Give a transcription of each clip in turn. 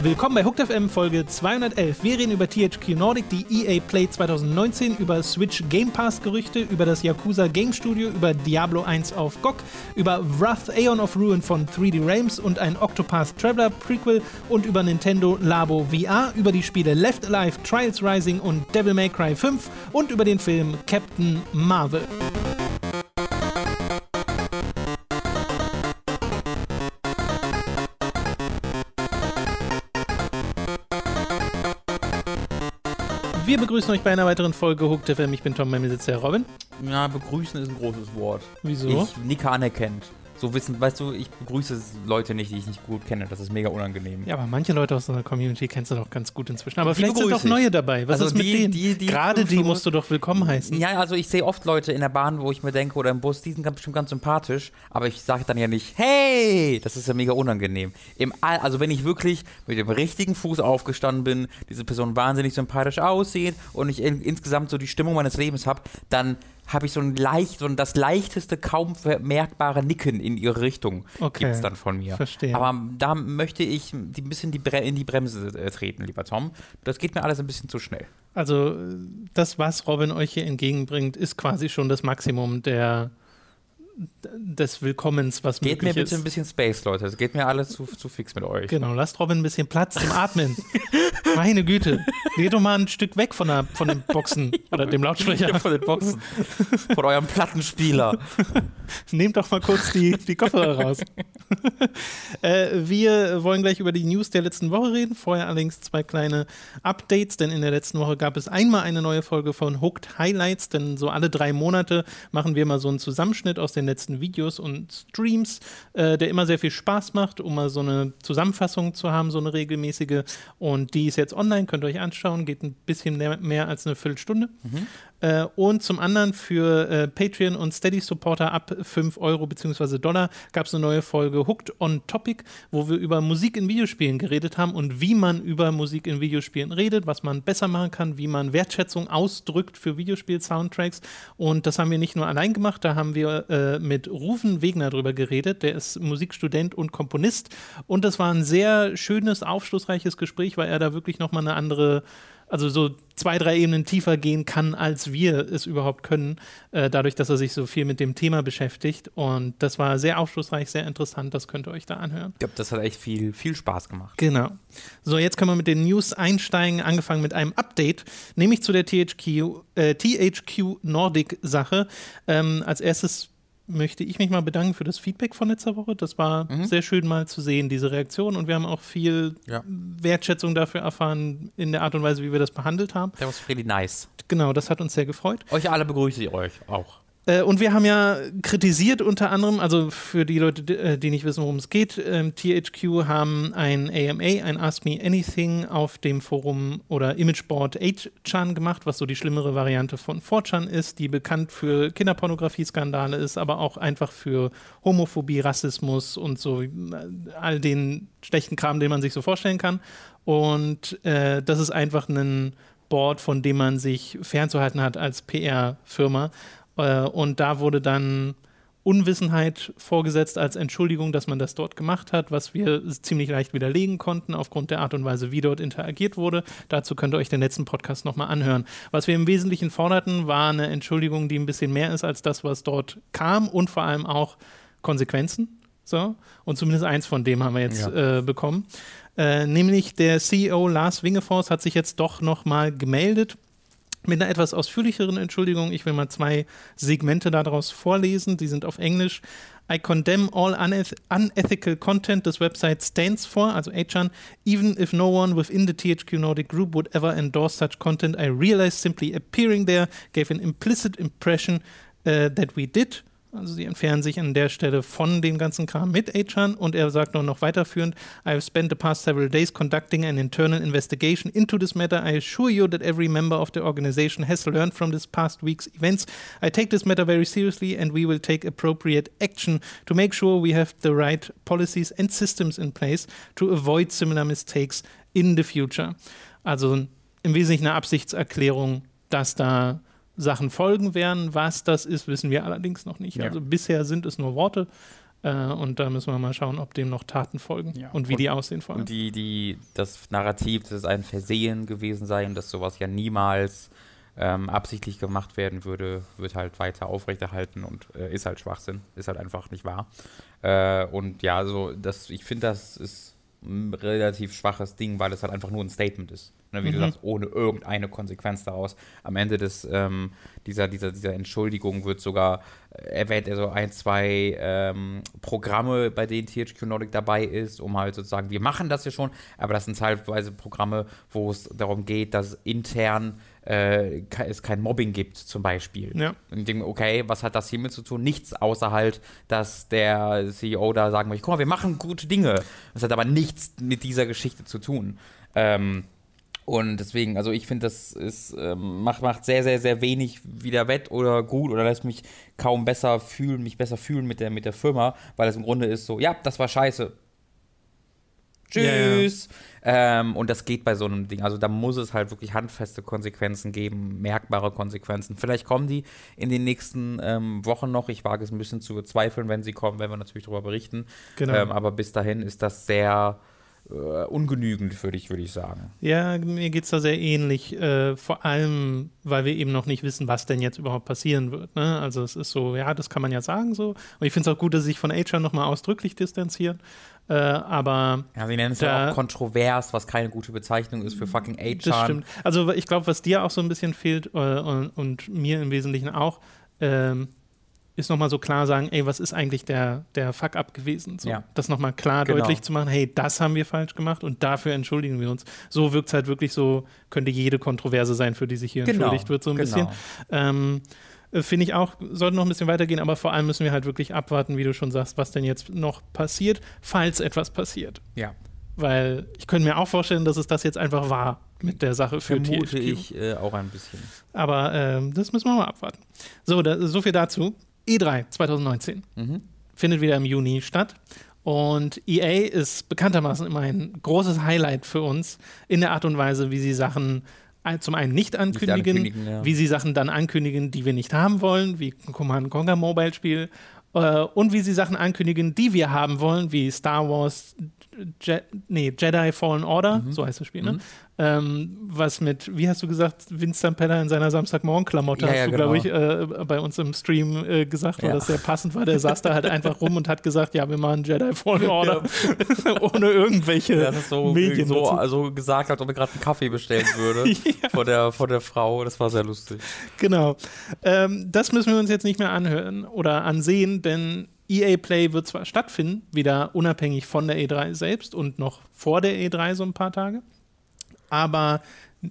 Willkommen bei Hooked FM Folge 211. Wir reden über THQ Nordic, die EA Play 2019, über Switch Game Pass Gerüchte, über das Yakuza Game Studio, über Diablo 1 auf GOG, über Wrath Aeon of Ruin von 3D Realms und ein Octopath Traveler Prequel und über Nintendo Labo VR, über die Spiele Left Alive, Trials Rising und Devil May Cry 5 und über den Film Captain Marvel. Wir begrüßen euch bei einer weiteren Folge Hooked FM. Ich bin Tom, bei mir sitzt der Robin. Ja, begrüßen ist ein großes Wort. Wieso? Ich nicke anerkennt. So wissen, weißt du, ich begrüße Leute nicht, die ich nicht gut kenne. Das ist mega unangenehm. Ja, aber manche Leute aus unserer Community kennst du doch ganz gut inzwischen. Aber Die vielleicht sind doch neue dabei. Was Also ist mit die- denen? die- die Gerade die musst du doch willkommen heißen. Ja, also ich sehe oft Leute in der Bahn, wo ich mir denke, oder im Bus, die sind ganz, bestimmt ganz sympathisch, aber ich sage dann ja nicht, hey, das ist ja mega unangenehm. Im All, also wenn ich wirklich mit dem richtigen Fuß aufgestanden bin, diese Person wahnsinnig sympathisch aussieht und ich in, insgesamt so die Stimmung meines Lebens habe, dann habe ich so ein leicht, so ein, das leichteste, kaum vermerkbare Nicken in ihre Richtung Okay, gibt's dann von mir. verstehe. Aber da möchte ich die, ein bisschen die Bre in die Bremse äh, treten, lieber Tom. Das geht mir alles ein bisschen zu schnell. Also das, was Robin euch hier entgegenbringt, ist quasi schon das Maximum der, des Willkommens, was Geht mir möglich bitte ein ist. bisschen Space, Leute. Es geht mir alles zu, zu fix mit euch. Genau, lasst Robin ein bisschen Platz zum Atmen. Meine Güte. Geht doch mal ein Stück weg von, der, von den Boxen oder dem Lautsprecher. von den Boxen. Von eurem Plattenspieler. Nehmt doch mal kurz die, die Kopfhörer raus. äh, wir wollen gleich über die News der letzten Woche reden. Vorher allerdings zwei kleine Updates, denn in der letzten Woche gab es einmal eine neue Folge von Hooked Highlights, denn so alle drei Monate machen wir mal so einen Zusammenschnitt aus den letzten Videos und Streams, äh, der immer sehr viel Spaß macht, um mal so eine Zusammenfassung zu haben, so eine regelmäßige. Und die ist jetzt online, könnt ihr euch anschauen, geht ein bisschen mehr, mehr als eine Viertelstunde. Äh, und zum anderen für äh, Patreon und Steady-Supporter ab 5 Euro bzw. Dollar gab es eine neue Folge Hooked on Topic, wo wir über Musik in Videospielen geredet haben und wie man über Musik in Videospielen redet, was man besser machen kann, wie man Wertschätzung ausdrückt für Videospiel-Soundtracks. Und das haben wir nicht nur allein gemacht, da haben wir äh, mit Rufen Wegner drüber geredet. Der ist Musikstudent und Komponist. Und das war ein sehr schönes, aufschlussreiches Gespräch, weil er da wirklich nochmal eine andere also so zwei, drei Ebenen tiefer gehen kann, als wir es überhaupt können, äh, dadurch, dass er sich so viel mit dem Thema beschäftigt. Und das war sehr aufschlussreich, sehr interessant, das könnt ihr euch da anhören. Ich glaube, das hat echt viel, viel Spaß gemacht. Genau. So, jetzt können wir mit den News einsteigen, angefangen mit einem Update, nämlich zu der THQ, äh, THQ Nordic Sache. Ähm, als erstes möchte ich mich mal bedanken für das Feedback von letzter Woche. Das war sehr schön mal zu sehen, diese Reaktion. Und wir haben auch viel Ja. Wertschätzung dafür erfahren in der Art und Weise, wie wir das behandelt haben. That was really nice. Genau, das hat uns sehr gefreut. Euch alle begrüße ich euch auch. Äh, und wir haben ja kritisiert unter anderem, also für die Leute, die, äh, nicht wissen, worum es geht, ähm, THQ haben ein AMA, ein Ask Me Anything auf dem Forum oder Imageboard 8chan gemacht, was so die schlimmere Variante von 4chan ist, die bekannt für Kinderpornografie-Skandale ist, aber auch einfach für Homophobie, Rassismus und so äh, all den schlechten Kram, den man sich so vorstellen kann. Und äh, das ist einfach ein Board, von dem man sich fernzuhalten hat als PR-Firma. Äh, und da wurde dann Unwissenheit vorgesetzt als Entschuldigung, dass man das dort gemacht hat, was wir ziemlich leicht widerlegen konnten aufgrund der Art und Weise, wie dort interagiert wurde. Dazu könnt ihr euch den letzten Podcast nochmal anhören. Was wir im Wesentlichen forderten, war eine Entschuldigung, die ein bisschen mehr ist als das, was dort kam und vor allem auch Konsequenzen. So, und zumindest eins von dem haben wir jetzt äh, bekommen. Äh, nämlich der CEO Lars Wingefors hat sich jetzt doch nochmal gemeldet mit einer etwas ausführlicheren Entschuldigung. Ich will mal zwei Segmente daraus vorlesen. Die sind auf Englisch. I condemn all uneth unethical content this website stands for, also Achan, even if no one within the THQ Nordic Group would ever endorse such content. I realize simply appearing there gave an implicit impression uh, that we did. Also sie entfernen sich an der Stelle von dem ganzen Kram mit Achan und er sagt noch, noch weiterführend, I have spent the past several days conducting an internal investigation into this matter. I assure you that every member of the organization has learned from this past week's events. I take this matter very seriously and we will take appropriate action to make sure we have the right policies and systems in place to avoid similar mistakes in the future. Also im Wesentlichen eine Absichtserklärung, dass da Sachen folgen werden. Was das ist, wissen wir allerdings noch nicht. Ja. Also bisher sind es nur Worte. Äh, und da müssen wir mal schauen, ob dem noch Taten folgen Ja. und wie Und- die aussehen vor allem. Und die, die, das Narrativ, dass es ein Versehen gewesen sei und dass sowas ja niemals ähm, absichtlich gemacht werden würde, wird halt weiter aufrechterhalten und äh, ist halt Schwachsinn, ist halt einfach nicht wahr. Äh, und ja, also das, ich finde, das ist ein relativ schwaches Ding, weil es halt einfach nur ein Statement ist. Ne, wie du Mhm. sagst, ohne irgendeine Konsequenz daraus. Am Ende des, ähm, dieser, dieser, dieser Entschuldigung wird sogar äh, erwähnt er so ein, zwei ähm, Programme, bei denen THQ Nordic dabei ist, um halt sozusagen, wir machen das ja schon, aber das sind teilweise Programme, wo es darum geht, dass intern äh, es kein Mobbing gibt, zum Beispiel. Ja. Und denke, okay, was hat das hiermit zu tun? Nichts, außer halt, dass der CEO da sagen möchte, guck mal, wir machen gute Dinge. Das hat aber nichts mit dieser Geschichte zu tun. Ähm, und deswegen, also ich finde, das ist, ähm, macht, macht sehr, sehr, sehr wenig wieder wett oder gut oder lässt mich kaum besser fühlen, mich besser fühlen mit der, mit der Firma, weil es im Grunde ist so, ja, das war scheiße. Tschüss. Ähm, und das geht bei so einem Ding. Also da muss es halt wirklich handfeste Konsequenzen geben, merkbare Konsequenzen. Vielleicht kommen die in den nächsten ähm, Wochen noch. Ich wage es ein bisschen zu bezweifeln, wenn sie kommen, werden wir natürlich darüber berichten. Genau. Ähm, aber bis dahin ist das sehr äh, ungenügend für dich, würde ich sagen. Ja, mir geht es da sehr ähnlich, äh, vor allem, weil wir eben noch nicht wissen, was denn jetzt überhaupt passieren wird. Ne? Also es ist so, ja, das kann man ja sagen so. Und ich finde es auch gut, dass sie sich von HR nochmal ausdrücklich distanzieren. Äh, aber Ja, sie nennen es ja auch kontrovers, was keine gute Bezeichnung ist für fucking das HR. stimmt. Also ich glaube, was dir auch so ein bisschen fehlt äh, und, und mir im Wesentlichen auch, ähm, ist nochmal so klar sagen, ey, was ist eigentlich der, der Fuck-up gewesen? So, Ja. Das nochmal klar Genau. deutlich zu machen, hey, das haben wir falsch gemacht und dafür entschuldigen wir uns. So wirkt es halt wirklich so, könnte jede Kontroverse sein, für die sich hier Genau, entschuldigt wird, so ein genau. bisschen. Ähm, äh, Finde ich auch, sollte noch ein bisschen weitergehen, aber vor allem müssen wir halt wirklich abwarten, wie du schon sagst, was denn jetzt noch passiert, falls etwas passiert. Ja, Weil ich könnte mir auch vorstellen, dass es das jetzt einfach war mit der Sache für vermute THQ. ich äh, auch ein bisschen. Aber ähm, das müssen wir mal abwarten. So, da, so viel dazu. E3 2019 Mhm. findet wieder im Juni statt. Und EA ist bekanntermaßen immer ein großes Highlight für uns in der Art und Weise, wie sie Sachen ein- zum einen nicht ankündigen, ankündigen, ja. wie sie Sachen dann ankündigen, die wir nicht haben wollen, wie ein Command Conquer Mobile Spiel, äh, und wie sie Sachen ankündigen, die wir haben wollen, wie Star Wars Je nee, Jedi Fallen Order, Mhm. so heißt das Spiel, ne? Ähm, was mit, wie hast du gesagt, Vincent Peller in seiner Samstagmorgen-Klamotte, Ja, hast ja, du, genau. glaube ich, äh, bei uns im Stream äh, gesagt, weil Ja. das sehr passend war. Der saß da halt einfach rum und hat gesagt, ja, wir machen Jedi Fallen Order, ohne irgendwelche Das ist so, Medien so dazu. also gesagt, als ob er gerade einen Kaffee bestellen würde Ja. vor, der, vor der Frau. Das war sehr lustig. Genau. Ähm, das müssen wir uns jetzt nicht mehr anhören oder ansehen, denn EA Play wird zwar stattfinden, wieder unabhängig von der E3 selbst und noch vor der E3 so ein paar Tage, aber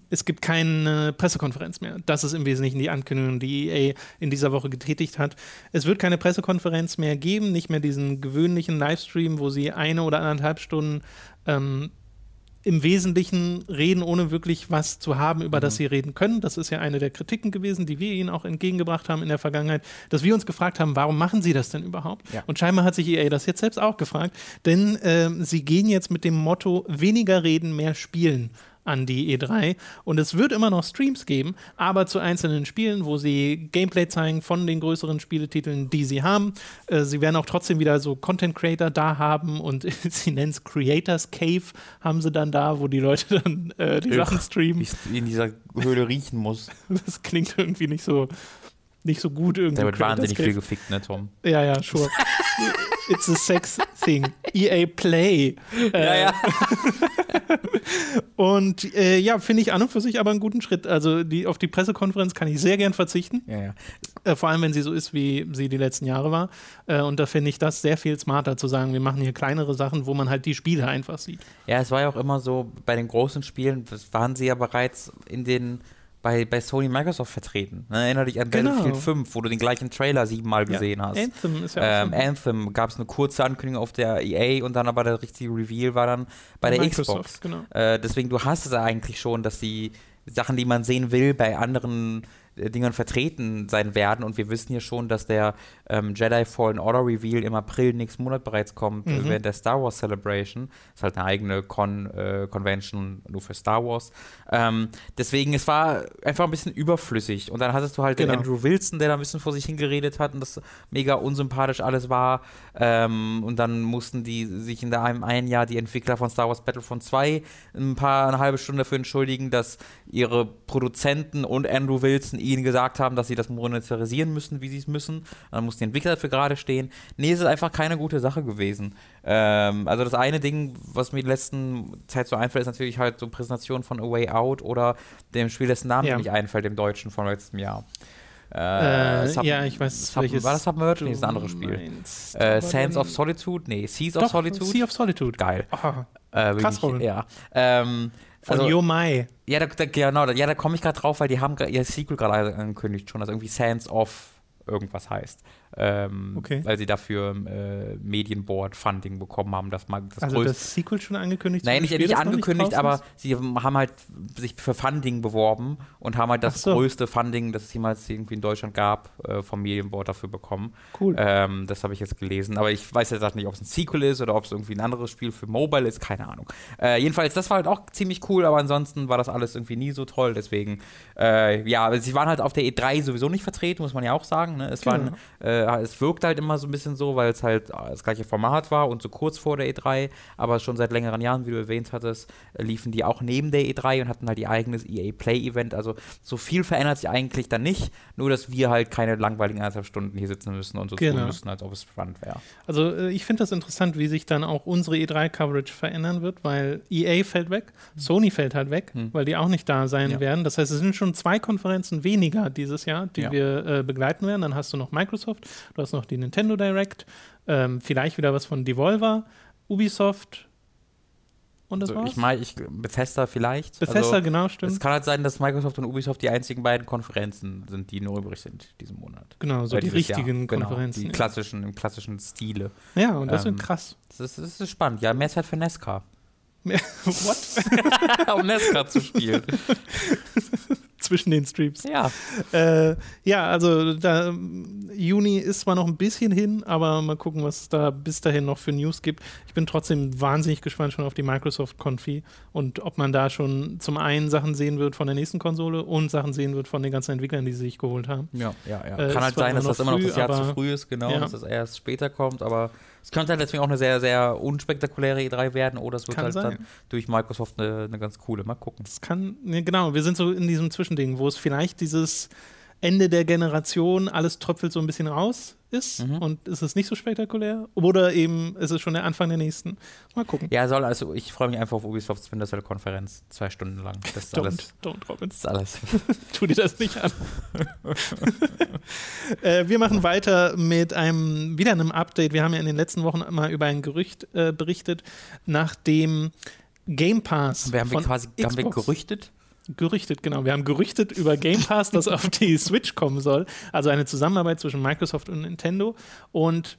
es gibt keine Pressekonferenz mehr. Das ist im Wesentlichen die Ankündigung, die EA in dieser Woche getätigt hat. Es wird keine Pressekonferenz mehr geben, nicht mehr diesen gewöhnlichen Livestream, wo sie eine oder anderthalb Stunden ähm, im Wesentlichen reden, ohne wirklich was zu haben, über das sie reden können. Das ist ja eine der Kritiken gewesen, die wir ihnen auch entgegengebracht haben in der Vergangenheit, dass wir uns gefragt haben, warum machen sie das denn überhaupt? Ja. Und scheinbar hat sich EA das jetzt selbst auch gefragt, denn ähm, sie gehen jetzt mit dem Motto weniger reden, mehr spielen an die E3 und es wird immer noch Streams geben, aber zu einzelnen Spielen, wo sie Gameplay zeigen von den größeren Spieletiteln, die sie haben. Äh, sie werden auch trotzdem wieder so Content Creator da haben und sie nennen es Creators Cave, haben sie dann da, wo die Leute dann äh, die. Sachen streamen. Ich in dieser Höhle riechen muss. Das klingt irgendwie nicht so nicht so gut irgendwie. Da wird wahnsinnig viel gefickt, ne, Tom? Ja, ja, sure. It's a sex thing. EA Play. Äh, Ja, ja. Und äh, ja, finde ich an und für sich aber einen guten Schritt. Also die, auf die Pressekonferenz kann ich sehr gern verzichten. ja, ja. Äh, vor allem, wenn sie so ist, wie sie die letzten Jahre war. Äh, und da finde ich das sehr viel smarter zu sagen, wir machen hier kleinere Sachen, wo man halt die Spiele einfach sieht. Ja, es war ja auch immer so, bei den großen Spielen waren sie ja bereits in den bei, bei Sony Microsoft vertreten. Ne? Erinner dich an Genau. Battlefield 5, wo du den gleichen Trailer siebenmal gesehen hast. Anthem ist ja auch Ähm. Anthem gab es eine kurze Ankündigung auf der EA und dann aber der richtige Reveal war dann bei der Microsoft, Xbox. genau. Äh, deswegen, du hast es eigentlich schon, dass die Sachen, die man sehen will, bei anderen Dingern vertreten sein werden. Und wir wissen ja schon, dass der ähm, Jedi Fallen Order Reveal im April nächsten Monat bereits kommt, mhm. während der Star Wars Celebration. Das ist halt eine eigene Con äh, Convention nur für Star Wars. Ähm, deswegen, es war einfach ein bisschen überflüssig. Und dann hattest du halt genau. den Andrew Wilson, der da ein bisschen vor sich hingeredet hat und das mega unsympathisch alles war. Ähm, und dann mussten die sich in einem einen Jahr die Entwickler von Star Wars Battlefront 2 ein paar eine halbe Stunde dafür entschuldigen, dass ihre Produzenten und Andrew Wilson ihnen gesagt haben, dass sie das monetarisieren müssen, wie sie es müssen. Dann mussten die Entwickler dafür gerade stehen. Nee, es ist einfach keine gute Sache gewesen. Ähm, also das eine Ding, was mir in letzten Zeit so einfällt, ist natürlich halt so Präsentation von A Way Out oder dem Spiel, dessen Namen ja. nicht einfällt, dem Deutschen von letztem Jahr. Äh, äh, Sub ja, ich weiß, Sub, welches war das Submerge? Nee, das ist ein anderes Spiel. Äh, Sands of Solitude? Nee, Seas of Solitude? Sea of Solitude. Geil. Oh, äh, krass, ich, Ja. Ähm, von also, Yomai. Ja, da, da, genau, da, ja, da komme ich gerade drauf, weil die haben ihr Sequel gerade angekündigt schon, also irgendwie Sands of irgendwas heißt. Ähm, okay. Weil sie dafür äh, Medienboard-Funding bekommen haben. Das mal das also das Sequel schon angekündigt? Nein, nicht, nicht angekündigt, nicht aber sie haben halt sich für Funding beworben und haben halt das so. größte Funding, das es jemals irgendwie in Deutschland gab, äh, vom Medienboard dafür bekommen. Cool. Ähm, das habe ich jetzt gelesen. Aber ich weiß jetzt nicht, ob es ein Sequel ist oder ob es irgendwie ein anderes Spiel für Mobile ist. Keine Ahnung. Äh, jedenfalls, das war halt auch ziemlich cool, aber ansonsten war das alles irgendwie nie so toll. Deswegen, äh, ja, sie waren halt auf der E3 sowieso nicht vertreten, muss man ja auch sagen. Ne? Es genau. waren äh, es wirkt halt immer so ein bisschen so, weil es halt das gleiche Format war und so kurz vor der E3, aber schon seit längeren Jahren, wie du erwähnt hattest, liefen die auch neben der E3 und hatten halt ihr eigenes EA Play Event. Also so viel verändert sich eigentlich dann nicht, nur dass wir halt keine langweiligen eineinhalb Stunden hier sitzen müssen und so genau. tun müssen, als ob es spannend wäre. Also äh, ich finde das interessant, wie sich dann auch unsere E3-Coverage verändern wird, weil EA fällt weg, Sony fällt halt weg, hm. weil die auch nicht da sein ja. werden. Das heißt, es sind schon zwei Konferenzen weniger dieses Jahr, die ja. wir äh, begleiten werden. Dann hast du noch Microsoft, du hast noch die Nintendo Direct, ähm, vielleicht wieder was von Devolver, Ubisoft und das also, war's? Ich meine, ich, Bethesda vielleicht. Bethesda, also, genau, stimmt. Es kann halt sein, dass Microsoft und Ubisoft die einzigen beiden Konferenzen sind, die nur übrig sind diesen Monat. Genau, so die richtigen Jahr. Konferenzen. Genau, die klassischen, im klassischen Stile. Ja, und das ähm, ist krass. Das ist, das ist spannend. Ja, mehr Zeit für Nesca. What? um Nesca zu spielen. Zwischen den Streams. Ja. Äh, ja, also da, Juni ist zwar noch ein bisschen hin, aber mal gucken, was es da bis dahin noch für News gibt. Ich bin trotzdem wahnsinnig gespannt schon auf die Microsoft Confi und ob man da schon zum einen Sachen sehen wird von der nächsten Konsole und Sachen sehen wird von den ganzen Entwicklern, die sie sich geholt haben. Ja, ja, ja. Äh, Kann halt sein, dass das immer noch das Jahr zu früh ist, genau, ja. dass das erst später kommt, aber es könnte halt deswegen auch eine sehr, sehr unspektakuläre E3 werden oder es wird kann halt sein. dann durch Microsoft eine, eine, ganz coole. Mal gucken. Das kann, ja, genau, wir sind so in diesem Zwischending, wo es vielleicht dieses Ende der Generation, alles tröpfelt so ein bisschen raus ist mhm. und ist es nicht so spektakulär. Oder eben ist es schon der Anfang der nächsten. Mal gucken. Ja, soll also, ich freue mich einfach auf Ubisofts Splinter Cell Konferenz, zwei Stunden lang. Das ist don't, alles. Don't, Robin. Das ist alles. tu dir das nicht an. äh, wir machen weiter mit einem, wieder einem Update. Wir haben ja in den letzten Wochen mal über ein Gerücht äh, berichtet, nachdem Game Pass. Wir haben wir quasi Xbox, haben wir gerüchtet? Gerüchtet, genau. Wir haben gerüchtet über Game Pass, das auf die Switch kommen soll. Also eine Zusammenarbeit zwischen Microsoft und Nintendo. Und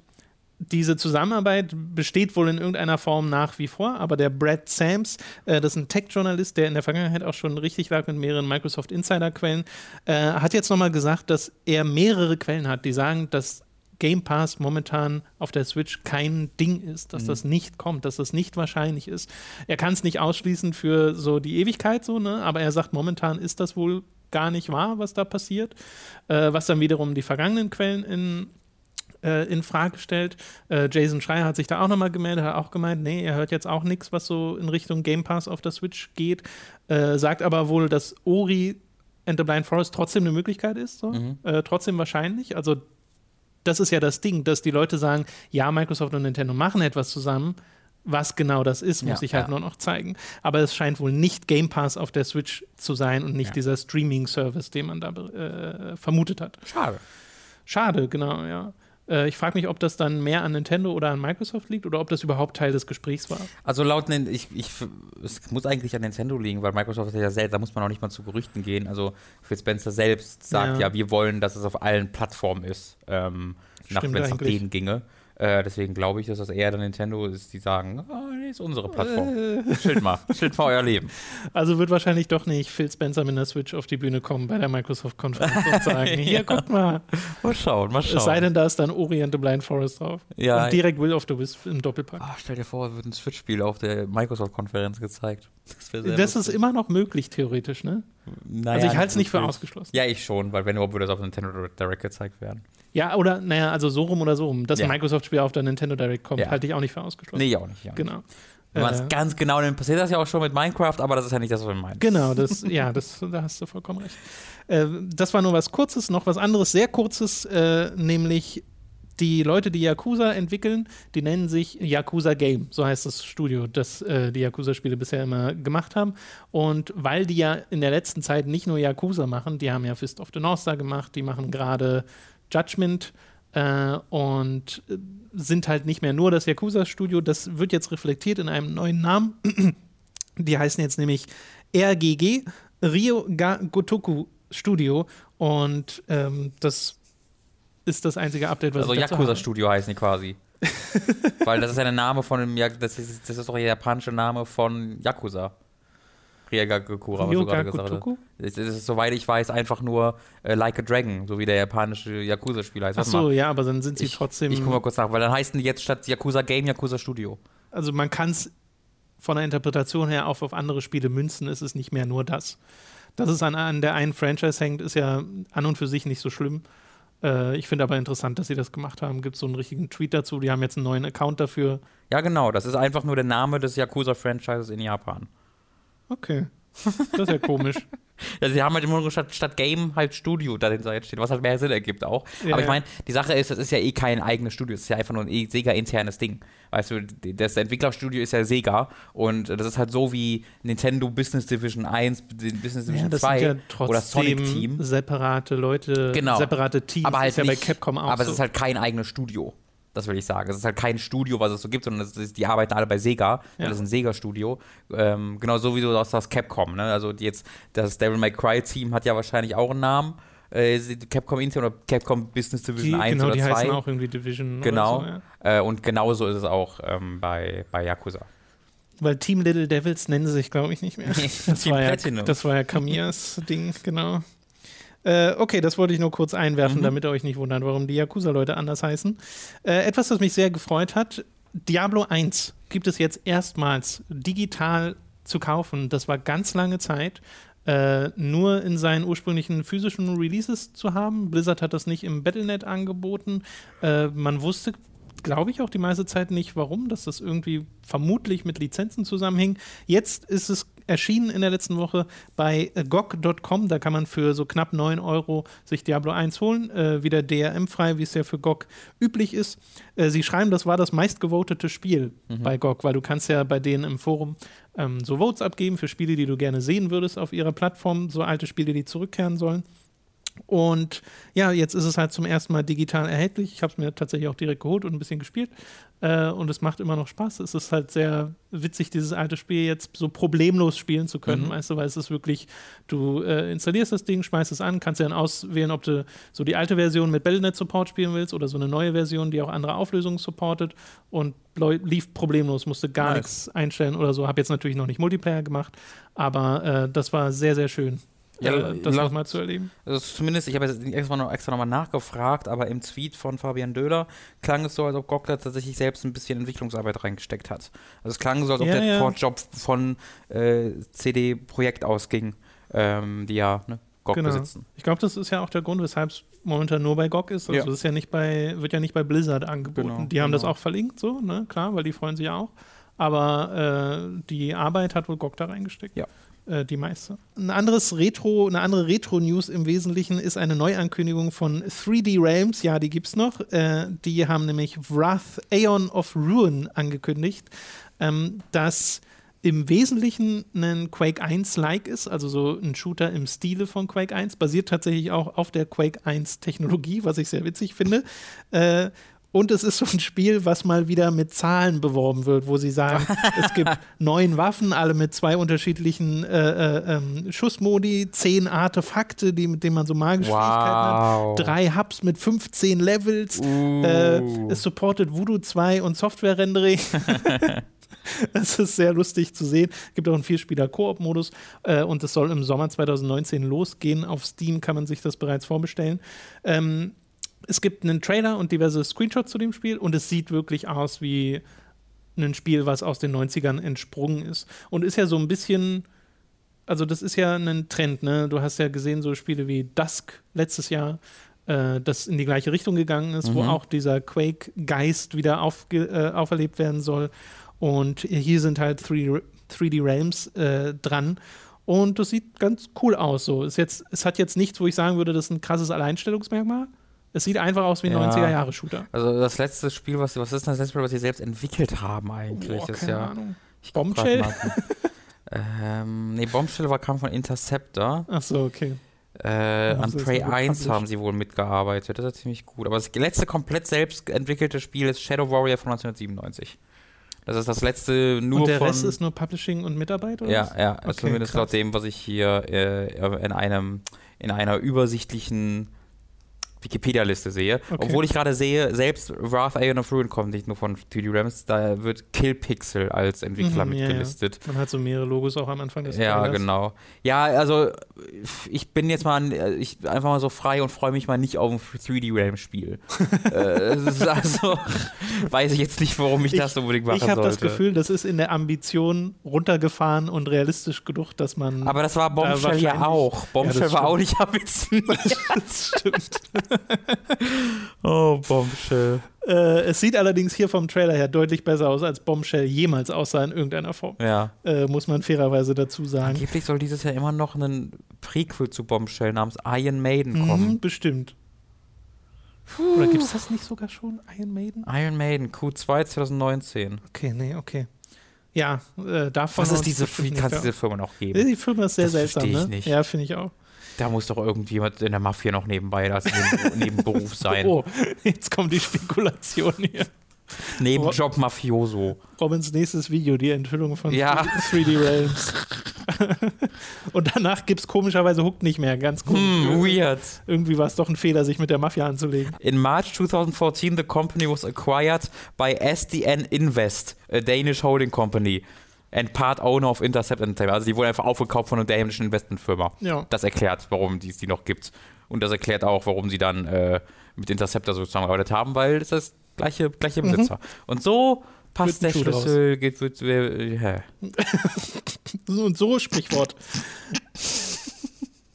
diese Zusammenarbeit besteht wohl in irgendeiner Form nach wie vor, aber der Brad Sams, äh, das ist ein Tech-Journalist, der in der Vergangenheit auch schon richtig lag mit mehreren Microsoft Insider-Quellen, äh, hat jetzt nochmal gesagt, dass er mehrere Quellen hat, die sagen, dass Game Pass momentan auf der Switch kein Ding ist, dass mhm. das nicht kommt, dass das nicht wahrscheinlich ist. Er kann es nicht ausschließen für so die Ewigkeit so, ne? aber er sagt, momentan ist das wohl gar nicht wahr, was da passiert, äh, was dann wiederum die vergangenen Quellen in äh, in Frage stellt. Äh, Jason Schreier hat sich da auch nochmal gemeldet, hat auch gemeint, nee, er hört jetzt auch nichts, was so in Richtung Game Pass auf der Switch geht, äh, sagt aber wohl, dass Ori and the Blind Forest trotzdem eine Möglichkeit ist, so. mhm. Äh, trotzdem wahrscheinlich. Also das ist ja das Ding, dass die Leute sagen, ja, Microsoft und Nintendo machen etwas zusammen. Was genau das ist, muss ja, ich halt ja. nur noch zeigen. Aber es scheint wohl nicht Game Pass auf der Switch zu sein und nicht ja. dieser Streaming-Service, den man da äh, vermutet hat. Schade. Schade, genau, ja. Äh, ich frage mich, ob das dann mehr an Nintendo oder an Microsoft liegt oder ob das überhaupt Teil des Gesprächs war. Also laut, ich, ich, es muss eigentlich an Nintendo liegen, weil Microsoft ja selbst, da muss man auch nicht mal zu Gerüchten gehen. Also Phil Spencer selbst sagt ja, ja wir wollen, dass es auf allen Plattformen ist, ähm, nach, wenn es nach denen ginge. Äh, deswegen glaube ich, dass das eher der Nintendo ist, die sagen, ah, nee, ist unsere Plattform. Schild mal, schild mal euer Leben. Also wird wahrscheinlich doch nicht Phil Spencer mit einer Switch auf die Bühne kommen bei der Microsoft-Konferenz und sagen, hier, guckt mal. Mal schauen, mal schauen. Es sei denn, da ist dann Orient the Blind Forest drauf. Ja. Und direkt Will of the Wisp im Doppelpack. Ah, stell dir vor, es wird ein Switch-Spiel auf der Microsoft-Konferenz gezeigt. Das, Das ist immer noch möglich, theoretisch, ne? Naja, also ich halte es nicht für ausgeschlossen. Ja, ich schon, weil wenn überhaupt würde das auf Nintendo Direct gezeigt werden. Ja, oder, naja, also so rum oder so rum. Dass Ja. ein Microsoft-Spiel auf der Nintendo Direct kommt, Ja. halte ich auch nicht für ausgeschlossen. Nee, auch nicht. Ja. Genau. Wenn man es Äh, ganz genau nimmt, passiert das ja auch schon mit Minecraft, aber das ist ja nicht das, was wir meinen. Genau, das, ja, das, da hast du vollkommen recht. Äh, das war nur was Kurzes, noch was anderes, sehr Kurzes, äh, nämlich die Leute, die Yakuza entwickeln, die nennen sich Yakuza Game, so heißt das Studio, das äh, die Yakuza-Spiele bisher immer gemacht haben. Und weil die ja in der letzten Zeit nicht nur Yakuza machen, die haben ja Fist of the North Star gemacht, die machen gerade Judgment äh, und sind halt nicht mehr nur das Yakuza-Studio. Das wird jetzt reflektiert in einem neuen Namen. Die heißen jetzt nämlich RGG, Rio Ga Gotoku Studio. Und ähm, das ist das einzige Update, was Also ich dazu Yakuza habe. Studio heißen die quasi. Weil das ist ja der Name von dem, das ist, das ist doch der japanische Name von Yakuza. Ryagakura, was du Rio gerade gesagt hast. Gotoku? Es ist, soweit ich weiß, einfach nur äh, Like a Dragon, so wie der japanische Yakuza-Spiel heißt. Ach so, mal. ja, aber dann sind sie Ich, trotzdem. ich guck mal kurz nach, weil dann heißen die jetzt statt Yakuza Game Yakuza Studio. also man kann es von der Interpretation her auch auf andere Spiele münzen, ist es nicht mehr nur das. Dass es an, an der einen Franchise hängt, ist ja an und für sich nicht so schlimm. Äh, ich finde aber interessant, dass sie das gemacht haben. Gibt so einen richtigen Tweet dazu. Die haben jetzt einen neuen Account dafür. Ja, genau, das ist einfach nur der Name des Yakuza-Franchises in Japan. Okay. Das ist ja komisch. Ja, sie haben halt immer nur statt, statt Game halt Studio dahinter jetzt steht, was halt mehr Sinn ergibt auch. Ja, Aber ich meine, die Sache ist, das ist ja eh kein eigenes Studio, das ist ja einfach nur ein eh Sega-internes Ding. Weißt du, das Entwicklerstudio ist ja Sega und das ist halt so wie Nintendo Business Division 1, Business Division Ja, das 2 sind ja oder Sonic Team. separate Leute, Genau. separate Teams. Aber halt ist ja nicht, bei Capcom auch aber so. es ist halt kein eigenes Studio. Das will ich sagen. Es ist halt kein Studio, was es so gibt, sondern ist, die arbeiten alle bei Sega. Ja. Das ist ein Sega-Studio. Ähm, genau so wie du das, das Capcom. Ne? Also die jetzt das Devil May Cry-Team hat ja wahrscheinlich auch einen Namen. Äh, Capcom Intern oder Capcom Business Division die, 1 genau, oder die 2. heißen auch irgendwie Division. Genau. So, ja. äh, und genauso ist es auch ähm, bei, bei Yakuza. Weil Team Little Devils nennen sie sich, glaube ich, nicht mehr. Das war, ja, das war ja Kamias Ding, genau. Äh, okay, das wollte ich nur kurz einwerfen, Mhm. damit ihr euch nicht wundert, warum die Yakuza-Leute anders heißen. Äh, etwas, das mich sehr gefreut hat: Diablo 1 gibt es jetzt erstmals digital zu kaufen. Das war ganz lange Zeit. Äh, nur in seinen ursprünglichen physischen Releases zu haben. Blizzard hat das nicht im Battlenet angeboten. Äh, man wusste, glaube ich, auch die meiste Zeit nicht, warum, dass das irgendwie vermutlich mit Lizenzen zusammenhing. Jetzt ist es erschienen in der letzten Woche bei äh, GOG.com. Da kann man für so knapp 9 Euro sich Diablo 1 holen. Äh, wieder DRM-frei, wie es ja für GOG üblich ist. Äh, sie schreiben, das war das meistgevotete Spiel bei GOG, weil du kannst ja bei denen im Forum ähm, so Votes abgeben für Spiele, die du gerne sehen würdest auf ihrer Plattform, so alte Spiele, die zurückkehren sollen. Und ja, jetzt ist es halt zum ersten Mal digital erhältlich. Ich habe es mir tatsächlich auch direkt geholt und ein bisschen gespielt. Äh, und es macht immer noch Spaß. Es ist halt sehr witzig, dieses alte Spiel jetzt so problemlos spielen zu können, Mhm. weißt du, weil es ist wirklich, du äh, installierst das Ding, schmeißt es an, kannst ja dann auswählen, ob du so die alte Version mit Battlenet-Support spielen willst oder so eine neue Version, die auch andere Auflösungen supportet und lief problemlos, musste gar Nice. nichts einstellen oder so. Habe jetzt natürlich noch nicht Multiplayer gemacht, aber äh, das war sehr, sehr schön. Ja, äh, das nochmal zu erleben. Also zumindest, ich habe jetzt extra, noch, nochmal nachgefragt, aber im Tweet von Fabian Döhler klang es so, als ob da tatsächlich selbst ein bisschen Entwicklungsarbeit reingesteckt hat. Also es klang so, als ob Ja, der ja. Portjob von äh, CD Projekt ausging, ähm, die ja ne, GOG Genau. besitzen. Ich glaube, das ist ja auch der Grund, weshalb es momentan nur bei GOG ist. Also Ja. das ist ja nicht bei, wird ja nicht bei Blizzard angeboten. Genau, die haben das genau. auch verlinkt, so, ne, klar, weil die freuen sich ja auch. Aber äh, die Arbeit hat wohl GOG da reingesteckt. Ja. Äh, die meiste. Ein anderes Retro, eine andere Retro-News im Wesentlichen ist eine Neuankündigung von 3D Realms. Ja, die gibt's noch. Äh, die haben nämlich Wrath Aeon of Ruin angekündigt. Ähm, das im Wesentlichen ein Quake 1-like ist, also so ein Shooter im Stile von Quake 1, basiert tatsächlich auch auf der Quake 1-Technologie, was ich sehr witzig finde. Äh, Und es ist so ein Spiel, was mal wieder mit Zahlen beworben wird, wo sie sagen, es gibt neun Waffen, alle mit zwei unterschiedlichen äh, äh, ähm, Schussmodi, zehn Artefakte, die, mit denen man so magische Wow. Fähigkeiten hat, drei Hubs mit 15 Levels. Uh. Äh, es supportet Voodoo 2 und Software-Rendering. Es ist sehr lustig zu sehen. Es gibt auch einen Vierspieler-Koop-Modus äh, und es soll im Sommer 2019 losgehen. Auf Steam kann man sich das bereits vorbestellen. Ähm, es gibt einen Trailer und diverse Screenshots zu dem Spiel und es sieht wirklich aus wie ein Spiel, was aus den 90ern entsprungen ist. Und ist ja so ein bisschen, also das ist ja ein Trend, ne? Du hast ja gesehen, so Spiele wie Dusk letztes Jahr, äh, das in die gleiche Richtung gegangen ist, wo Mhm. auch dieser Quake-Geist wieder aufge äh, auferlebt werden soll. Und hier sind halt 3D, 3D Realms äh, dran. Und das sieht ganz cool aus. So. Ist jetzt, es hat jetzt nichts, wo ich sagen würde, das ist ein krasses Alleinstellungsmerkmal. Es sieht einfach aus wie ein Ja. 90er-Jahre-Shooter. Also das letzte Spiel, was, was ist das letzte Spiel, was sie selbst entwickelt haben eigentlich? Boah, keine ja, Ahnung. ich Bombshell? ähm, nee, Bombshell war, kam von Interceptor. Ach so, okay. Äh, an Prey nur 1 gepublished? haben sie wohl mitgearbeitet. Das ist ziemlich gut. Aber das letzte komplett selbst entwickelte Spiel ist Shadow Warrior von 1997. Das ist das letzte nur und der von. Rest ist nur Publishing und Mitarbeit, oder? ja, was? ja, Okay, zumindest krass. laut dem, was ich hier äh, in einem in einer übersichtlichen Wikipedia-Liste sehe. Okay. Obwohl ich gerade sehe, selbst Wrath Aeon of Ruin kommt nicht nur von 3D Realms, da wird Killpixel als Entwickler Mhm, ja, ja. mitgelistet. Man hat so mehrere Logos auch am Anfang des Ja, Trailers. genau. Ja, also ich bin jetzt mal äh, ich einfach mal so frei und freue mich mal nicht auf ein 3D Realm Spiel. äh, also weiß ich jetzt nicht, warum ich, das unbedingt machen Ich habe sollte. das Gefühl, das ist in der Ambition runtergefahren und realistisch genug, dass man. aber das war Bombshell ja auch. Bombshell das war auch nicht ambitioniert. das stimmt. oh, Bombshell. Äh, es sieht allerdings hier vom Trailer her deutlich besser aus, als Bombshell jemals aussah in irgendeiner Form. Ja. Äh, muss man fairerweise dazu sagen. Angeblich soll dieses Jahr immer noch ein Prequel zu Bombshell namens Iron Maiden kommen. Mhm, bestimmt. Oder gibt es das nicht sogar schon? Iron Maiden? Iron Maiden, Q2 2019. Okay, nee, okay. Ja, äh, davon. Was ist diese, kann es diese Firma noch geben? Die Firma ist sehr Das seltsam, verstehe ne? ich nicht. Ja, finde ich auch. Da muss doch irgendjemand in der Mafia noch nebenbei Neben Nebenberuf sein. Oh, jetzt kommt die Spekulation hier. Nebenjob Mafioso. Robins nächstes Video, die Enthüllung von Ja. 3D Realms. Und danach gibt es komischerweise Hook nicht mehr. Ganz komisch. Hm, weird. Irgendwie war es doch ein Fehler, sich mit der Mafia anzulegen. In March 2014, the company was acquired by SDN Invest, a Danish holding company, and part owner of Intercept Entertainment. Also die wurden einfach aufgekauft von einer dänischen Investmentfirma. Ja. Das erklärt, warum es die noch gibt. Und das erklärt auch, warum sie dann äh, mit Interceptor so zusammengearbeitet haben, weil es ist das gleiche, gleiche Besitzer. Und so passt der Schuh Schlüssel, geht, wird, äh, hä. Und so Sprichwort.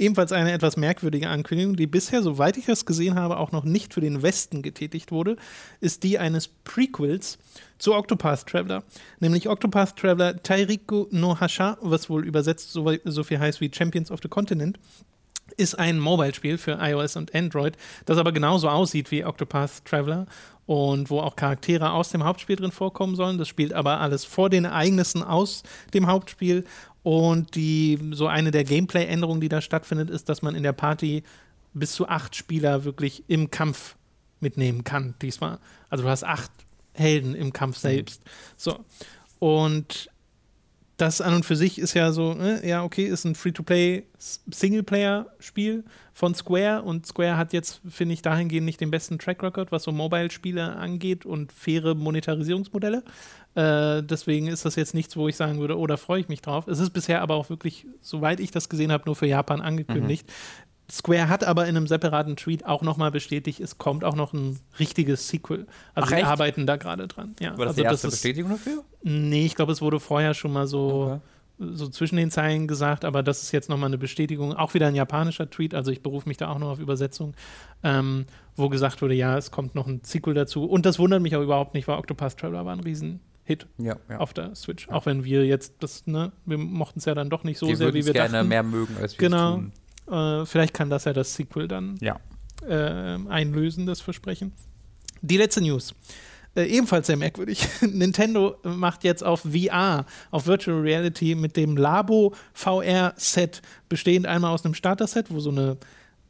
Ebenfalls eine etwas merkwürdige Ankündigung, die bisher, soweit ich das gesehen habe, auch noch nicht für den Westen getätigt wurde, ist die eines Prequels zu Octopath Traveler. Nämlich Octopath Traveler Tairiku no Hasha, was wohl übersetzt so, so viel heißt wie Champions of the Continent, ist ein Mobile-Spiel für iOS und Android, das aber genauso aussieht wie Octopath Traveler und wo auch Charaktere aus dem Hauptspiel drin vorkommen sollen. Das spielt aber alles vor den Ereignissen aus dem Hauptspiel. Und die, so eine der Gameplay-Änderungen, die da stattfindet, ist, dass man in der Party bis zu acht Spieler wirklich im Kampf mitnehmen kann, diesmal. Also du hast acht Helden im Kampf selbst. So. Und das an und für sich ist ja so, ne, ja, okay, ist ein Free-to-Play Singleplayer-Spiel von Square und Square hat jetzt, finde ich, dahingehend nicht den besten Track Record, was so Mobile-Spiele angeht und faire Monetarisierungsmodelle. Äh, deswegen ist das jetzt nichts, wo ich sagen würde, oh, da freue ich mich drauf. Es ist bisher aber auch wirklich, soweit ich das gesehen habe, nur für Japan angekündigt. Square hat aber in einem separaten Tweet auch nochmal bestätigt, es kommt auch noch ein richtiges Sequel. Also Ach, sie arbeiten da gerade dran. Ja, War das also die erste ist, Bestätigung dafür? Nee, ich glaube, es wurde vorher schon mal so, Okay. so zwischen den Zeilen gesagt, aber das ist jetzt nochmal eine Bestätigung. Auch wieder ein japanischer Tweet, also ich berufe mich da auch noch auf Übersetzung, ähm, wo gesagt wurde, ja, es kommt noch ein Sequel dazu. Und das wundert mich auch überhaupt nicht, weil Octopath Traveler war ein Riesenhit Ja, ja. auf der Switch. Auch wenn wir jetzt das, ne, wir mochten es ja dann doch nicht so wir sehr, wie wir gerne dachten. mehr mögen, als wir Genau. es tun. Äh, vielleicht kann das ja das Sequel dann Ja. äh, einlösen, das Versprechen. Die letzte News. Äh, ebenfalls sehr merkwürdig. Nintendo macht jetzt auf VR, auf Virtual Reality mit dem Labo VR-Set, bestehend einmal aus einem Starter-Set, wo so eine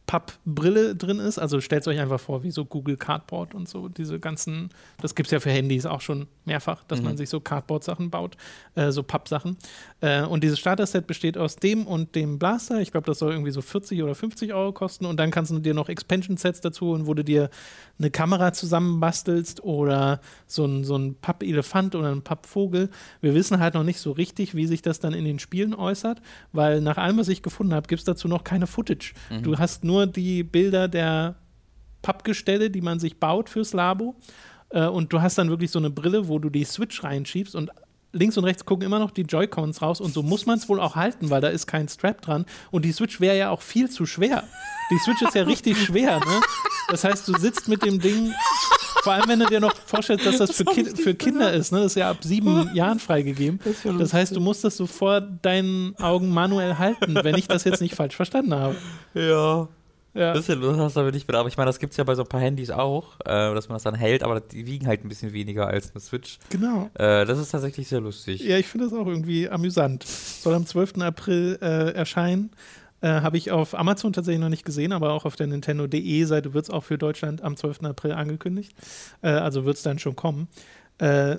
Pappbrille drin ist. Also stellt euch einfach vor, wie so Google Cardboard und so, diese ganzen, das gibt es ja für Handys auch schon mehrfach, dass mhm. man sich so Cardboard-Sachen baut, äh, so Pappsachen. Äh, und dieses Starter-Set besteht aus dem und dem Blaster. Ich glaube, das soll irgendwie so 40 oder 50 Euro kosten. Und dann kannst du dir noch Expansion-Sets dazu holen, wo du dir eine Kamera zusammenbastelst oder so ein, so ein Papp-Elefant oder ein Pappvogel. Wir wissen halt noch nicht so richtig, wie sich das dann in den Spielen äußert, weil nach allem, was ich gefunden habe, gibt es dazu noch keine Footage. Mhm. Du hast nur die Bilder der Pappgestelle, die man sich baut fürs Labo. Äh, und du hast dann wirklich so eine Brille, wo du die Switch reinschiebst und links und rechts gucken immer noch die Joy-Cons raus und so muss man es wohl auch halten, weil da ist kein Strap dran. Und die Switch wäre ja auch viel zu schwer. Die Switch ist ja richtig schwer, ne? Das heißt, du sitzt mit dem Ding, vor allem wenn du dir noch vorstellst, dass das, das für, Ki für Kinder ist, ne? Das ist ja ab sieben Jahren freigegeben. Das, das heißt, du musst das so vor deinen Augen manuell halten, wenn ich das jetzt nicht falsch verstanden habe. Ja. Ja. Bisschen, hast du aber nicht mit. Aber ich meine, das gibt es ja bei so ein paar Handys auch, äh, dass man das dann hält, aber die wiegen halt ein bisschen weniger als eine Switch. Genau. Äh, das ist tatsächlich sehr lustig. Ja, ich finde das auch irgendwie amüsant. Soll am 12. April äh, erscheinen. Äh, Habe ich auf Amazon tatsächlich noch nicht gesehen, aber auch auf der Nintendo.de Seite wird es auch für Deutschland am 12. April angekündigt. Äh, also wird es dann schon kommen. Äh,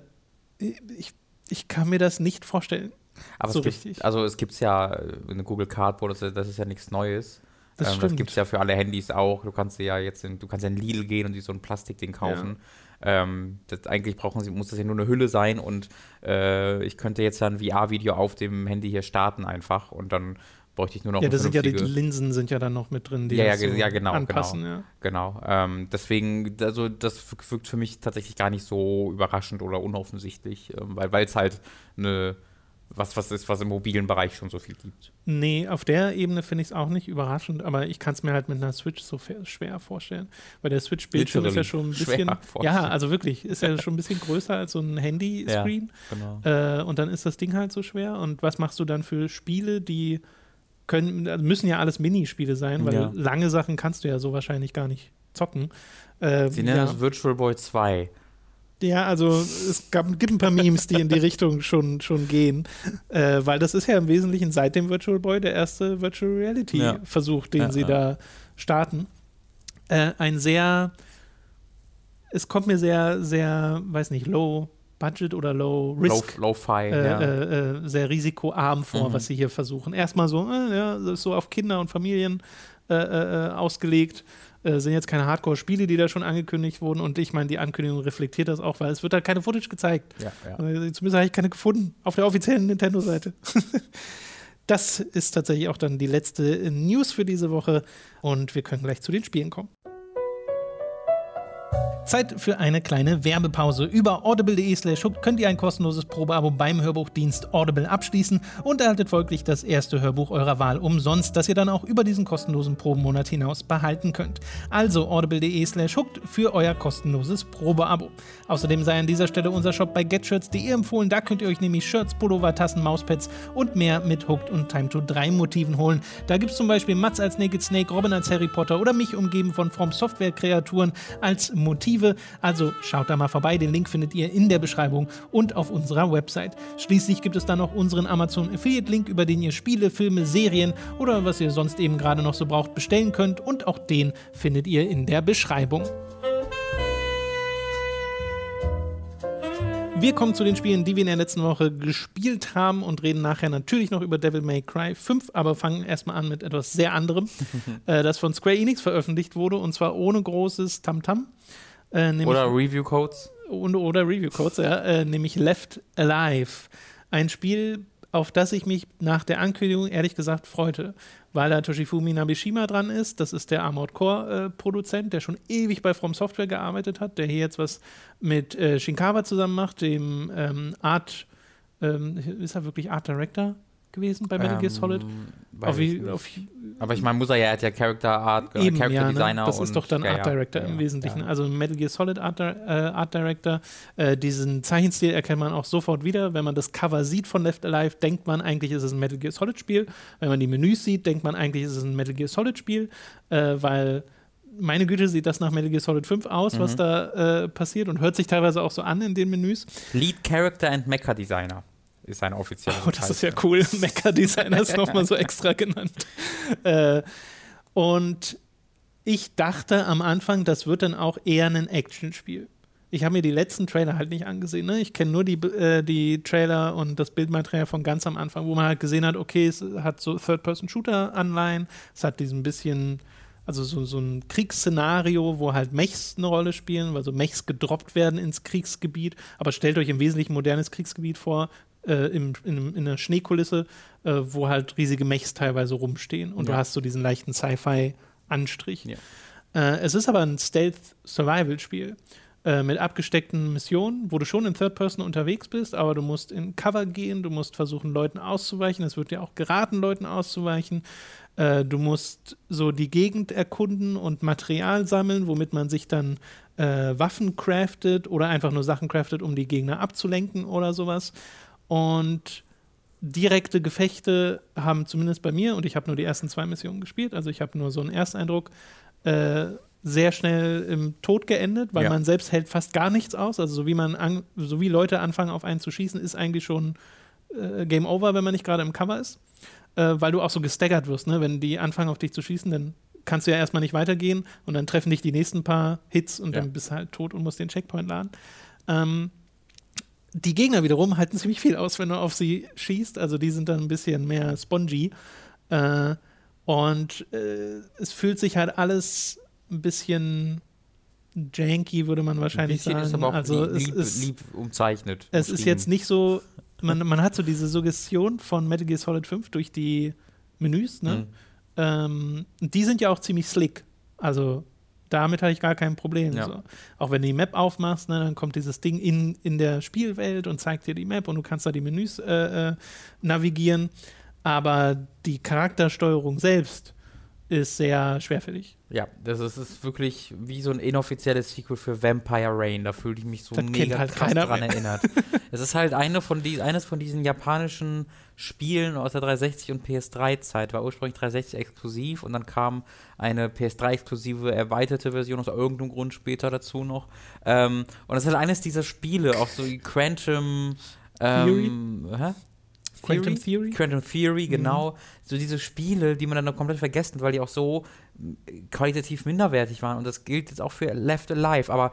ich, ich kann mir das nicht vorstellen. Aber so es gibt, also es gibt ja eine Google Cardboard, das ist ja nichts Neues. Das, ähm, das gibt es ja für alle Handys auch. Du kannst ja jetzt in, du kannst ja in Lidl gehen und dir so ein Plastikding kaufen. Ja. Ähm, das, eigentlich brauchen sie, muss das ja nur eine Hülle sein und äh, ich könnte jetzt dann ein VR-Video auf dem Handy hier starten einfach und dann bräuchte ich nur noch Ja, das sind ja die Linsen sind ja dann noch mit drin, die ja, ja, so ja genau, anpassen. Genau, ja. genau. Ähm, deswegen, also das wirkt für mich tatsächlich gar nicht so überraschend oder unoffensichtlich, ähm, weil es halt eine was, was ist, was im mobilen Bereich schon so viel gibt. Nee, auf der Ebene finde ich es auch nicht überraschend, aber ich kann es mir halt mit einer Switch so schwer vorstellen. Weil der Switch-Bildschirm ist ja schon ein bisschen. Ja, also wirklich, ist ja schon ein bisschen größer als so ein Handy-Screen. Ja, genau. Äh, und dann ist das Ding halt so schwer. Und was machst du dann für Spiele, die können, also müssen ja alles Minispiele sein, weil ja. lange Sachen kannst du ja so wahrscheinlich gar nicht zocken. Äh, Sie nennen ja. das Virtual Boy 2. Ja, also es gab, gibt ein paar Memes, die in die Richtung schon, schon gehen, äh, weil das ist ja im Wesentlichen seit dem Virtual Boy der erste Virtual Reality ja. Versuch, den ja, sie ja. da starten. Äh, ein sehr, es kommt mir sehr, sehr, weiß nicht, low Budget oder Low Risk, Low, low fi, äh, ja. Äh, äh, sehr risikoarm vor, mhm. was sie hier versuchen. Erstmal so, äh, ja, so auf Kinder und Familien äh, äh, sind jetzt keine Hardcore-Spiele, die da schon angekündigt wurden. Und ich meine, die Ankündigung reflektiert das auch, weil es wird halt keine Footage gezeigt. Ja, ja. Zumindest habe ich keine gefunden auf der offiziellen Nintendo-Seite. das ist tatsächlich auch dann die letzte News für diese Woche. Und wir können gleich zu den Spielen kommen. Zeit für eine kleine Werbepause. Über audible.de slash könnt ihr ein kostenloses Probeabo beim Hörbuchdienst Audible abschließen und erhaltet folglich das erste Hörbuch eurer Wahl umsonst, das ihr dann auch über diesen kostenlosen Probenmonat hinaus behalten könnt. Also audible.de slash für euer kostenloses Probeabo. Außerdem sei an dieser Stelle unser Shop bei getshirts.de empfohlen. Da könnt ihr euch nämlich Shirts, Pullover, Tassen, Mauspads und mehr mit Hooked und Time to 3 Motiven holen. Da gibt es zum Beispiel Mats als Naked Snake, Robin als Harry Potter oder mich umgeben von From Software Kreaturen als Motiv Motive. Also schaut da mal vorbei. Den Link findet ihr in der Beschreibung und auf unserer Website. Schließlich gibt es dann noch unseren Amazon Affiliate Link, über den ihr Spiele, Filme, Serien oder was ihr sonst eben gerade noch so braucht bestellen könnt. Und auch den findet ihr in der Beschreibung. Wir kommen zu den Spielen, die wir in der letzten Woche gespielt haben und reden nachher natürlich noch über Devil May Cry 5, aber fangen erstmal an mit etwas sehr anderem, äh, das von Square Enix veröffentlicht wurde und zwar ohne großes Tamtam. -Tam. Äh, oder Review-Codes. Und, oder Review-Codes, ja. Äh, nämlich Left Alive. Ein Spiel, auf das ich mich nach der Ankündigung ehrlich gesagt freute, weil da Toshifumi Nabishima dran ist. Das ist der Armored Core-Produzent, äh, der schon ewig bei From Software gearbeitet hat, der hier jetzt was mit äh, Shinkawa zusammen macht, dem ähm, Art, ähm, ist er wirklich Art Director? Gewesen bei Metal Gear ähm, Solid. Auf, auf, aber ich meine, muss er ja, er hat ja Character Art, äh, Eben, Character ja, ne? Designer. Das ist doch dann Art Director ja, im Wesentlichen. Also Metal Gear Solid Art, äh, Art Director. Äh, diesen Zeichenstil erkennt man auch sofort wieder. Wenn man das Cover sieht von Left Alive, denkt man eigentlich, ist es ein Metal Gear Solid Spiel. Wenn man die Menüs sieht, denkt man eigentlich, ist es ein Metal Gear Solid Spiel, äh, weil meine Güte, sieht das nach Metal Gear Solid 5 aus, mhm. was da äh, passiert und hört sich teilweise auch so an in den Menüs. Lead Character and Mecha Designer ist ein offizieller Oh, das ist ja cool. Mecha-Designer ist nochmal so extra genannt. Äh, und ich dachte am Anfang, das wird dann auch eher ein Actionspiel. Ich habe mir die letzten Trailer halt nicht angesehen. Ne? Ich kenne nur die, äh, die Trailer und das Bildmaterial von ganz am Anfang, wo man halt gesehen hat, okay, es hat so Third-Person-Shooter-Anleihen, es hat diesen bisschen, also so, so ein Kriegsszenario, wo halt Mechs eine Rolle spielen, weil so Mechs gedroppt werden ins Kriegsgebiet. Aber stellt euch im Wesentlichen modernes Kriegsgebiet vor, äh, im, in, in einer Schneekulisse, äh, wo halt riesige Mechs teilweise rumstehen und ja. du hast so diesen leichten Sci-Fi-Anstrich. Ja. Äh, es ist aber ein Stealth-Survival-Spiel äh, mit abgesteckten Missionen, wo du schon in Third Person unterwegs bist, aber du musst in Cover gehen, du musst versuchen, Leuten auszuweichen. Es wird dir auch geraten, Leuten auszuweichen. Äh, du musst so die Gegend erkunden und Material sammeln, womit man sich dann äh, Waffen craftet oder einfach nur Sachen craftet, um die Gegner abzulenken oder sowas. Und direkte Gefechte haben zumindest bei mir, und ich habe nur die ersten zwei Missionen gespielt, also ich habe nur so einen Ersteindruck, äh, sehr schnell im Tod geendet, weil ja. man selbst hält fast gar nichts aus. Also so wie man an, so wie Leute anfangen auf einen zu schießen, ist eigentlich schon äh, Game Over, wenn man nicht gerade im Cover ist. Äh, weil du auch so gestaggert wirst, ne? Wenn die anfangen auf dich zu schießen, dann kannst du ja erstmal nicht weitergehen und dann treffen dich die nächsten paar Hits und ja. dann bist du halt tot und musst den Checkpoint laden. Ähm, die Gegner wiederum halten ziemlich viel aus, wenn du auf sie schießt. Also die sind dann ein bisschen mehr spongy. Äh, und äh, es fühlt sich halt alles ein bisschen janky, würde man wahrscheinlich sagen. Ist aber auch also lieb, es ist, lieb umzeichnet. Es ist jetzt nicht so, man, man hat so diese Suggestion von Metal Gear Solid 5 durch die Menüs, ne? Mhm. Ähm, die sind ja auch ziemlich slick. Also damit habe ich gar kein Problem. Ja. So. Auch wenn du die Map aufmachst, ne, dann kommt dieses Ding in, in der Spielwelt und zeigt dir die Map und du kannst da die Menüs äh, äh, navigieren. Aber die Charaktersteuerung selbst ist sehr schwerfällig. Ja, das ist, ist, wirklich wie so ein inoffizielles Sequel für Vampire Rain. Da fühle ich mich so das mega halt krass dran mehr. erinnert. es ist halt eine von die, eines von diesen japanischen Spielen aus der 360 und PS3-Zeit. War ursprünglich 360 exklusiv und dann kam eine PS3-exklusive erweiterte Version aus irgendeinem Grund später dazu noch. Ähm, und es ist halt eines dieser Spiele, auch so wie Quantum. Ähm, Theory? Hä? Quantum Theory? Quantum Theory, mhm. genau. Mhm. So diese Spiele, die man dann noch komplett vergessen, weil die auch so äh, qualitativ minderwertig waren. Und das gilt jetzt auch für Left Alive. Aber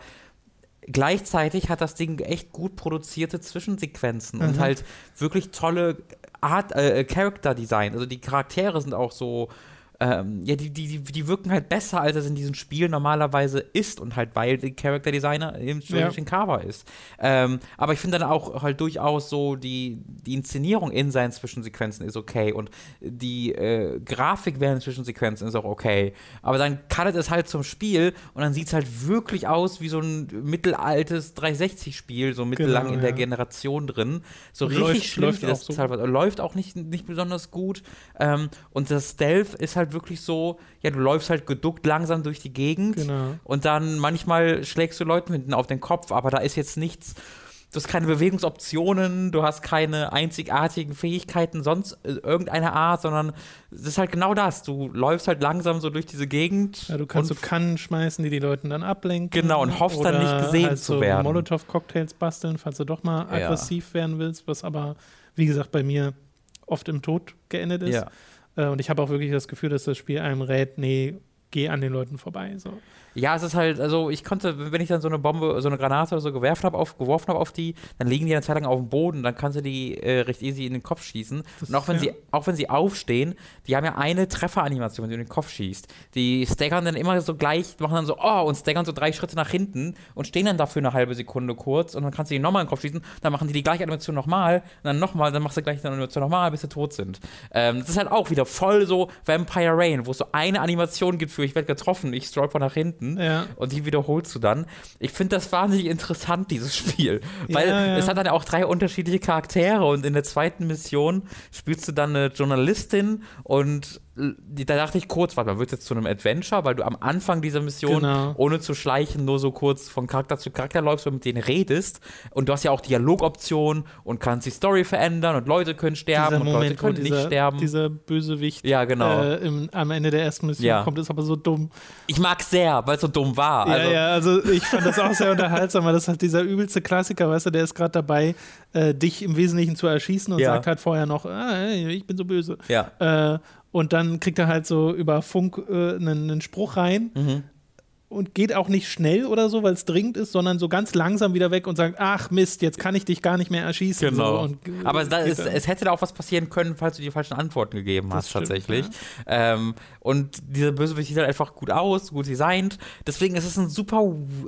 gleichzeitig hat das Ding echt gut produzierte Zwischensequenzen mhm. und halt wirklich tolle Art, äh, Character Design. Also die Charaktere sind auch so ähm, ja, die, die, die wirken halt besser, als es in diesen Spielen normalerweise ist und halt, weil der Character Designer im ja. Cover ist. Ähm, aber ich finde dann auch halt durchaus so, die, die Inszenierung in seinen Zwischensequenzen ist okay und die äh, Grafik während Zwischensequenzen ist auch okay. Aber dann cuttet es halt zum Spiel und dann sieht es halt wirklich aus wie so ein mittelaltes 360-Spiel, so mittellang genau, in der Generation drin. So und richtig läuft, schlimm, läuft das auch so. läuft auch nicht, nicht besonders gut. Ähm, und das Stealth ist halt wirklich so, ja, du läufst halt geduckt langsam durch die Gegend genau. und dann manchmal schlägst du Leuten hinten auf den Kopf, aber da ist jetzt nichts, du hast keine Bewegungsoptionen, du hast keine einzigartigen Fähigkeiten sonst äh, irgendeiner Art, sondern es ist halt genau das. Du läufst halt langsam so durch diese Gegend. Ja, du kannst so Kannen schmeißen, die die Leute dann ablenken. Genau, und hoffst dann nicht gesehen halt zu so werden. Molotow-Cocktails basteln, falls du doch mal aggressiv ja. werden willst, was aber, wie gesagt, bei mir oft im Tod geendet ist. Ja. Äh, und ich habe auch wirklich das Gefühl, dass das Spiel einem rät, nee, geh an den Leuten vorbei. So. Ja, es ist halt, also ich konnte, wenn ich dann so eine Bombe, so eine Granate oder so geworfen habe auf, geworfen habe auf die, dann liegen die eine Zeit lang auf dem Boden, dann kannst du die äh, recht easy in den Kopf schießen. Das und auch wenn ja. sie, auch wenn sie aufstehen, die haben ja eine Trefferanimation, wenn du in den Kopf schießt. Die staggern dann immer so gleich, machen dann so, oh, und staggern so drei Schritte nach hinten und stehen dann dafür eine halbe Sekunde kurz und dann kannst du die nochmal in den Kopf schießen, dann machen die die gleiche Animation nochmal und dann nochmal, dann machst du gleich die Animation nochmal, bis sie tot sind. Ähm, das ist halt auch wieder voll so Vampire Rain, wo es so eine Animation gibt für, ich werde getroffen, ich stolper nach hinten ja. und die wiederholst du dann. Ich finde das wahnsinnig interessant, dieses Spiel. Weil ja, ja. es hat dann auch drei unterschiedliche Charaktere und in der zweiten Mission spielst du dann eine Journalistin und da dachte ich kurz, warte mal, wird jetzt zu einem Adventure, weil du am Anfang dieser Mission, genau. ohne zu schleichen, nur so kurz von Charakter zu Charakter läufst und mit denen redest. Und du hast ja auch Dialogoptionen und kannst die Story verändern und Leute können sterben dieser und Moment, Leute können dieser, nicht sterben. Dieser Bösewicht ja, genau. Äh, im, am Ende der ersten Mission ja. kommt, ist aber so dumm. Ich mag sehr, weil es so dumm war. Ja, also. ja, also ich fand das auch sehr unterhaltsam, weil das halt dieser übelste Klassiker, weißt du, der ist gerade dabei, äh, dich im Wesentlichen zu erschießen und Ja. sagt halt vorher noch, ah, ich bin so böse. Ja. Äh, und dann kriegt er halt so über Funk äh, einen, einen Spruch rein Mhm. und geht auch nicht schnell oder so, weil es dringend ist, sondern so ganz langsam wieder weg und sagt, ach Mist, jetzt kann ich dich gar nicht mehr erschießen. So, und, Genau. Aber ist, dann. es hätte da auch was passieren können, falls du die falschen Antworten gegeben Das hast, stimmt, tatsächlich. Ähm, und dieser Bösewicht sieht halt einfach gut aus, gut designt. Deswegen ist es ein super,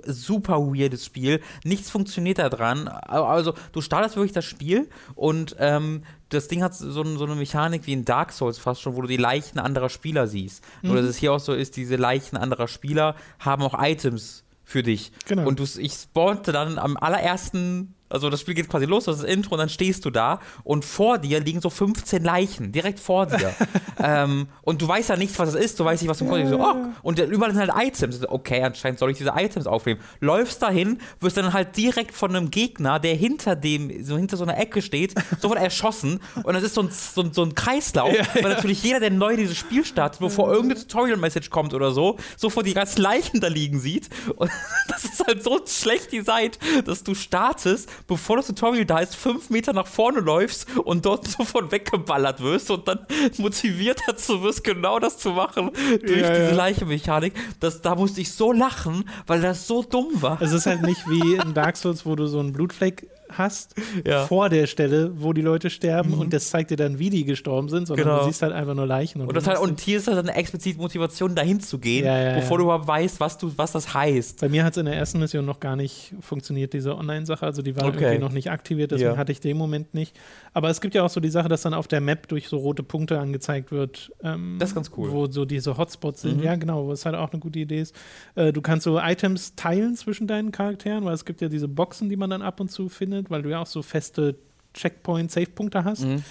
super weirdes Spiel. Nichts funktioniert da dran. Also, du startest wirklich das Spiel und ähm, das Ding hat so, so eine Mechanik wie in Dark Souls fast schon, wo du die Leichen anderer Spieler siehst. Nur, Mhm. dass es hier auch so ist, diese Leichen anderer Spieler haben auch Items für dich. Genau. Und du, ich spawnte dann am allerersten, also das Spiel geht quasi los, das ist das Intro und dann stehst du da und vor dir liegen so 15 Leichen, direkt vor dir. ähm, und du weißt ja nicht, was es ist, du weißt nicht, was du ja, so, oh, Und überall sind halt Items. Okay, anscheinend soll ich diese Items aufnehmen. Läufst dahin, wirst dann halt direkt von einem Gegner, der hinter dem, so hinter so einer Ecke steht, sofort erschossen. Und das ist so ein, so ein, so ein Kreislauf, weil natürlich jeder, der neu dieses Spiel startet, bevor irgendeine Tutorial-Message kommt oder so, sofort die ganzen Leichen da liegen sieht. Und das ist halt so schlecht designt, dass du startest, bevor das Tutorial da ist, fünf Meter nach vorne läufst und dort sofort weggeballert wirst und dann motiviert dazu wirst, genau das zu machen durch Ja, diese ja. Leiche-Mechanik. Das, da musste ich so lachen, weil das so dumm war. Es ist halt nicht wie in Dark Souls, wo du so einen Blutfleck hast Ja. vor der Stelle, wo die Leute sterben und das zeigt dir dann, wie die gestorben sind, sondern Genau. du siehst halt einfach nur Leichen. Und, du das halt, und hier ist halt eine explizit Motivation, dahin zu gehen, Ja, ja, bevor du überhaupt weißt, was, du, was das heißt. Bei mir hat es in der ersten Mission noch gar nicht funktioniert, diese Online-Sache. Also die war Okay. irgendwie noch nicht aktiviert, deswegen hatte ich den Moment nicht. Aber es gibt ja auch so die Sache, dass dann auf der Map durch so rote Punkte angezeigt wird. Ähm, Das ist ganz cool. Wo so diese Hotspots sind. Mhm. Ja, genau, was halt auch eine gute Idee ist. Äh, du kannst so Items teilen zwischen deinen Charakteren, weil es gibt ja diese Boxen, die man dann ab und zu findet, weil du ja auch so feste Checkpoint, Safe-Punkte hast. Mhm.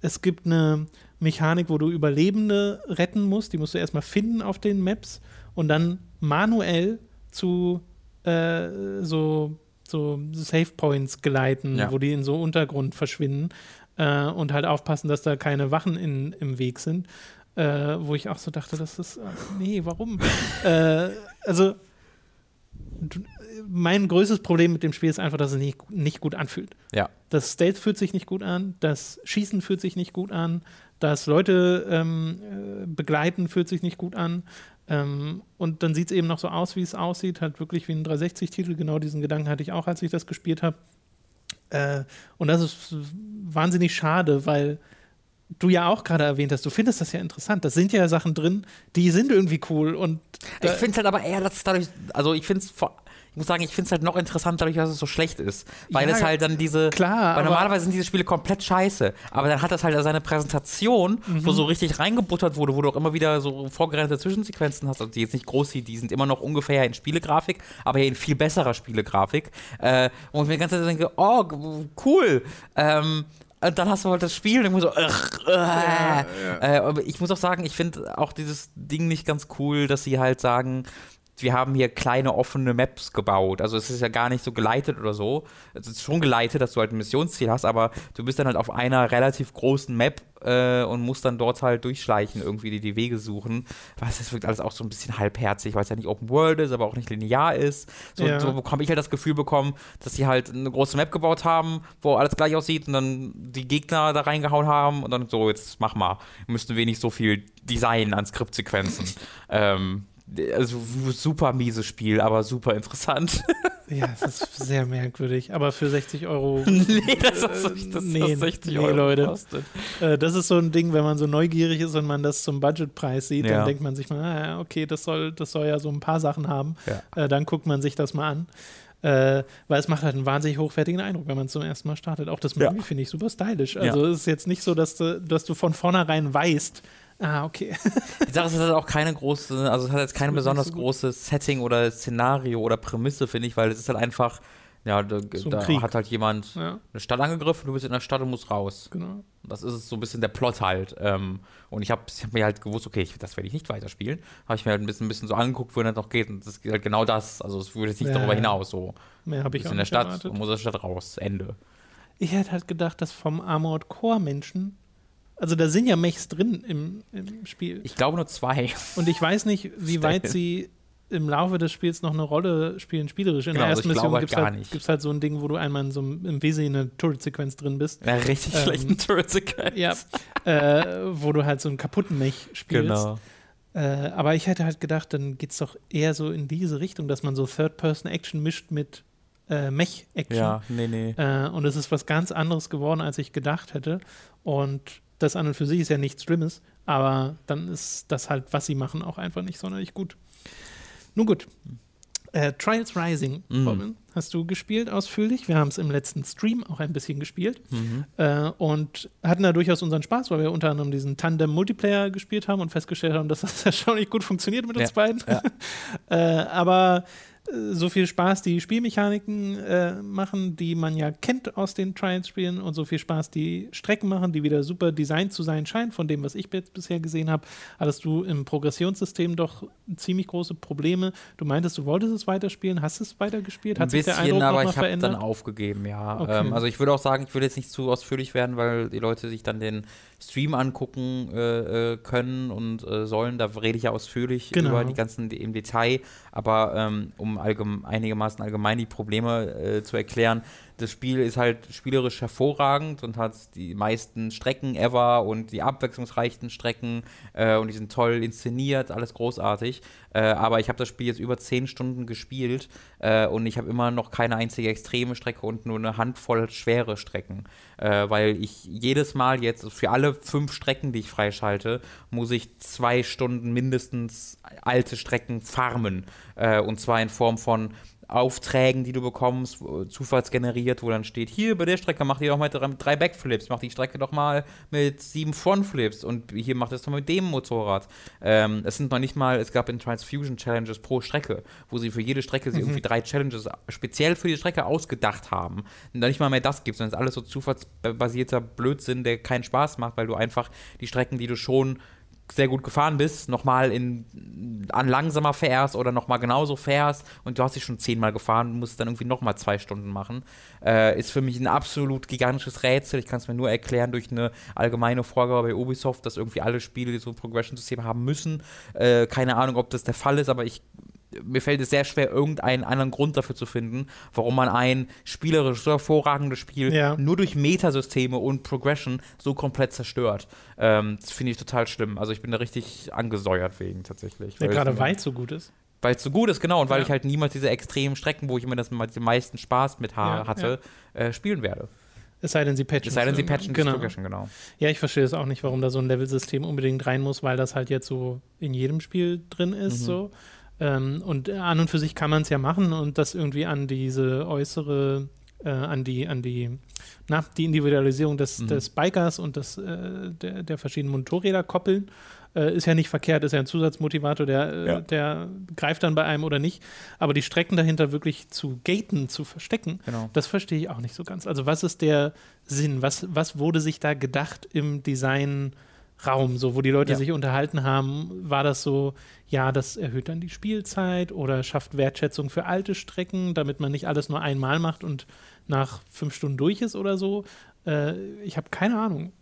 Es gibt eine Mechanik, wo du Überlebende retten musst. Die musst du erstmal finden auf den Maps und dann manuell zu äh, so, so Safe Points geleiten, Ja. wo die in so Untergrund verschwinden äh, und halt aufpassen, dass da keine Wachen in, im Weg sind. Äh, wo ich auch so dachte, das ist, äh, nee, warum? äh, also, du, mein größtes Problem mit dem Spiel ist einfach, dass es nicht, nicht gut anfühlt. Ja. Das Stealth fühlt sich nicht gut an, das Schießen fühlt sich nicht gut an, das Leute ähm, äh, begleiten fühlt sich nicht gut an. Ähm, und dann sieht es eben noch so aus, wie es aussieht, halt wirklich wie ein 360-Titel. Genau diesen Gedanken hatte ich auch, als ich das gespielt habe. Äh, und das ist wahnsinnig schade, weil du ja auch gerade erwähnt hast, du findest das ja interessant. Das sind ja Sachen drin, die sind irgendwie cool. Und Ich finde es halt aber eher, dass es dadurch, also ich finde es ich muss sagen, ich finde es halt noch interessant dadurch, dass es so schlecht ist. Weil Ja, es halt dann diese. klar, Weil normalerweise sind diese Spiele komplett scheiße. Aber dann hat das halt seine Präsentation, Mhm. wo so richtig reingebuttert wurde, wo du auch immer wieder so vorgerendete Zwischensequenzen hast, also die jetzt nicht groß sind, die sind immer noch ungefähr in Spielegrafik, aber ja in viel besserer Spielegrafik. Äh, und ich mir die ganze Zeit denke, oh, cool. Ähm, und dann hast du halt das Spiel und irgendwie so, ugh, äh, Äh, aber ich muss auch sagen, ich finde auch dieses Ding nicht ganz cool, dass sie halt sagen, wir haben hier kleine offene Maps gebaut. Also es ist ja gar nicht so geleitet oder so. Es ist schon geleitet, dass du halt ein Missionsziel hast, aber du bist dann halt auf einer relativ großen Map äh, und musst dann dort halt durchschleichen, irgendwie die, die Wege suchen. Was das wirkt alles auch so ein bisschen halbherzig, weil es ja nicht Open World ist, aber auch nicht linear ist. So, Ja. so bekomme ich halt das Gefühl bekommen, dass sie halt eine große Map gebaut haben, wo alles gleich aussieht und dann die Gegner da reingehauen haben und dann so, jetzt mach mal. Müssten wir nicht so viel Design an Skriptsequenzen. ähm, also super mieses Spiel, aber super interessant. ja, es ist sehr merkwürdig. Aber für 60 Euro nee, das ist das, das, nee, das 60 nee, Euro Leute. kostet. Äh, das ist so ein Ding, wenn man so neugierig ist und man das zum Budgetpreis sieht, Ja. dann denkt man sich mal, ah, okay, das soll, das soll ja so ein paar Sachen haben. Ja. Äh, dann guckt man sich das mal an. Äh, weil es macht halt einen wahnsinnig hochwertigen Eindruck, wenn man es zum ersten Mal startet. Auch das Ja. Menü finde ich super stylisch. Ja. Also es ist jetzt nicht so, dass du, dass du von vornherein weißt, ah, okay. Die Sache ist, es hat auch keine große, also es hat jetzt kein besonders so großes Setting oder Szenario oder Prämisse, finde ich, weil es ist halt einfach, ja, da, So da hat halt jemand ja, eine Stadt angegriffen, du bist in der Stadt und musst raus. genau. Das ist so ein bisschen der Plot halt. Ähm, und ich habe hab mir halt gewusst, okay, ich, das werde ich nicht weiterspielen. Habe ich mir halt ein bisschen, ein bisschen so angeguckt, wohin das noch geht. Und das ist halt genau das. Also es würde jetzt nicht Ja, darüber hinaus. So, Mehr habe ich auch in der Stadt erwartet. und muss aus der Stadt raus. Ende. Ich hätte halt gedacht, dass vom Armored Core Menschen, also da sind ja Mechs drin im, im Spiel. Ich glaube nur zwei. Und ich weiß nicht, wie weit sie im Laufe des Spiels noch eine Rolle spielen, spielerisch. In Genau, der also ersten ich Mission gibt es halt, halt so ein Ding, wo du einmal in so einem, im Wesentlichen eine Turret-Sequenz drin bist. Ja, richtig Ähm, schlechten Turret-Sequenz. Ja, äh, wo du halt so einen kaputten Mech spielst. Genau. Äh, aber ich hätte halt gedacht, dann geht es doch eher so in diese Richtung, dass man so Third-Person-Action mischt mit äh, Mech-Action. Ja, nee, nee. Äh, und es ist was ganz anderes geworden, als ich gedacht hätte. Und das an und für sich ist ja nichts Schlimmes, aber dann ist das halt, was sie machen, auch einfach nicht sonderlich gut. Nun gut. Äh, Trials Rising, Mhm. Robin, hast du gespielt ausführlich. Wir haben es im letzten Stream auch ein bisschen gespielt Mhm. äh, und hatten da durchaus unseren Spaß, weil wir unter anderem diesen Tandem-Multiplayer gespielt haben und festgestellt haben, dass das erstaunlich gut funktioniert mit uns Ja, beiden. ja. äh, aber so viel Spaß die Spielmechaniken äh, machen, die man ja kennt aus den Trials-Spielen und so viel Spaß die Strecken machen, die wieder super designt zu sein scheinen, von dem, was ich jetzt bisher gesehen habe, hattest du im Progressionssystem doch ziemlich große Probleme. Du meintest, du wolltest es weiterspielen, hast es weitergespielt? Hat Ein sich der bisschen, Eindruck aber ich habe dann aufgegeben, ja. Okay. Ähm, also ich würde auch sagen, ich würde jetzt nicht zu ausführlich werden, weil die Leute sich dann den Stream angucken äh, äh, können und äh, sollen. Da rede ich ja ausführlich Genau. über die ganzen im Detail. Aber ähm, um allgem einigermaßen allgemein die Probleme äh, zu erklären, das Spiel ist halt spielerisch hervorragend und hat die meisten Strecken ever und die abwechslungsreichsten Strecken äh, und die sind toll inszeniert, alles großartig. Äh, aber ich habe das Spiel jetzt über zehn Stunden gespielt äh, und ich habe immer noch keine einzige extreme Strecke und nur eine Handvoll schwere Strecken. Äh, weil ich jedes Mal jetzt, für alle fünf Strecken, die ich freischalte, muss ich zwei Stunden mindestens alte Strecken farmen. Äh, und zwar in Form von Aufträgen, die du bekommst, zufallsgeneriert, wo dann steht, hier bei der Strecke mach die doch mal drei, Backflips, mach die Strecke doch mal mit sieben Frontflips und hier macht es doch mit dem Motorrad. Ähm, es sind noch nicht mal, es gab in Transfusion Challenges pro Strecke, wo sie für jede Strecke sie irgendwie drei Challenges speziell für die Strecke ausgedacht haben. Und da nicht mal mehr das gibt, sondern es ist alles so zufallsbasierter Blödsinn, der keinen Spaß macht, weil du einfach die Strecken, die du schon sehr gut gefahren bist, nochmal an langsamer fährst oder nochmal genauso fährst und du hast dich schon zehnmal gefahren und musst dann irgendwie nochmal zwei Stunden machen, äh, ist für mich ein absolut gigantisches Rätsel. Ich kann es mir nur erklären durch eine allgemeine Vorgabe bei Ubisoft, dass irgendwie alle Spiele so ein Progression-System haben müssen. Äh, keine Ahnung, ob das der Fall ist, aber ich mir fällt es sehr schwer, irgendeinen anderen Grund dafür zu finden, warum man ein spielerisch so hervorragendes Spiel Ja. nur durch Metasysteme und Progression so komplett zerstört. Ähm, das finde ich total schlimm. Also ich bin da richtig angesäuert wegen tatsächlich. Ja, Weil gerade weil es so gut ist. weil es so gut ist, genau, und weil Ja. ich halt niemals diese extremen Strecken, wo ich immer das, den meisten Spaß mit hatte, Äh, spielen werde. Es sei denn, sie patchen. Es sei denn, sie patchen genau. Progression, genau. Ja, ich verstehe es auch nicht, warum da so ein Level-System unbedingt rein muss, weil das halt jetzt so in jedem Spiel drin ist. Mhm. So. Ähm, und an und für sich kann man es ja machen und das irgendwie an diese äußere, äh, an die, an die, na, die Individualisierung des, Mhm. des Bikers und des, äh, der, der verschiedenen Motorräder koppeln. Äh, ist ja nicht verkehrt, ist ja ein Zusatzmotivator, der, äh, Ja. der greift dann bei einem oder nicht. Aber die Strecken dahinter wirklich zu gaten, zu verstecken, Genau. das verstehe ich auch nicht so ganz. Also was ist der Sinn? Was, was wurde sich da gedacht im Designraum, so wo die Leute Ja. sich unterhalten haben? War das so, ja, das erhöht dann die Spielzeit oder schafft Wertschätzung für alte Strecken, damit man nicht alles nur einmal macht und nach fünf Stunden durch ist oder so? Äh, ich habe keine Ahnung.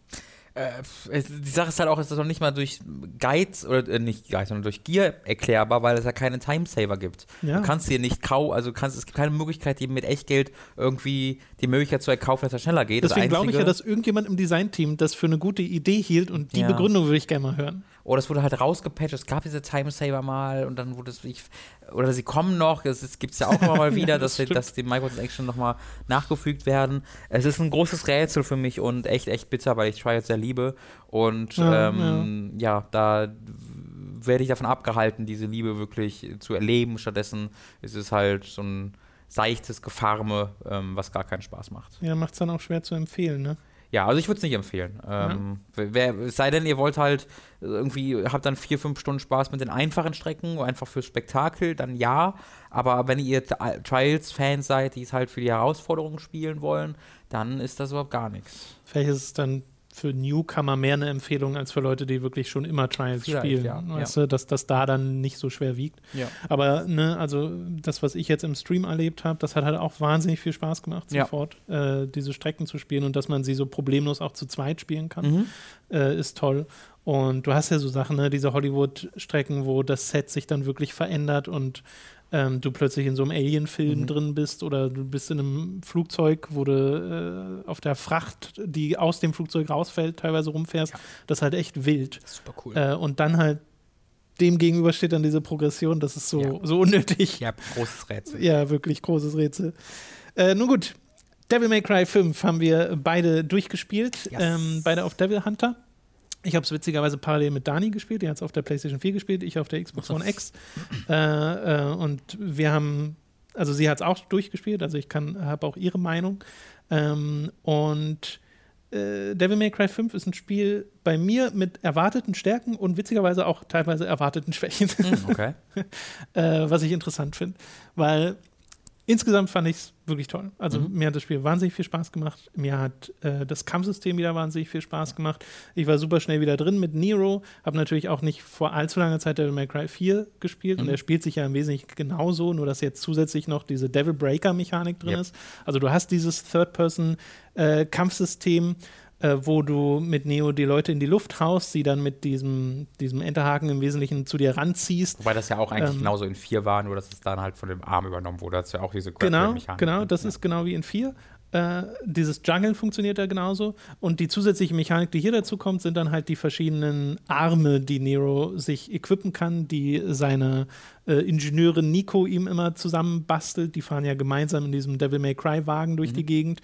Äh, die Sache ist halt auch, es ist noch nicht mal durch Guides oder äh, nicht Guides, sondern durch Gear erklärbar, weil es ja keine Timesaver gibt. Ja. Du kannst dir nicht kau, also kannst, es gibt keine Möglichkeit, dir mit Echtgeld irgendwie die Möglichkeit zu erkaufen, dass es schneller geht. Deswegen glaube ich ja, dass irgendjemand im Designteam das für eine gute Idee hielt und die Ja. Begründung würde ich gerne mal hören. Oder es wurde halt rausgepatcht, es gab diese Timesaver mal und dann wurde es, ich, oder sie kommen noch, es gibt es ja auch immer mal wieder, Ja, dass, das sie- stimmt. dass die Microtransaction nochmal nachgefügt werden. Es ist ein großes Rätsel für mich und echt, echt bitter, weil ich Trials sehr liebe und Ja, ähm, ja. da werde ich davon abgehalten, diese Liebe wirklich zu erleben. Stattdessen ist es halt so ein seichtes Gefarme, ähm, was gar keinen Spaß macht. Ja, macht es dann auch schwer zu empfehlen, ne? Ja, also ich würde es nicht empfehlen. Ähm, wer, es sei denn, ihr wollt halt irgendwie, habt dann vier, fünf Stunden Spaß mit den einfachen Strecken, einfach fürs Spektakel, dann ja. Aber wenn ihr T- Trials-Fans seid, die es halt für die Herausforderungen spielen wollen, dann ist das überhaupt gar nichts. Vielleicht ist es dann für Newcomer mehr eine Empfehlung als für Leute, die wirklich schon immer Trials Vielleicht, spielen. ja, weißt ja. du, dass das da dann nicht so schwer wiegt. Ja. Aber ne, also das, was ich jetzt im Stream erlebt habe, das hat halt auch wahnsinnig viel Spaß gemacht, sofort, äh, diese Strecken zu spielen und dass man sie so problemlos auch zu zweit spielen kann, Mhm. äh, ist toll. Und du hast ja so Sachen, ne, diese Hollywood-Strecken, wo das Set sich dann wirklich verändert und ähm, du plötzlich in so einem Alien-Film Mhm. drin bist oder du bist in einem Flugzeug, wo du äh, auf der Fracht, die aus dem Flugzeug rausfällt, teilweise rumfährst. Ja. Das ist halt echt wild. Super cool. Äh, und dann halt dem gegenüber steht dann diese Progression, das ist so, Ja. so unnötig. ja, großes Rätsel. Ja, wirklich großes Rätsel. Äh, nun gut, Devil May Cry 5 haben wir beide durchgespielt, Yes. ähm, beide auf Devil Hunter. Ich habe es witzigerweise parallel mit Dani gespielt, die hat es auf der PlayStation 4 gespielt, ich auf der Xbox One X. Äh, äh, und wir haben, also sie hat es auch durchgespielt, also ich habe auch ihre Meinung. Ähm, und äh, Devil May Cry 5 ist ein Spiel bei mir mit erwarteten Stärken und witzigerweise auch teilweise erwarteten Schwächen Mhm, Okay. äh, was ich interessant finde. Weil insgesamt fand ich es wirklich toll. Also Mhm. mir hat das Spiel wahnsinnig viel Spaß gemacht. Mir hat äh, das Kampfsystem wieder wahnsinnig viel Spaß gemacht. Ich war super schnell wieder drin mit Nero. Habe natürlich auch nicht vor allzu langer Zeit Devil May Cry 4 gespielt. Und Mhm. er spielt sich ja im Wesentlichen genauso, nur dass jetzt zusätzlich noch diese Devil Breaker-Mechanik drin Yep. ist. Also du hast dieses Third-Person-Kampfsystem. Äh, wo du mit Neo die Leute in die Luft haust, sie dann mit diesem, diesem Enterhaken im Wesentlichen zu dir ranziehst Wobei das ja auch eigentlich Ähm, genauso in vier war, nur dass es dann halt von dem Arm übernommen wurde. Das ist ja auch diese Genau, genau, das Ja. ist genau wie in 4. Äh, dieses Jungle funktioniert da genauso. Und die zusätzliche Mechanik, die hier dazu kommt, sind dann halt die verschiedenen Arme, die Nero sich equippen kann, die seine äh, Ingenieurin Nico ihm immer zusammenbastelt. Die fahren ja gemeinsam in diesem Devil May Cry-Wagen durch die Gegend.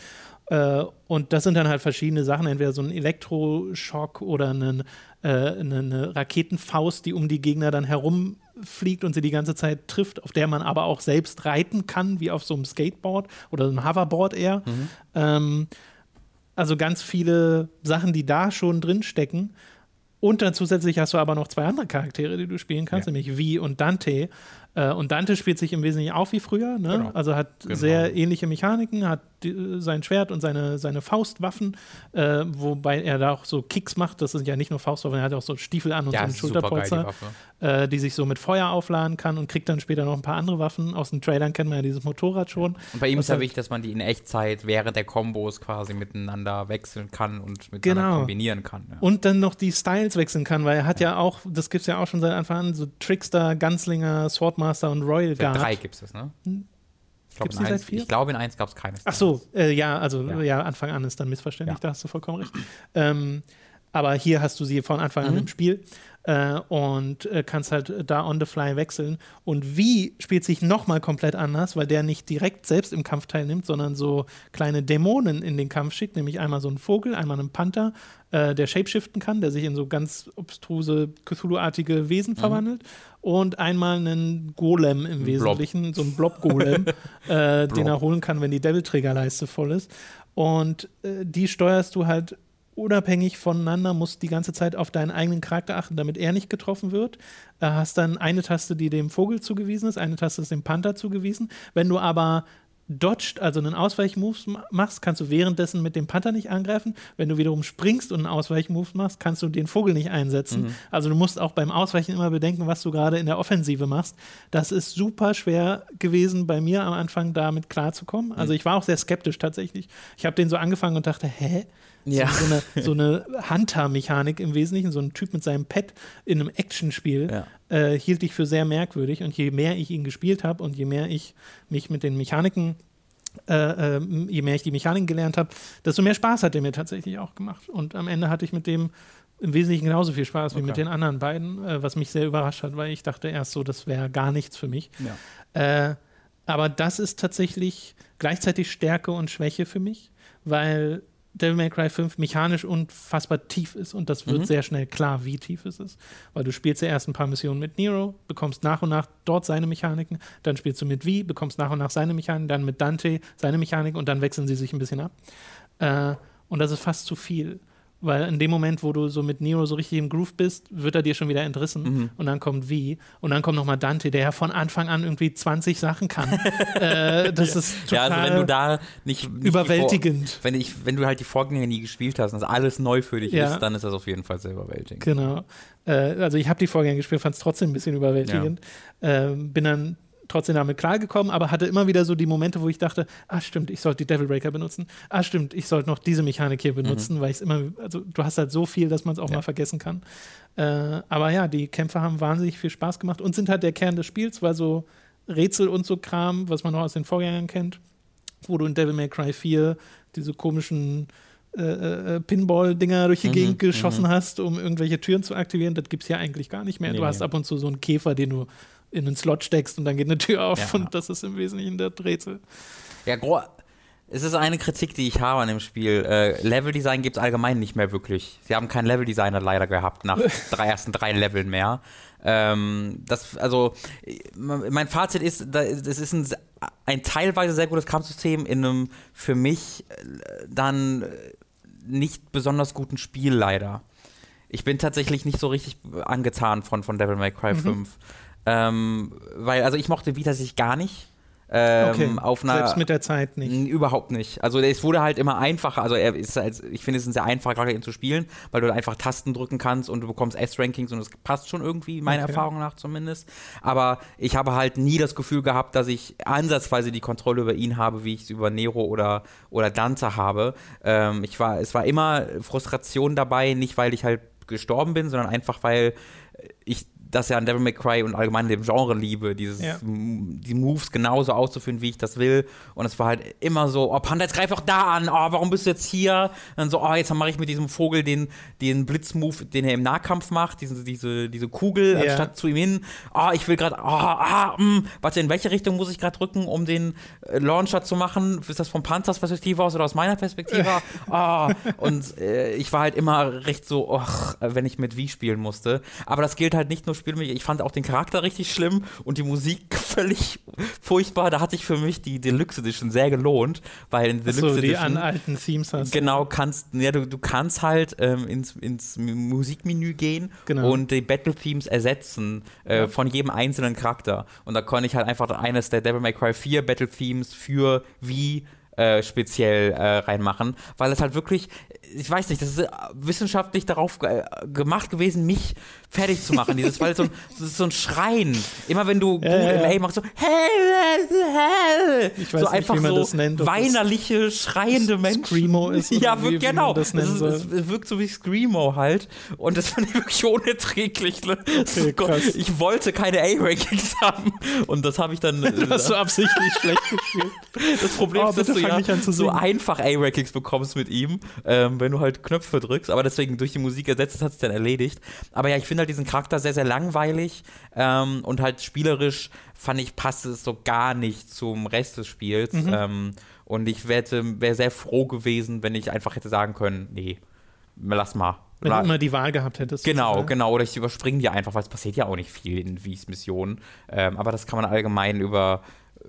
Äh, und das sind dann halt verschiedene Sachen, entweder so ein Elektroschock oder einen, äh, eine, eine Raketenfaust, die um die Gegner dann herumfliegt und sie die ganze Zeit trifft, auf der man aber auch selbst reiten kann, wie auf so einem Skateboard oder einem Hoverboard eher. Ähm, also ganz viele Sachen, die da schon drin stecken. Und dann zusätzlich hast du aber noch zwei andere Charaktere, die du spielen kannst, Ja. nämlich Vi und Dante. Äh, und Dante spielt sich im Wesentlichen auch wie früher, ne? Genau. also hat Genau. sehr ähnliche Mechaniken, hat die, sein Schwert und seine, seine Faustwaffen, äh, wobei er da auch so Kicks macht. Das sind ja nicht nur Faustwaffen, er hat auch so Stiefel an und Ja, so einen die Schulterpolster Waffe. äh, die sich so mit Feuer aufladen kann und kriegt dann später noch ein paar andere Waffen. Aus den Trailern kennt man ja dieses Motorrad schon. Und bei ihm ist ja halt- wichtig, dass man die in Echtzeit während der Kombos quasi miteinander wechseln kann und miteinander Genau. kombinieren kann. Ja. Und dann noch die Styles wechseln kann, weil er hat ja, auch, das gibt es ja auch schon seit Anfang an, so Trickster, Gunslinger, Swordmaster und Royal Guard. drei gibt es, ne? Ich glaube, in, eins- vier? ich glaube, in eins gab es keine. Ach so, äh, ja, also Ja. ja. Anfang an ist dann missverständlich, Ja. da hast du vollkommen recht. Ähm, aber hier hast du sie von Anfang an Mhm. im Spiel äh, und äh, kannst halt da on the fly wechseln. Und wie spielt sich nochmal komplett anders, weil der nicht direkt selbst im Kampf teilnimmt, sondern so kleine Dämonen in den Kampf schickt, nämlich einmal so einen Vogel, einmal einen Panther, äh, der shapeshiften kann, der sich in so ganz obstruse Cthulhu-artige Wesen verwandelt und einmal einen Golem im Blob. Wesentlichen, so einen Blob-Golem, äh, den Blob. er holen kann, wenn die Devil-Trägerleiste voll ist. Und äh, die steuerst du halt unabhängig voneinander, musst die ganze Zeit auf deinen eigenen Charakter achten, damit er nicht getroffen wird. Äh, hast dann eine Taste, die dem Vogel zugewiesen ist, eine Taste ist dem Panther zugewiesen. Wenn du aber dodged, also einen Ausweichmove ma- machst, kannst du währenddessen mit dem Panther nicht angreifen. Wenn du wiederum springst und einen Ausweichmove machst, kannst du den Vogel nicht einsetzen. Also du musst auch beim Ausweichen immer bedenken, was du gerade in der Offensive machst. Das ist super schwer gewesen bei mir am Anfang damit klarzukommen. Also ich war auch sehr skeptisch tatsächlich. Ich habe den so angefangen und dachte, hä? Ja. So, so eine, so eine Hunter-Mechanik im Wesentlichen, so ein Typ mit seinem Pet in einem Actionspiel, Ja. äh, hielt ich für sehr merkwürdig. Und je mehr ich ihn gespielt habe und je mehr ich mich mit den Mechaniken, äh, ähm, je mehr ich die Mechaniken gelernt habe, desto mehr Spaß hat er mir tatsächlich auch gemacht. Und am Ende hatte ich mit dem im Wesentlichen genauso viel Spaß wie mit Okay. den anderen beiden, äh, was mich sehr überrascht hat, weil ich dachte erst so, das wäre gar nichts für mich. Ja. Äh, aber das ist tatsächlich gleichzeitig Stärke und Schwäche für mich, weil Devil May Cry 5 mechanisch unfassbar tief ist und das wird Mhm. sehr schnell klar, wie tief es ist. Weil du spielst ja erst ein paar Missionen mit Nero, bekommst nach und nach dort seine Mechaniken, dann spielst du mit V, bekommst nach und nach seine Mechaniken, dann mit Dante seine Mechanik und dann wechseln sie sich ein bisschen ab. Äh, und das ist fast zu viel. Weil in dem Moment, wo du so mit Nero so richtig im Groove bist, wird er dir schon wieder entrissen Mhm. und dann kommt wie und dann kommt nochmal Dante, der ja von Anfang an irgendwie 20 Sachen kann. äh, das ist Ja, total also wenn du da nicht, nicht überwältigend. Vor wenn, ich, wenn du halt die Vorgänger nie gespielt hast und das alles neu für dich Ja. ist, dann ist das auf jeden Fall sehr überwältigend. Genau. Äh, also ich habe die Vorgänger gespielt, fand es trotzdem ein bisschen überwältigend. Ähm, bin dann trotzdem damit klargekommen, aber hatte immer wieder so die Momente, wo ich dachte, ah stimmt, ich sollte die Devil Breaker benutzen. Ah stimmt, ich sollte noch diese Mechanik hier benutzen, weil ich es immer, also du hast halt so viel, dass man es auch Ja. mal vergessen kann. Äh, aber ja, die Kämpfe haben wahnsinnig viel Spaß gemacht und sind halt der Kern des Spiels, weil so Rätsel und so Kram, was man noch aus den Vorgängern kennt, wo du in Devil May Cry 4 diese komischen äh, äh, Pinball-Dinger durch die Mhm, Gegend geschossen hast, um irgendwelche Türen zu aktivieren. Das gibt es ja eigentlich gar nicht mehr. Nee, du hast ab und zu so einen Käfer, den du in einen Slot steckst und dann geht eine Tür auf Ja. und das ist im Wesentlichen der Rätsel. Ja, gro es ist eine Kritik, die ich habe an dem Spiel. Äh, Leveldesign gibt es allgemein nicht mehr wirklich. Sie haben keinen Leveldesigner leider gehabt nach drei, ersten drei Leveln mehr. Ähm, das, also, mein Fazit ist, das ist ein, ein teilweise sehr gutes Kampfsystem in einem für mich äh, dann äh, nicht besonders guten Spiel leider. Ich bin tatsächlich nicht so richtig angetan von, von Devil May Cry 5. Ähm, weil, also ich mochte Vita sich gar nicht. Ähm, Okay, auf einer, Selbst mit der Zeit nicht. Überhaupt nicht. Also es wurde halt immer einfacher. Also er ist als, ich finde es ein sehr einfacher Charakter ihn zu spielen, weil du einfach Tasten drücken kannst und du bekommst S-Rankings und es passt schon irgendwie, meiner Okay. Erfahrung nach zumindest. Aber ich habe halt nie das Gefühl gehabt, dass ich ansatzweise die Kontrolle über ihn habe, wie ich es über Nero oder, oder Dante habe. Ähm, ich war, es war immer Frustration dabei, nicht weil ich halt gestorben bin, sondern einfach weil ich das ja an Devil May Cry und allgemein dem Genre liebe, dieses, Ja. die Moves genauso auszuführen, wie ich das will. Und es war halt immer so, oh Panda, jetzt greif doch da an, oh, warum bist du jetzt hier? Und dann so, oh, jetzt mache ich mit diesem Vogel den, den Blitzmove, den er im Nahkampf macht, diese, diese, diese Kugel, Ja. anstatt zu ihm hin. Oh, ich will gerade, oh, ah, mh, warte, in welche Richtung muss ich gerade drücken, um den äh, Launcher zu machen? Ist das von Panthers Perspektive aus oder aus meiner Perspektive? oh, und äh, ich war halt immer recht so, äh, wenn ich mit Wii spielen musste. Aber das gilt halt nicht nur Spiel. Ich fand auch den Charakter richtig schlimm und die Musik völlig furchtbar. Da hat sich für mich die Deluxe Edition sehr gelohnt, weil in Deluxe So, die Edition an alten Themes hast. genau kannst, ja, du, du kannst halt ähm, ins, ins Musikmenü gehen Genau. und die Battle Themes ersetzen äh, Ja. von jedem einzelnen Charakter. Und da konnte ich halt einfach eines der Devil May Cry 4 Battle Themes für Wii äh, speziell äh, reinmachen, weil es halt wirklich, ich weiß nicht, das ist äh, wissenschaftlich darauf ge gemacht gewesen, mich fertig zu machen. Dieses, weil so ein, das ist so ein Schreien. Immer wenn du Ja, gut ja, ja. A machst, so hell, hell. Weiß so nicht, einfach man so nennt, weinerliche, schreiende Menschen. Screamo ist Ja, wie- genau. nennen ist, es wirkt so wie Screamo halt. Und das fand ich wirklich unerträglich. Ne? Okay, ich wollte keine A-Rankings haben. Und das habe ich dann. Du hast so äh, absichtlich schlecht gespielt. das Problem Oh, ist, dass du ja nicht so einfach A-Rankings bekommst mit ihm, ähm, wenn du halt Knöpfe drückst. Aber deswegen durch die Musik ersetzt, das hat sich dann erledigt. Aber ja, ich finde halt diesen Charakter sehr, sehr langweilig. Ähm, und halt spielerisch fand ich, passte es so gar nicht zum Rest des Spiels. Mhm. Ähm, und ich wäre wär sehr froh gewesen, wenn ich einfach hätte sagen können, nee, lass mal. Wenn du immer die Wahl gehabt hättest. Genau, sozusagen. genau. Oder ich überspringe die einfach, weil es passiert ja auch nicht viel in Wies Missionen. Ähm, aber das kann man allgemein über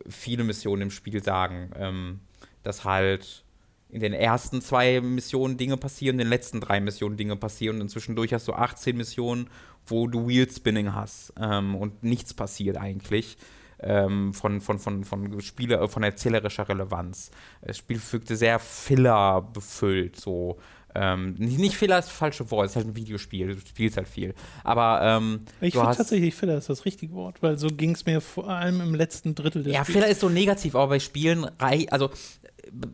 viele Missionen im Spiel sagen. Ähm, dass halt in den ersten zwei Missionen Dinge passieren, in den letzten drei Missionen Dinge passieren und zwischendurch hast du 18 Missionen, wo du Wheel-Spinning hast ähm, und nichts passiert eigentlich. Ähm, von, von, von, von, Spiele, äh, von erzählerischer Relevanz. Das Spiel fügte sehr Filler befüllt, so. Ähm, nicht, nicht Filler ist das falsche Wort, es ist halt ein Videospiel, du spielst halt viel. Aber ähm, Ich finde tatsächlich, Filler ist das richtige Wort, weil so ging es mir vor allem im letzten Drittel des Ja, Spiels. Filler ist so negativ, aber bei Spielen, also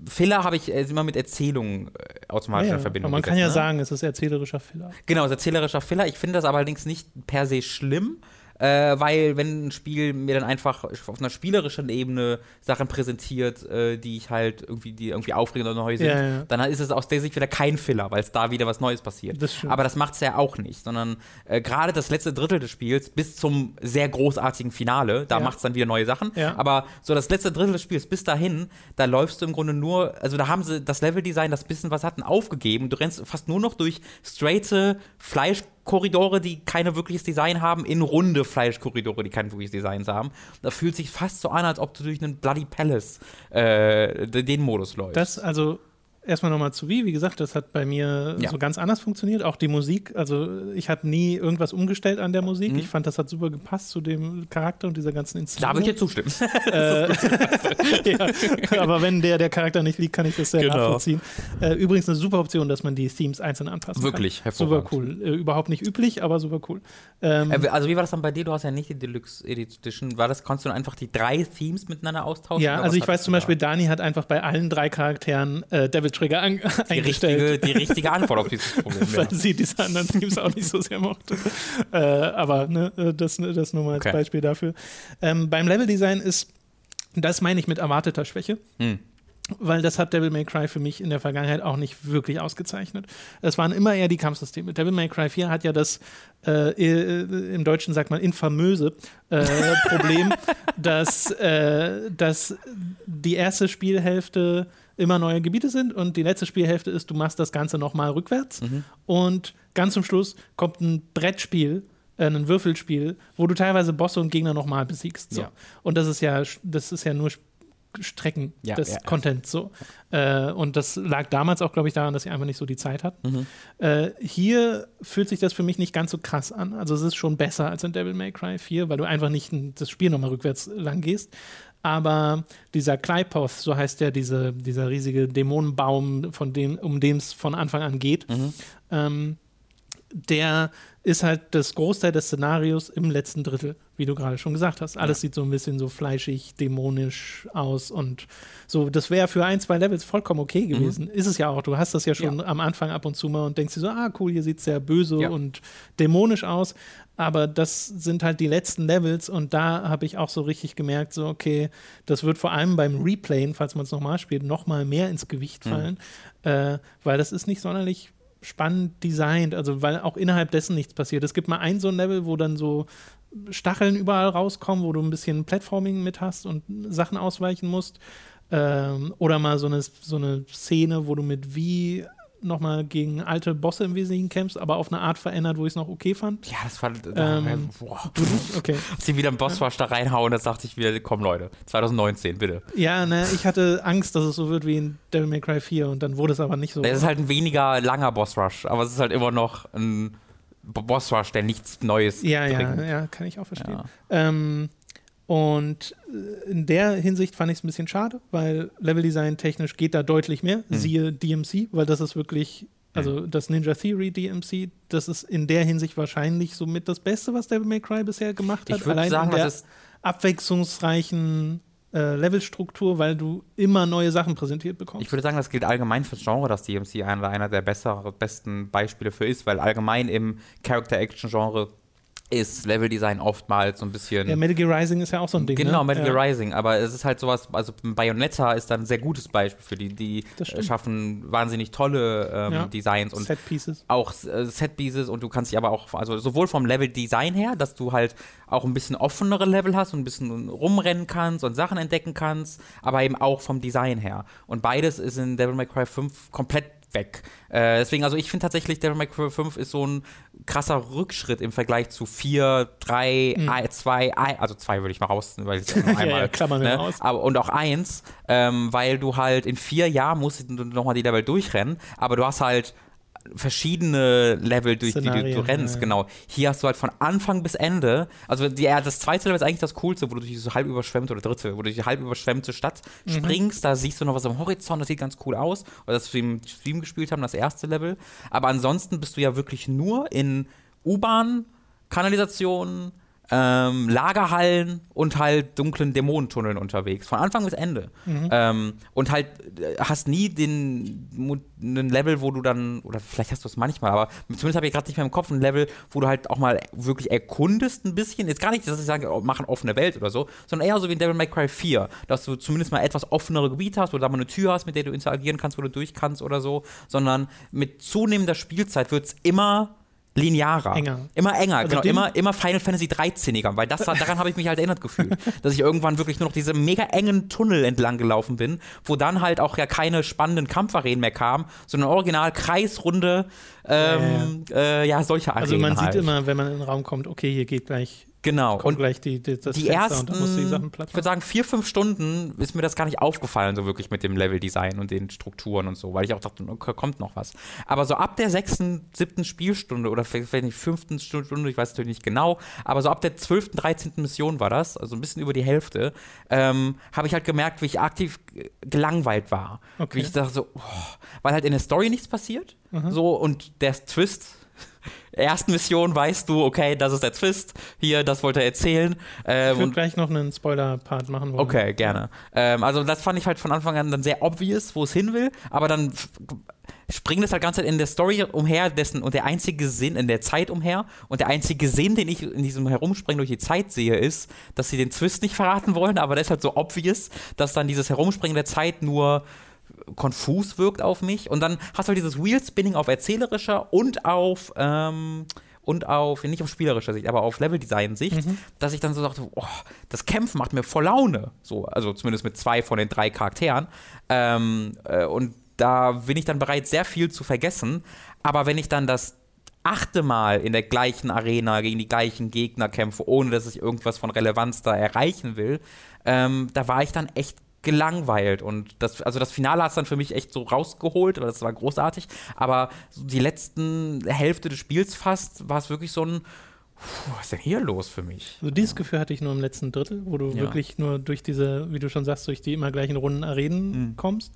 Filler habe ich äh, immer mit Erzählungen äh, automatisch ja, in Verbindung aber man kann gesetzt, ja ne? sagen, es ist erzählerischer Filler. Genau, es ist erzählerischer Filler. Ich finde das aber allerdings nicht per se schlimm, äh, weil wenn ein Spiel mir dann einfach auf einer spielerischen Ebene Sachen präsentiert, äh, die ich halt irgendwie, die irgendwie aufregend oder neu sind, Ja, ja. dann ist es aus der Sicht wieder kein Filler, weil es da wieder was Neues passiert. Das aber das macht es ja auch nicht, sondern äh, gerade das letzte Drittel des Spiels bis zum sehr großartigen Finale, da Ja. macht es dann wieder neue Sachen. Aber so das letzte Drittel des Spiels bis dahin, da läufst du im Grunde nur, also da haben sie das Leveldesign, das bisschen was hatten, aufgegeben. Du rennst fast nur noch durch straighte Fleischkorridore, die keine wirkliches Design haben, in runde Fleischkorridore, die kein wirkliches Design haben. Da fühlt sich fast so an, als ob du durch einen Bloody Palace äh, den Modus läufst. Das, also, erstmal nochmal zu wie. Wie gesagt, das hat bei mir Ja. so ganz anders funktioniert. Auch die Musik. Also ich habe nie irgendwas umgestellt an der Musik. Mhm. Ich fand, das hat super gepasst zu dem Charakter und dieser ganzen Da Inszenierung. würde ich dir zustimmen. Äh, ja, aber wenn der, der Charakter nicht liegt, kann ich das sehr Genau. nachvollziehen. Äh, übrigens eine super Option, dass man die Themes einzeln anpassen Wirklich, kann. Super cool. Äh, überhaupt nicht üblich, aber super cool. Ähm, Äh, Also wie war das dann bei dir? Du hast ja nicht die Deluxe Edition. War das, konntest du einfach die drei Themes miteinander austauschen? ja, also ich weiß zum Beispiel, Dani hat einfach bei allen drei Charakteren äh, Devil Trigger an, die eingestellt. richtige, die richtige Antwort auf dieses Problem. weil Ja. sie diese anderen Teams auch nicht so sehr mochte. äh, aber ne, äh, das, das nur mal als Okay. Beispiel dafür. Ähm, beim Leveldesign ist, das meine ich mit erwarteter Schwäche, Hm. weil das hat Devil May Cry für mich in der Vergangenheit auch nicht wirklich ausgezeichnet. Es waren immer eher die Kampfsysteme. Devil May Cry 4 hat ja das, äh, äh, im Deutschen sagt man infamöse äh, Problem, dass, äh, dass die erste Spielhälfte immer neue Gebiete sind und die letzte Spielhälfte ist, du machst das Ganze nochmal rückwärts Mhm. und ganz zum Schluss kommt ein Brettspiel, äh, ein Würfelspiel, wo du teilweise Bosse und Gegner nochmal besiegst. So. Ja. Und das ist ja, das ist ja nur Strecken Ja, des ja. Contents so. Äh, und das lag damals auch, glaube ich, daran, dass sie einfach nicht so die Zeit hatten. Mhm. Äh, hier fühlt sich das für mich nicht ganz so krass an. Also es ist schon besser als in Devil May Cry 4, weil du einfach nicht das Spiel nochmal rückwärts lang gehst. Aber dieser Kleipoth, so heißt der, diese, dieser riesige Dämonenbaum, von dem, um den es von Anfang an geht, Mhm. ähm, der ist halt das Großteil des Szenarios im letzten Drittel, wie du gerade schon gesagt hast. Alles sieht so ein bisschen so fleischig, dämonisch aus und so. Das wäre für ein, zwei Levels vollkommen okay gewesen. Ist es ja auch. Du hast das ja schon Mhm. Ja. am Anfang ab und zu mal und denkst dir so, ah, cool, hier sieht es sehr böse Ja. und dämonisch aus. Aber das sind halt die letzten Levels und da habe ich auch so richtig gemerkt, so, okay, das wird vor allem beim Replayen, falls man es nochmal spielt, nochmal mehr ins Gewicht Mhm. fallen, äh, weil das ist nicht sonderlich spannend designt, also weil auch innerhalb dessen nichts passiert. Es gibt mal ein so ein Level, wo dann so Stacheln überall rauskommen, wo du ein bisschen Platforming mit hast und Sachen ausweichen musst. Ähm, oder mal so eine, so eine Szene, wo du mit wie nochmal gegen alte Bosse im Wesentlichen kämpfst, aber auf eine Art verändert, wo ich es noch okay fand. Ja, das war. Ähm, boah. Du nicht? Okay. Als sie wieder einen Bossrush da reinhauen, das dachte ich wieder, komm Leute, 2019, bitte. Ja, ne, ich hatte Angst, dass es so wird wie in Devil May Cry 4 und dann wurde es aber nicht so. Es ist halt ein weniger langer Bossrush, aber es ist halt immer noch ein Bossrush, der nichts Neues ja, ja, bringt. ja, kann ich auch verstehen. Ja. Ähm, und äh, in der Hinsicht fand ich es ein bisschen schade, weil Leveldesign technisch geht da deutlich mehr. Mhm. Siehe DMC, weil das ist wirklich, also das Ninja Theory DMC, das ist in der Hinsicht wahrscheinlich somit das Beste, was Devil May Cry bisher gemacht hat. Ich würde Allein sagen, in der abwechslungsreichen äh, Levelstruktur, weil du immer neue Sachen präsentiert bekommst. Ich würde sagen, das gilt allgemein fürs Genre, dass DMC einer, einer der besseren, besten Beispiele für ist, weil allgemein im Character-Action-Genre ist Leveldesign oftmals so ein bisschen. ja, Metal Gear Rising ist ja auch so ein Ding. Genau, ne? Metal ja. Gear Rising, aber es ist halt sowas, also Bayonetta ist dann ein sehr gutes Beispiel für die, die äh, schaffen wahnsinnig tolle ähm, Ja. Designs und Set Pieces. auch äh, Setpieces und du kannst dich aber auch, also sowohl vom Level-Design her, dass du halt auch ein bisschen offenere Level hast und ein bisschen rumrennen kannst und Sachen entdecken kannst, aber eben auch vom Design her. Und beides ist in Devil May Cry 5 komplett weg. Äh, deswegen, also ich finde tatsächlich, Devil May Cry 5 ist so ein krasser Rückschritt im Vergleich zu 4, 3, Mhm. 2, also 2 würde ich mal raus, weil es nur einmal, Ja, ja, klammern ne? mal aus. aber, und auch 1, ähm, weil du halt in vier Jahren musst du nochmal die Level durchrennen, aber du hast halt verschiedene Level, durch die du, du Szenarien, rennst, ja, ja. genau. Hier hast du halt von Anfang bis Ende, also die, ja, das zweite Level ist eigentlich das coolste, wo du durch diese halb überschwemmte, oder dritte, wo du durch die halb überschwemmte Stadt Mhm. springst, da siehst du noch was am Horizont, das sieht ganz cool aus, weil das wir im Stream gespielt haben, das erste Level. Aber ansonsten bist du ja wirklich nur in U-Bahn, Kanalisation, ähm, Lagerhallen und halt dunklen Dämonentunneln unterwegs, von Anfang bis Ende. Mhm. Ähm, und halt äh, hast nie den einen Level, wo du dann, oder vielleicht hast du es manchmal, aber zumindest habe ich gerade nicht mehr im Kopf ein Level, wo du halt auch mal wirklich erkundest ein bisschen. Jetzt gar nicht, dass ich sage, oh, machen offene Welt oder so, sondern eher so wie in Devil May Cry 4, dass du zumindest mal etwas offenere Gebiete hast, wo du da mal eine Tür hast, mit der du interagieren kannst, wo du durch kannst oder so, sondern mit zunehmender Spielzeit wird es immer linearer. Enger. Immer enger, Also genau. Immer, immer Final Fantasy 13iger, weil das, daran habe ich mich halt erinnert gefühlt. dass ich irgendwann wirklich nur noch diese mega engen Tunnel entlang gelaufen bin, wo dann halt auch ja keine spannenden Kampfarenen mehr kamen, sondern original kreisrunde, ähm, Äh, ja, solche Arenen Also man halt. sieht immer, wenn man in den Raum kommt, okay, hier geht gleich Genau. Kommt gleich die, die, das die Fenster ersten, und musst du die Sachen platt ich würde sagen, vier, fünf Stunden ist mir das gar nicht aufgefallen, so wirklich mit dem Leveldesign und den Strukturen und so, weil ich auch dachte, okay, kommt noch was. Aber so ab der sechsten, siebten Spielstunde oder vielleicht nicht fünften Stunde, ich weiß natürlich nicht genau, aber so ab der zwölften, dreizehnten Mission war das, also ein bisschen über die Hälfte, ähm, habe ich halt gemerkt, wie ich aktiv gelangweilt war. Okay. Wie ich dachte so, oh, weil halt in der Story nichts passiert, so und der Twist ersten Mission weißt du, okay, das ist der Twist, hier, das wollte er erzählen. Ähm, Ich würde gleich noch einen Spoiler-Part machen wollen. okay, gerne. Ähm, also das fand ich halt von Anfang an dann sehr obvious, wo es hin will, aber dann springt es halt ganz in der Story umher, dessen und der einzige Sinn in der Zeit umher und der einzige Sinn, den ich in diesem Herumspringen durch die Zeit sehe, ist, dass sie den Twist nicht verraten wollen, aber der ist halt so obvious, dass dann dieses Herumspringen der Zeit nur konfus wirkt auf mich. Und dann hast du halt dieses Wheel-Spinning auf erzählerischer und auf, ähm, und auf, nicht auf spielerischer Sicht, aber auf Level-Design-Sicht, dass ich dann so dachte, oh, das Kämpfen macht mir voll Laune. So, also zumindest mit zwei von den drei Charakteren. Ähm, äh, und da bin ich dann bereit, sehr viel zu vergessen. Aber wenn ich dann das achte Mal in der gleichen Arena gegen die gleichen Gegner kämpfe, ohne dass ich irgendwas von Relevanz da erreichen will, ähm, da war ich dann echt gelangweilt und das, also das Finale hat es dann für mich echt so rausgeholt, weil das war großartig, aber so die letzten Hälfte des Spiels fast war es wirklich so ein, puh, was ist denn hier los für mich? Also dieses Gefühl hatte ich nur im letzten Drittel, wo du Ja. wirklich nur durch diese, wie du schon sagst, durch die immer gleichen runden Arenen Mhm. kommst.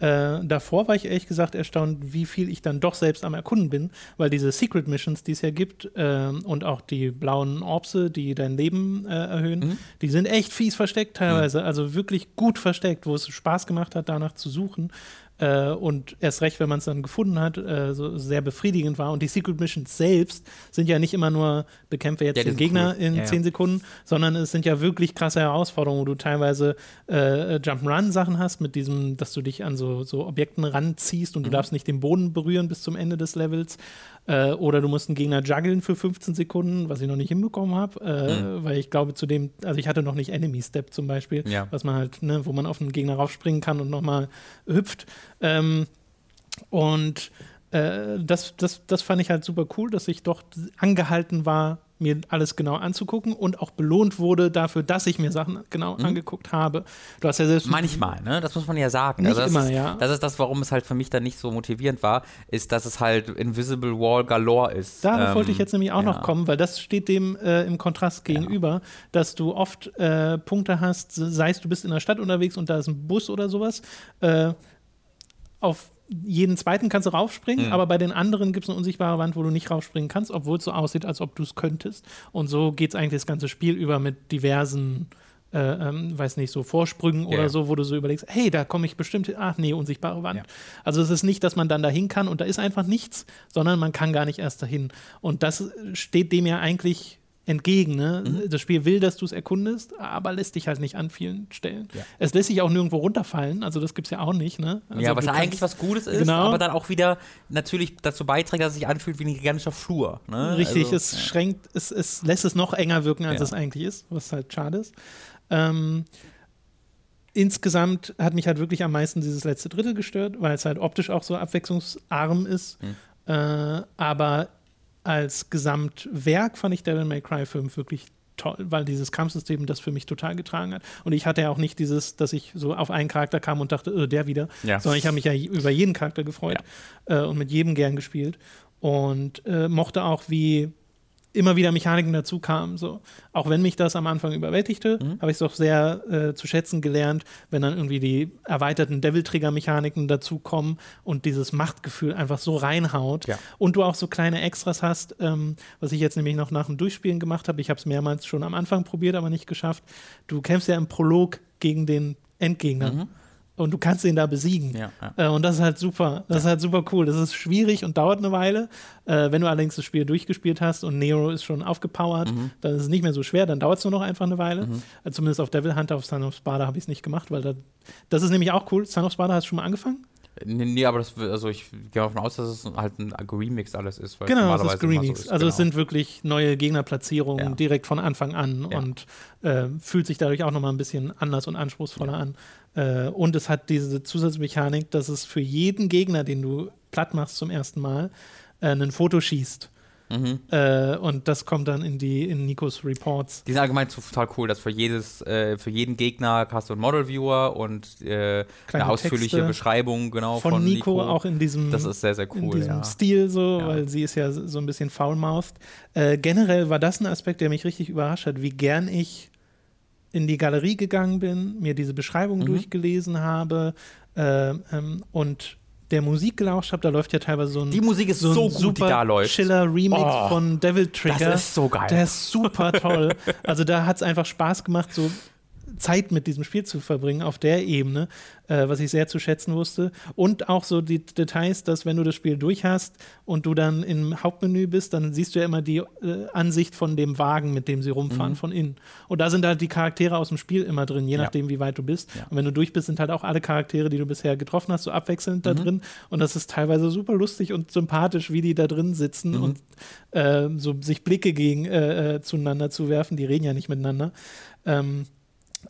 Äh, davor war ich ehrlich gesagt erstaunt, wie viel ich dann doch selbst am Erkunden bin, weil diese Secret Missions, die es ja gibt äh, und auch die blauen Orbse, die dein Leben äh, erhöhen, Mhm. die sind echt fies versteckt teilweise, also wirklich gut versteckt, wo es Spaß gemacht hat, danach zu suchen. Äh, und erst recht, wenn man es dann gefunden hat, äh, so sehr befriedigend war. Und die Secret Missions selbst sind ja nicht immer nur bekämpfe jetzt Ja, den Gegner cool. in Ja, ja. 10 Sekunden, sondern es sind ja wirklich krasse Herausforderungen, wo du teilweise äh, Jump'n'Run-Sachen hast, mit diesem, dass du dich an so, so Objekten ranziehst und Mhm. du darfst nicht den Boden berühren bis zum Ende des Levels. Äh, oder du musst einen Gegner juggeln für 15 Sekunden, was ich noch nicht hinbekommen habe, äh, weil ich glaube, zu dem, also ich hatte noch nicht Enemy Step zum Beispiel, Mhm. Ja. was man halt, ne, wo man auf einen Gegner raufspringen kann und nochmal hüpft. Ähm, und äh, das, das, das fand ich halt super cool, dass ich doch angehalten war, mir alles genau anzugucken und auch belohnt wurde dafür, dass ich mir Sachen genau Mhm. angeguckt habe. Du hast ja selbst Manchmal, ne? Das muss man ja sagen. Nicht das immer, ist, ja. Das ist das, warum es halt für mich dann nicht so motivierend war, ist, dass es halt Invisible Wall Galore ist. Darauf Ähm, wollte ich jetzt nämlich auch ja. noch kommen, weil das steht dem äh, im Kontrast gegenüber, dass du oft äh, Punkte hast, sei es du bist in der Stadt unterwegs und da ist ein Bus oder sowas, äh, auf jeden zweiten kannst du raufspringen, Mhm. aber bei den anderen gibt es eine unsichtbare Wand, wo du nicht raufspringen kannst, obwohl es so aussieht, als ob du es könntest. Und so geht es eigentlich das ganze Spiel über mit diversen, äh, ähm, weiß nicht, so Vorsprüngen Ja. oder so, wo du so überlegst, hey, da komme ich bestimmt, hin. ach nee, unsichtbare Wand. Ja. Also es ist nicht, dass man dann dahin kann und da ist einfach nichts, sondern man kann gar nicht erst dahin. Und das steht dem ja eigentlich entgegen. Ne? Mhm. Das Spiel will, dass du es erkundest, aber lässt dich halt nicht an vielen Stellen. Ja. Es lässt sich auch nirgendwo runterfallen, also das gibt es ja auch nicht. Ne? Also ja, was eigentlich was Gutes ist, Genau. aber dann auch wieder natürlich dazu beiträgt, dass es sich anfühlt wie ein gigantischer Flur. Ne? Richtig, Also, es ja. schränkt, es, es lässt es noch enger wirken, als Ja. es eigentlich ist, was halt schade ist. Ähm, insgesamt hat mich halt wirklich am meisten dieses letzte Drittel gestört, weil es halt optisch auch so abwechslungsarm ist. Hm. Äh, aber als Gesamtwerk fand ich Devil May Cry 5 wirklich toll, weil dieses Kampfsystem das für mich total getragen hat. Und ich hatte ja auch nicht dieses, dass ich so auf einen Charakter kam und dachte, äh, der wieder, Ja. sondern ich habe mich ja über jeden Charakter gefreut äh, und mit jedem gern gespielt und äh, mochte auch, wie immer wieder Mechaniken dazu kamen. So. Auch wenn mich das am Anfang überwältigte, Mhm. habe ich es doch sehr äh, zu schätzen gelernt, wenn dann irgendwie die erweiterten Devil-Trigger-Mechaniken dazukommen und dieses Machtgefühl einfach so reinhaut. Ja. Und du auch so kleine Extras hast, ähm, was ich jetzt nämlich noch nach dem Durchspielen gemacht habe. Ich habe es mehrmals schon am Anfang probiert, aber nicht geschafft. Du kämpfst ja im Prolog gegen den Endgegner. Mhm. Und du kannst ihn da besiegen. Ja, ja. Äh, und das ist halt super. Das ist halt super cool. Das ist schwierig und dauert eine Weile. Äh, wenn du allerdings das Spiel durchgespielt hast und Nero ist schon aufgepowert, Mhm. dann ist es nicht mehr so schwer. Dann dauert es nur noch einfach eine Weile. Äh, zumindest auf Devil Hunter, auf Son of Sparta habe ich es nicht gemacht, weil da, das ist nämlich auch cool. Son of Sparta hast du schon mal angefangen? Nee, nee, aber das, also ich gehe davon aus, dass es halt ein Remix alles ist. Weil es Genau, es ist Greenies. so ist, also es genau. sind wirklich neue Gegnerplatzierungen Ja. direkt von Anfang an Ja. und äh, fühlt sich dadurch auch nochmal ein bisschen anders und anspruchsvoller an. Äh, und es hat diese Zusatzmechanik, dass es für jeden Gegner, den du platt machst zum ersten Mal, äh, ein Foto schießt. Mhm. Äh, und das kommt dann in die in Nikos Reports. Die sind allgemein total cool, dass für jedes, äh, für jeden Gegner hast du einen Model Viewer und äh, eine ausführliche Texte Beschreibung genau von, von, Nico, auch in diesem, Das ist sehr, sehr in cool. diesem Ja. Stil so, Ja. weil sie ist ja so ein bisschen faulmouthed. Äh, generell war das ein Aspekt, der mich richtig überrascht hat, wie gern ich in die Galerie gegangen bin, mir diese Beschreibung Mhm. durchgelesen habe äh, ähm, und der Musik gelauscht habe. Da läuft ja teilweise so ein Die Musik ist so, so, gut, super die da läuft. Chiller Remix Oh, von Devil Trigger. Das ist so geil. Der ist super toll. Also da hat es einfach Spaß gemacht, so Zeit mit diesem Spiel zu verbringen auf der Ebene, äh, was ich sehr zu schätzen wusste. Und auch so die Details, dass wenn du das Spiel durch hast und du dann im Hauptmenü bist, dann siehst du ja immer die äh, Ansicht von dem Wagen, mit dem sie rumfahren, Mhm. von innen. Und da sind halt die Charaktere aus dem Spiel immer drin, je Ja. nachdem, wie weit du bist. Ja. Und wenn du durch bist, sind halt auch alle Charaktere, die du bisher getroffen hast, so abwechselnd da Mhm. drin. Und das ist teilweise super lustig und sympathisch, wie die da drin sitzen Mhm. und äh, so sich Blicke gegen äh, äh, zueinander zu werfen. Die reden ja nicht miteinander. Ähm,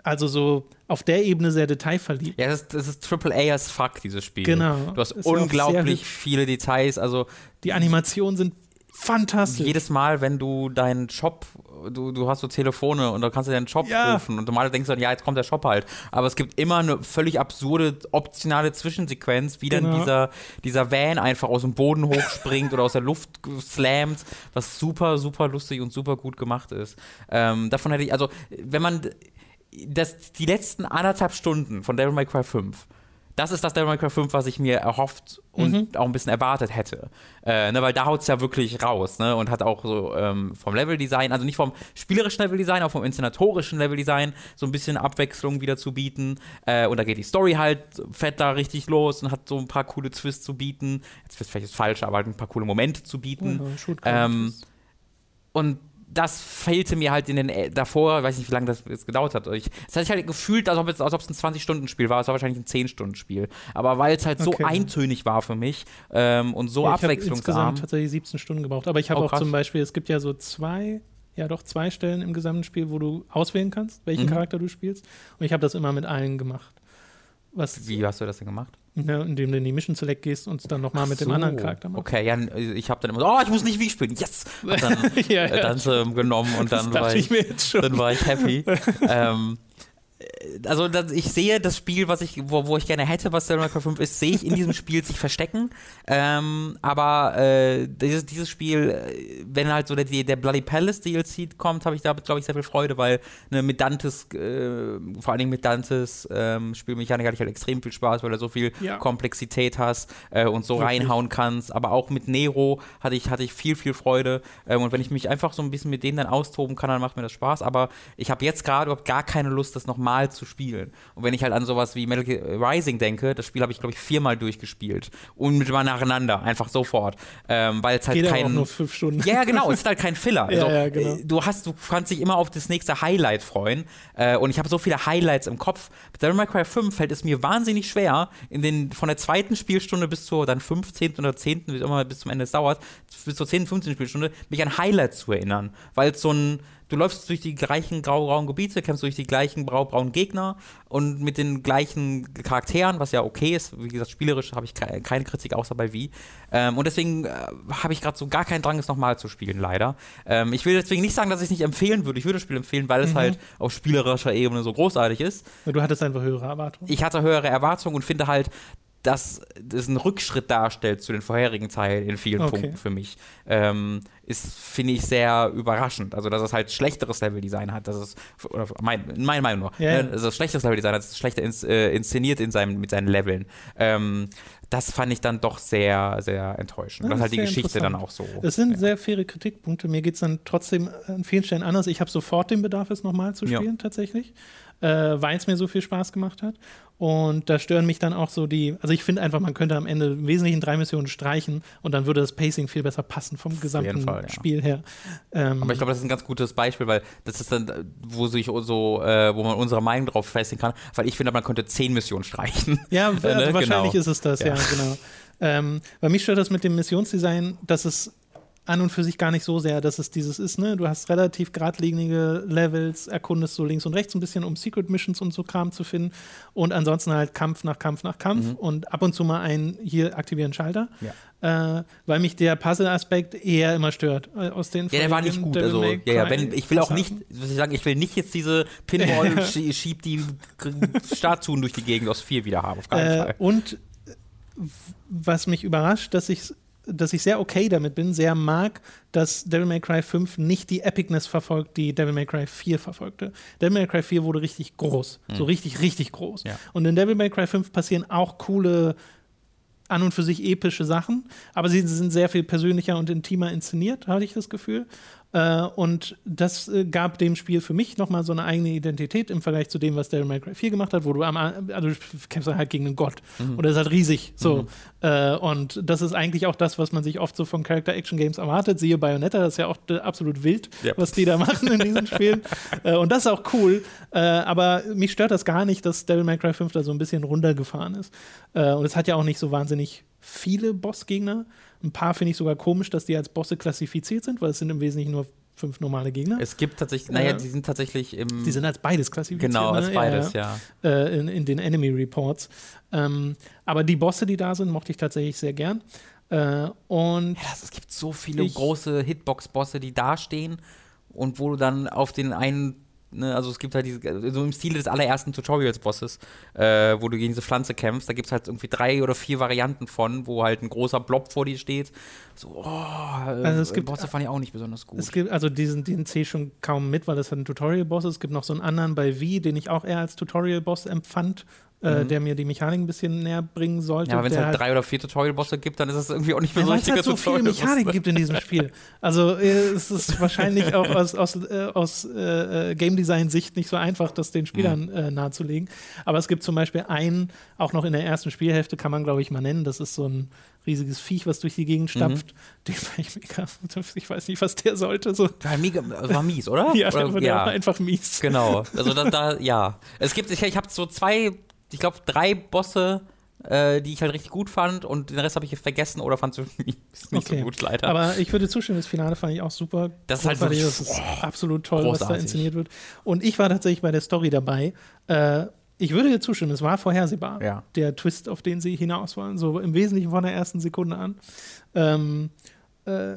also so auf der Ebene sehr detailverliebt. Ja, das ist, das ist Triple A as fuck, dieses Spiel. Genau. Du hast Ist unglaublich viele Details. Also Die Animationen sind fantastisch. jedes Mal, wenn du deinen Shop, du, du hast so Telefone und da kannst du deinen Shop Ja. rufen und normal denkst du dann, ja, jetzt kommt der Shop halt. Aber es gibt immer eine völlig absurde, optionale Zwischensequenz, wie dann Genau. dieser, dieser Van einfach aus dem Boden hochspringt oder aus der Luft slammt, was super, super lustig und super gut gemacht ist. Ähm, davon hätte ich, also, wenn man das, die letzten anderthalb Stunden von Devil May Cry 5, das ist das Devil May Cry 5, was ich mir erhofft und Mhm. auch ein bisschen erwartet hätte. Äh, ne, weil da haut es ja wirklich raus ne, und hat auch so ähm, vom Leveldesign, also nicht vom spielerischen Leveldesign, auch vom inszenatorischen Leveldesign so ein bisschen Abwechslung wieder zu bieten. Äh, und da geht die Story halt fett da richtig los und hat so ein paar coole Twists zu bieten. Jetzt ist vielleicht falsch, aber halt ein paar coole Momente zu bieten. Shoot Ähm. Und das fehlte mir halt in den äh, davor, weiß nicht, wie lange das jetzt gedauert hat. Ich, es hat sich halt gefühlt, als ob es, als ob es ein 20-Stunden-Spiel war. Es war wahrscheinlich ein 10-Stunden-Spiel. Aber weil es halt so Okay. eintönig war für mich ähm, und so Ja, ich habe abwechslungsarm. insgesamt tatsächlich 17 Stunden gebraucht. Aber ich habe Oh, auch krass. zum Beispiel, es gibt ja so zwei, ja doch zwei Stellen im gesamten Spiel, wo du auswählen kannst, welchen Mhm. Charakter du spielst. Und ich habe das immer mit allen gemacht. Was, Wie hast du das denn gemacht? ja, indem du in die Mission Select gehst und es dann nochmal mit dem So. anderen Charakter machst. Okay, ja, ich habe dann immer so, oh, ich muss nicht wie spielen. Yes! Und dann, ja, äh, dann ähm, genommen und dann war ich, dann war ich happy. ähm, äh, also das, ich sehe das Spiel, was ich, wo, wo ich gerne hätte, was Devil May Cry 5 ist, sehe ich in diesem Spiel sich verstecken. Ähm, aber äh, dieses, dieses Spiel, äh, wenn halt so der, der Bloody Palace DLC kommt, habe ich damit, glaube ich, sehr viel Freude, weil ne, mit Dantes, äh, vor allen Dingen mit Dantes ähm, Spielmechanik hatte ich halt extrem viel Spaß, weil er so viel Ja. Komplexität hast äh, und so Wirklich. reinhauen kannst. Aber auch mit Nero hatte ich, hatte ich viel, viel Freude. Ähm, und wenn ich mich einfach so ein bisschen mit denen dann austoben kann, dann macht mir das Spaß. Aber ich habe jetzt gerade überhaupt gar keine Lust, das nochmal zu spielen. Und wenn ich halt an sowas wie Metal Gear Rising denke, das Spiel habe ich, glaube ich, viermal durchgespielt. Unmittelbar nacheinander, einfach sofort. Ähm, weil es halt Geht auch kein. nur fünf Stunden. Ja, ja, genau, es ist halt kein Filler. Ja, Also, ja, genau. äh, Du hast, du kannst dich immer auf das nächste Highlight freuen. Äh, und ich habe so viele Highlights im Kopf. Bei Devil May Cry 5 fällt es mir wahnsinnig schwer, in den, von der zweiten Spielstunde bis zur dann 15. oder 10., wie immer bis zum Ende es dauert, bis zur 10., 15. Spielstunde, mich an Highlights zu erinnern. Weil es so ein, du läufst durch die gleichen grau-grauen Gebiete, kämpfst durch die gleichen grau-braunen Gegner und mit den gleichen Charakteren, was ja okay ist. Wie gesagt, spielerisch habe ich ke keine Kritik, außer bei Wie. Ähm, und deswegen äh, habe ich gerade so gar keinen Drang, es nochmal zu spielen, leider. Ähm, ich will deswegen nicht sagen, dass ich es nicht empfehlen würde. Ich würde das Spiel empfehlen, weil es Mhm. halt auf spielerischer Ebene so großartig ist. Du hattest einfach höhere Erwartungen. Ich hatte höhere Erwartungen und finde halt, dass das einen Rückschritt darstellt zu den vorherigen Teilen in vielen Okay. Punkten für mich, ähm, ist, finde ich, sehr überraschend. Also, dass es halt schlechteres Leveldesign hat, dass es, oder mein, in meiner Meinung nach, Ja, ja. ne, dass es schlechteres Leveldesign hat, dass es schlechter ins, äh, inszeniert in seinem, mit seinen Leveln. Ähm, das fand ich dann doch sehr, sehr enttäuschend. Ja, das ist halt die Geschichte dann auch so. Es sind ja. sehr faire Kritikpunkte. Mir geht es dann trotzdem an vielen Stellen anders. Ich habe sofort den Bedarf, es nochmal zu Ja. spielen, tatsächlich, äh, weil es mir so viel Spaß gemacht hat. Und da stören mich dann auch so die, also ich finde einfach, man könnte am Ende im Wesentlichen drei Missionen streichen und dann würde das Pacing viel besser passen vom gesamten Fall, ja. Spiel her. Ähm, Aber ich glaube, das ist ein ganz gutes Beispiel, weil das ist dann, äh, wo sich so, äh, wo man unsere Meinung drauf festigen kann, weil ich finde, man könnte zehn Missionen streichen. Ja, also ne? wahrscheinlich Genau. ist es das, ja, Ja. genau. Ähm, bei mich stört das mit dem Missionsdesign, dass es an und für sich gar nicht so sehr, dass es dieses ist. Ne? Du hast relativ geradlinige Levels, erkundest so links und rechts ein bisschen, um Secret Missions und so Kram zu finden. Und ansonsten halt Kampf nach Kampf nach Kampf Mhm. und ab und zu mal ein hier aktivieren Schalter. Ja. Äh, weil mich der Puzzle-Aspekt eher immer stört. äh, Aus den Ja, der war nicht gut. Devil Also, May ja, ja, wenn, ich will auch nicht, was ich sagen, ich will nicht jetzt diese Pinball schie- schiebt die Statuen durch die Gegend aus 4 wieder haben. Auf keinen Äh, Fall. und was mich überrascht, dass ich dass ich sehr okay damit bin, sehr mag, dass Devil May Cry 5 nicht die Epicness verfolgt, die Devil May Cry 4 verfolgte. Devil May Cry 4 wurde richtig groß. So richtig, richtig groß. Ja. Und in Devil May Cry 5 passieren auch coole, an und für sich epische Sachen, aber sie sind sehr viel persönlicher und intimer inszeniert, hatte ich das Gefühl. Äh, und das äh, gab dem Spiel für mich nochmal so eine eigene Identität im Vergleich zu dem, was Devil May Cry 4 gemacht hat, wo du am also du kämpfst halt gegen einen Gott Mhm. und er ist halt riesig. So. Äh, und das ist eigentlich auch das, was man sich oft so von Character-Action-Games erwartet. Siehe Bayonetta, das ist ja auch absolut wild, Ja. was die da machen in diesen Spielen. Und das ist auch cool. Aber mich stört das gar nicht, dass Devil May Cry 5 da so ein bisschen runtergefahren ist. Und es hat ja auch nicht so wahnsinnig viele Bossgegner. Ein paar finde ich sogar komisch, dass die als Bosse klassifiziert sind, weil es sind im Wesentlichen nur fünf normale Gegner. Es gibt tatsächlich, naja, äh, die sind tatsächlich im. die sind als beides klassifiziert. genau, als ne? beides, ja. äh, in, in den Enemy Reports. Ähm, aber die Bosse, die da sind, mochte ich tatsächlich sehr gern. Äh, und Ja, es gibt so viele Ich- große Hitbox-Bosse, die da stehen und wo du dann auf den einen, ne, also es gibt halt diese, so im Stile des allerersten Tutorials-Bosses, äh, wo du gegen diese Pflanze kämpfst, da gibt es halt irgendwie drei oder vier Varianten von, wo halt ein großer Blob vor dir steht. So, oh, Also es äh, gibt- Bosse fand ich auch nicht besonders gut. es gibt, also diesen, den ich schon kaum mit, weil das halt ein Tutorial-Boss ist. Es gibt noch so einen anderen bei V, den ich auch eher als Tutorial-Boss empfand, äh, Mhm. der mir die Mechanik ein bisschen näher bringen sollte. ja, aber wenn es der halt drei oder vier Tutorial-Bosse gibt, dann ist es irgendwie auch nicht mehr Ja, so weil es halt so viele Tutorial-Boss. Mechaniken gibt in diesem Spiel. Also äh, es ist wahrscheinlich auch aus, aus, äh, aus äh, äh, Game Design-Sicht nicht so einfach, das den Spielern Mhm. äh, nahezulegen. Aber es gibt zum Beispiel einen, auch noch in der ersten Spielhälfte kann man, glaube ich, mal nennen. Das ist so ein riesiges Viech, was durch die Gegend Mhm. stapft. Den fand ich mega. Ich weiß nicht, was der sollte. So. War, mega, war mies, oder? Ja, oder, der, der war einfach mies. Genau. Also da, da ja. Es gibt, ich, ich habe so zwei, ich glaube drei Bosse, äh, die ich halt richtig gut fand und den Rest habe ich vergessen oder fand es nicht, Okay. so gut, leider. Aber ich würde zustimmen, das Finale fand ich auch super. Das ist halt großartig, wirklich- das ist absolut toll, was da großartig. inszeniert wird. Und ich war tatsächlich bei der Story dabei. Äh, ich würde dir zustimmen, es war vorhersehbar, Ja. der Twist, auf den sie hinaus wollen, so im Wesentlichen von der ersten Sekunde an. Ähm, äh,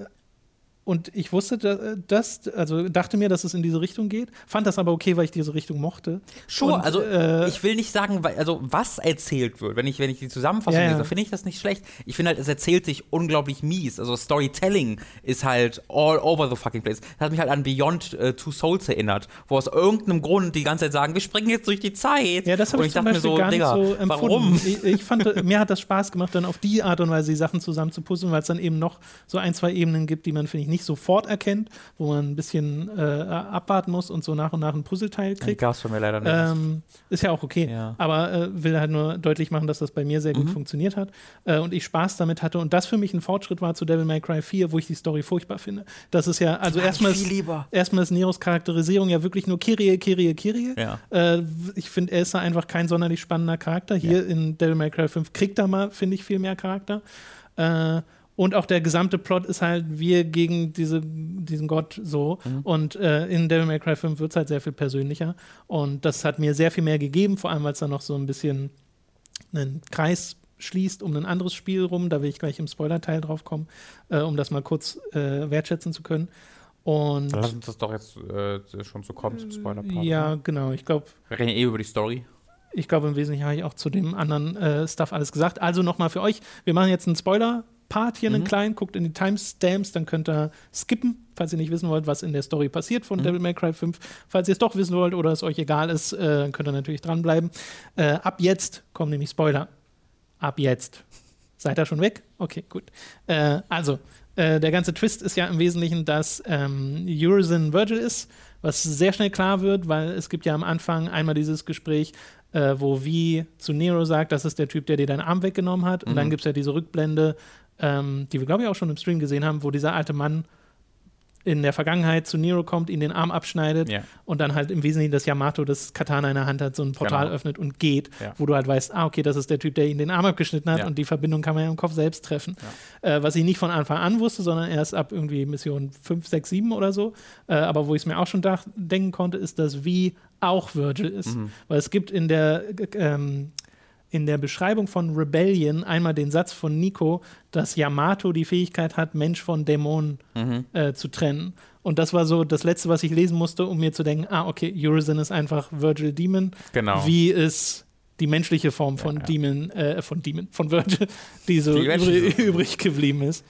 und ich wusste da- das, also dachte mir, dass es in diese Richtung geht, fand das aber okay, weil ich diese Richtung mochte. Sure, Und, also äh, ich will nicht sagen, weil- also was erzählt wird, wenn ich, wenn ich die Zusammenfassung ja. lese, finde ich das nicht schlecht. Ich finde halt, es erzählt sich unglaublich mies. Also Storytelling ist halt all over the fucking place. Das hat mich halt an Beyond äh, Two Souls erinnert, wo aus irgendeinem Grund die ganze Zeit sagen, wir springen jetzt durch die Zeit. Ja, das habe Und ich, zum Beispiel mir so, gar Digga, nicht so empfunden. warum? Ich, ich fand, mir hat das Spaß gemacht, dann auf die Art und Weise die Sachen zusammen zu puzzeln, weil es dann eben noch so ein, zwei Ebenen gibt, die man, finde ich, nicht sofort erkennt, wo man ein bisschen äh, abwarten muss und so nach und nach ein Puzzleteil Die kriegt. gab's von mir leider nicht. Ähm, ist ja auch okay. Ja. Aber äh, will halt nur deutlich machen, dass das bei mir sehr gut Mhm. funktioniert hat äh, und ich Spaß damit hatte. Und das für mich ein Fortschritt war zu Devil May Cry 4, wo ich die Story furchtbar finde. Das ist ja, also erstmal ist, erstmal ist Neros Charakterisierung ja wirklich nur Kirie, Kirie, Kirie. Ja. Äh, ich finde, er ist da einfach kein sonderlich spannender Charakter. Hier in Devil May Cry 5 kriegt er mal, finde ich, viel mehr Charakter. Äh, und auch der gesamte Plot ist halt wir gegen diese, diesen Gott so. Mhm. Und äh, in Devil May Cry 5 wird es halt sehr viel persönlicher. Und das hat mir sehr viel mehr gegeben, vor allem weil es dann noch so ein bisschen einen Kreis schließt um ein anderes Spiel rum. Da will ich gleich im Spoiler-Teil drauf kommen, äh, um das mal kurz äh, wertschätzen zu können. Und lass uns das doch jetzt äh, schon so kommen zum Spoiler-Part. ja, oder? genau. Ich glaube, Wir reden eh über die Story. ich glaube, im Wesentlichen habe ich auch zu dem anderen äh, Stuff alles gesagt. Also nochmal für euch, wir machen jetzt einen Spoiler-Part hier, einen Mhm. kleinen, guckt in die Timestamps, dann könnt ihr skippen, falls ihr nicht wissen wollt, was in der Story passiert von Mhm. Devil May Cry 5. Falls ihr es doch wissen wollt oder es euch egal ist, äh, dann könnt ihr natürlich dranbleiben. Äh, ab jetzt kommen nämlich Spoiler. Ab jetzt. Seid ihr schon weg? Okay, gut. Äh, also, äh, der ganze Twist ist ja im Wesentlichen, dass ähm, Urizen Virgil ist, was sehr schnell klar wird, weil es gibt ja am Anfang einmal dieses Gespräch, äh, wo Vi zu Nero sagt, das ist der Typ, der dir deinen Arm weggenommen hat. Und Mhm. dann gibt es ja diese Rückblende, ähm, die wir, glaube ich, auch schon im Stream gesehen haben, wo dieser alte Mann in der Vergangenheit zu Nero kommt, ihn den Arm abschneidet Ja. und dann halt im Wesentlichen das Yamato das Katana in der Hand hat, so ein Portal Genau. öffnet und geht, Ja. wo du halt weißt, ah, okay, das ist der Typ, der ihn den Arm abgeschnitten hat Ja. und die Verbindung kann man ja im Kopf selbst treffen. Äh, was ich nicht von Anfang an wusste, sondern erst ab irgendwie Mission 5, 6, 7 oder so. Äh, aber wo ich es mir auch schon denken konnte, ist, dass wie auch Virgil ist. Mhm. Weil es gibt in der äh, ähm, in der Beschreibung von Rebellion einmal den Satz von Nico, dass Yamato die Fähigkeit hat, Mensch von Dämonen Mhm. äh, zu trennen. Und das war so das Letzte, was ich lesen musste, um mir zu denken, ah, okay, Urizen ist einfach Virgil Demon, Genau. wie ist die menschliche Form von Ja, ja. Demon, äh, von Demon, von Virgil, die so Die übrig, übrig geblieben ist.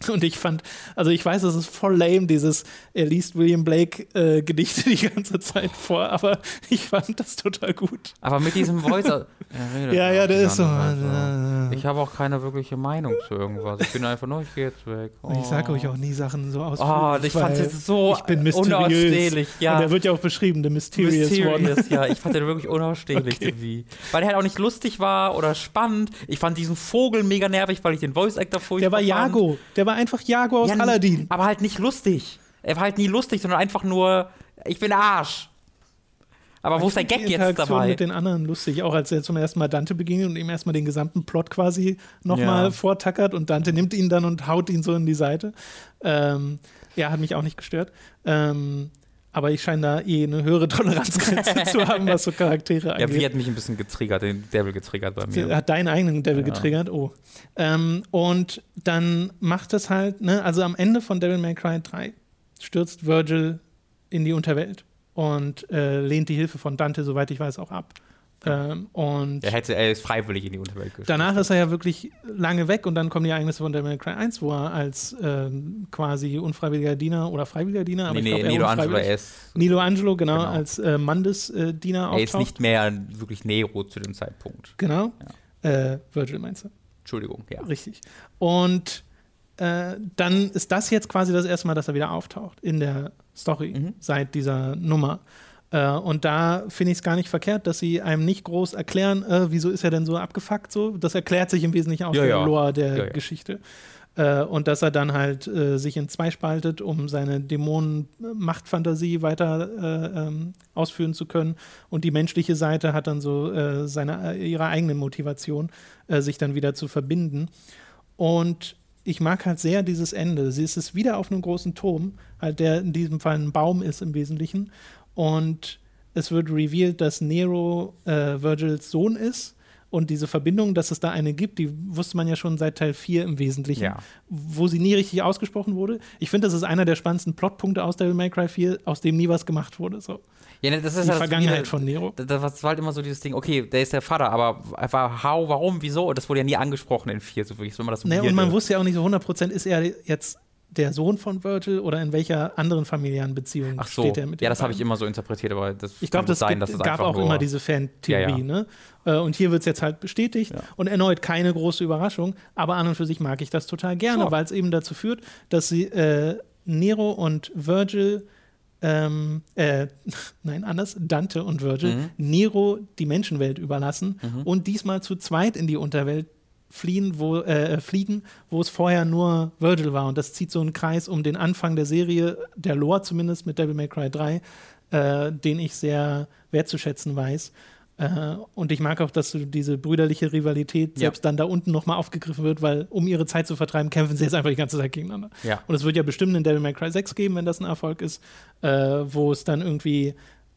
Und ich fand, also ich weiß, es ist voll lame, dieses, er liest William Blake äh, Gedichte die ganze Zeit vor, aber ich fand das total gut. Aber mit diesem Voice. Er redet Ja, ja, auch der ist so. Zeit Ich habe auch keine wirkliche Meinung zu irgendwas. Ich bin einfach nur, ich gehe jetzt weg. Oh. Ich sage euch auch nie Sachen so Oh, ausführlich. ich fand es so ich bin mysteriös. unausstehlich. Ja. Und er wird ja auch beschrieben, the mysterious, one. Mysterious, ja. Ich fand den wirklich unausstehlich irgendwie. Weil der halt auch nicht lustig war oder spannend. Ich fand diesen Vogel mega nervig, weil ich den Voice-Actor furchtbar Der war. Jago. Der war einfach Jago aus Ja, Aladdin. Aber halt nicht lustig. Er war halt nie lustig, sondern einfach nur, ich bin Arsch. Aber wo ist der Gag die jetzt dabei? mit den anderen lustig, auch als er zum ersten Mal Dante begegnet und ihm erstmal den gesamten Plot quasi nochmal Ja. vortackert und Dante nimmt ihn dann und haut ihn so in die Seite. Ähm, ja, hat mich auch nicht gestört. Ähm, aber ich scheine da eh eine höhere Toleranzgrenze zu haben, was so Charaktere Ja, angeht. wie hat mich ein bisschen getriggert, den Devil getriggert bei mir. hat deinen eigenen Devil Ja. getriggert, oh. Ähm, und dann macht es halt, ne, also am Ende von Devil May Cry 3 stürzt Virgil in die Unterwelt und äh, lehnt die Hilfe von Dante, soweit ich weiß, auch ab. Ähm, und Er, hätte, er ist freiwillig in die Unterwelt geschickt. danach ist er ja wirklich lange weg und dann kommen die Ereignisse von Devil May Cry 1, wo er als ähm, quasi unfreiwilliger Diener oder freiwilliger Diener, aber nee, ich nee, glaube, er Nilo Angelo, er ist, Nilo Angelo, genau, Genau. als äh, Mandes-Diener er ist nicht mehr wirklich Nero zu dem Zeitpunkt. genau. Äh, Virgil meinst du? Entschuldigung, ja. Richtig. Und äh, dann ist das jetzt quasi das erste Mal, dass er wieder auftaucht in der Story Mhm. seit dieser Nummer. Äh, und da finde ich es gar nicht verkehrt, dass sie einem nicht groß erklären, äh, wieso ist er denn so abgefuckt so. Das erklärt sich im Wesentlichen aus Ja, der ja. Lore der Ja. Geschichte. Äh, und dass er dann halt äh, sich in zwei spaltet, um seine Dämonen-Machtfantasie weiter äh, ähm, ausführen zu können. Und die menschliche Seite hat dann so seine, ihre eigene Motivation, sich dann wieder zu verbinden. Und ich mag halt sehr dieses Ende. Sie ist es wieder auf einem großen Turm, halt der in diesem Fall ein Baum ist im Wesentlichen. Und es wird revealed, dass Nero äh, Virgils Sohn ist. Und diese Verbindung, dass es da eine gibt, die wusste man ja schon seit Teil 4 im Wesentlichen, Ja. wo sie nie richtig ausgesprochen wurde. Ich finde, das ist einer der spannendsten Plotpunkte aus Devil May Cry 4, aus dem nie was gemacht wurde. So. ja ne, das ist Die das Vergangenheit wieder- von Nero. Das, war halt immer so dieses Ding, okay, der ist der Vater, aber einfach how, warum, wieso? Das wurde ja nie angesprochen in 4, so wirklich. So immer das Ne, und Weirde. man wusste ja auch nicht so 100%, ist er jetzt der Sohn von Virgil oder in welcher anderen familiären Beziehung Ach so, steht er mit ja, das habe ich immer so interpretiert, aber das Ich glaube, das sein, gibt, dass es gab auch immer diese Fantheorie. Ja, ja. Ne? Äh, Und hier wird es jetzt halt bestätigt. Ja. Und erneut keine große Überraschung. Aber an und für sich mag ich das total gerne, Sure. weil es eben dazu führt, dass sie äh, Nero und Virgil, ähm, äh, nein, anders, Dante und Virgil, Mhm. Nero die Menschenwelt überlassen Mhm. und diesmal zu zweit in die Unterwelt fliehen, wo, äh, fliegen, wo es vorher nur Virgil war. Und das zieht so einen Kreis um den Anfang der Serie, der Lore zumindest mit Devil May Cry 3, äh, den ich sehr wertzuschätzen weiß. Äh, und ich mag auch, dass so diese brüderliche Rivalität Ja. selbst dann da unten nochmal aufgegriffen wird, weil um ihre Zeit zu vertreiben, kämpfen sie jetzt einfach die ganze Zeit gegeneinander. Ja. Und es wird ja bestimmt in Devil May Cry 6 geben, wenn das ein Erfolg ist, äh, wo es dann irgendwie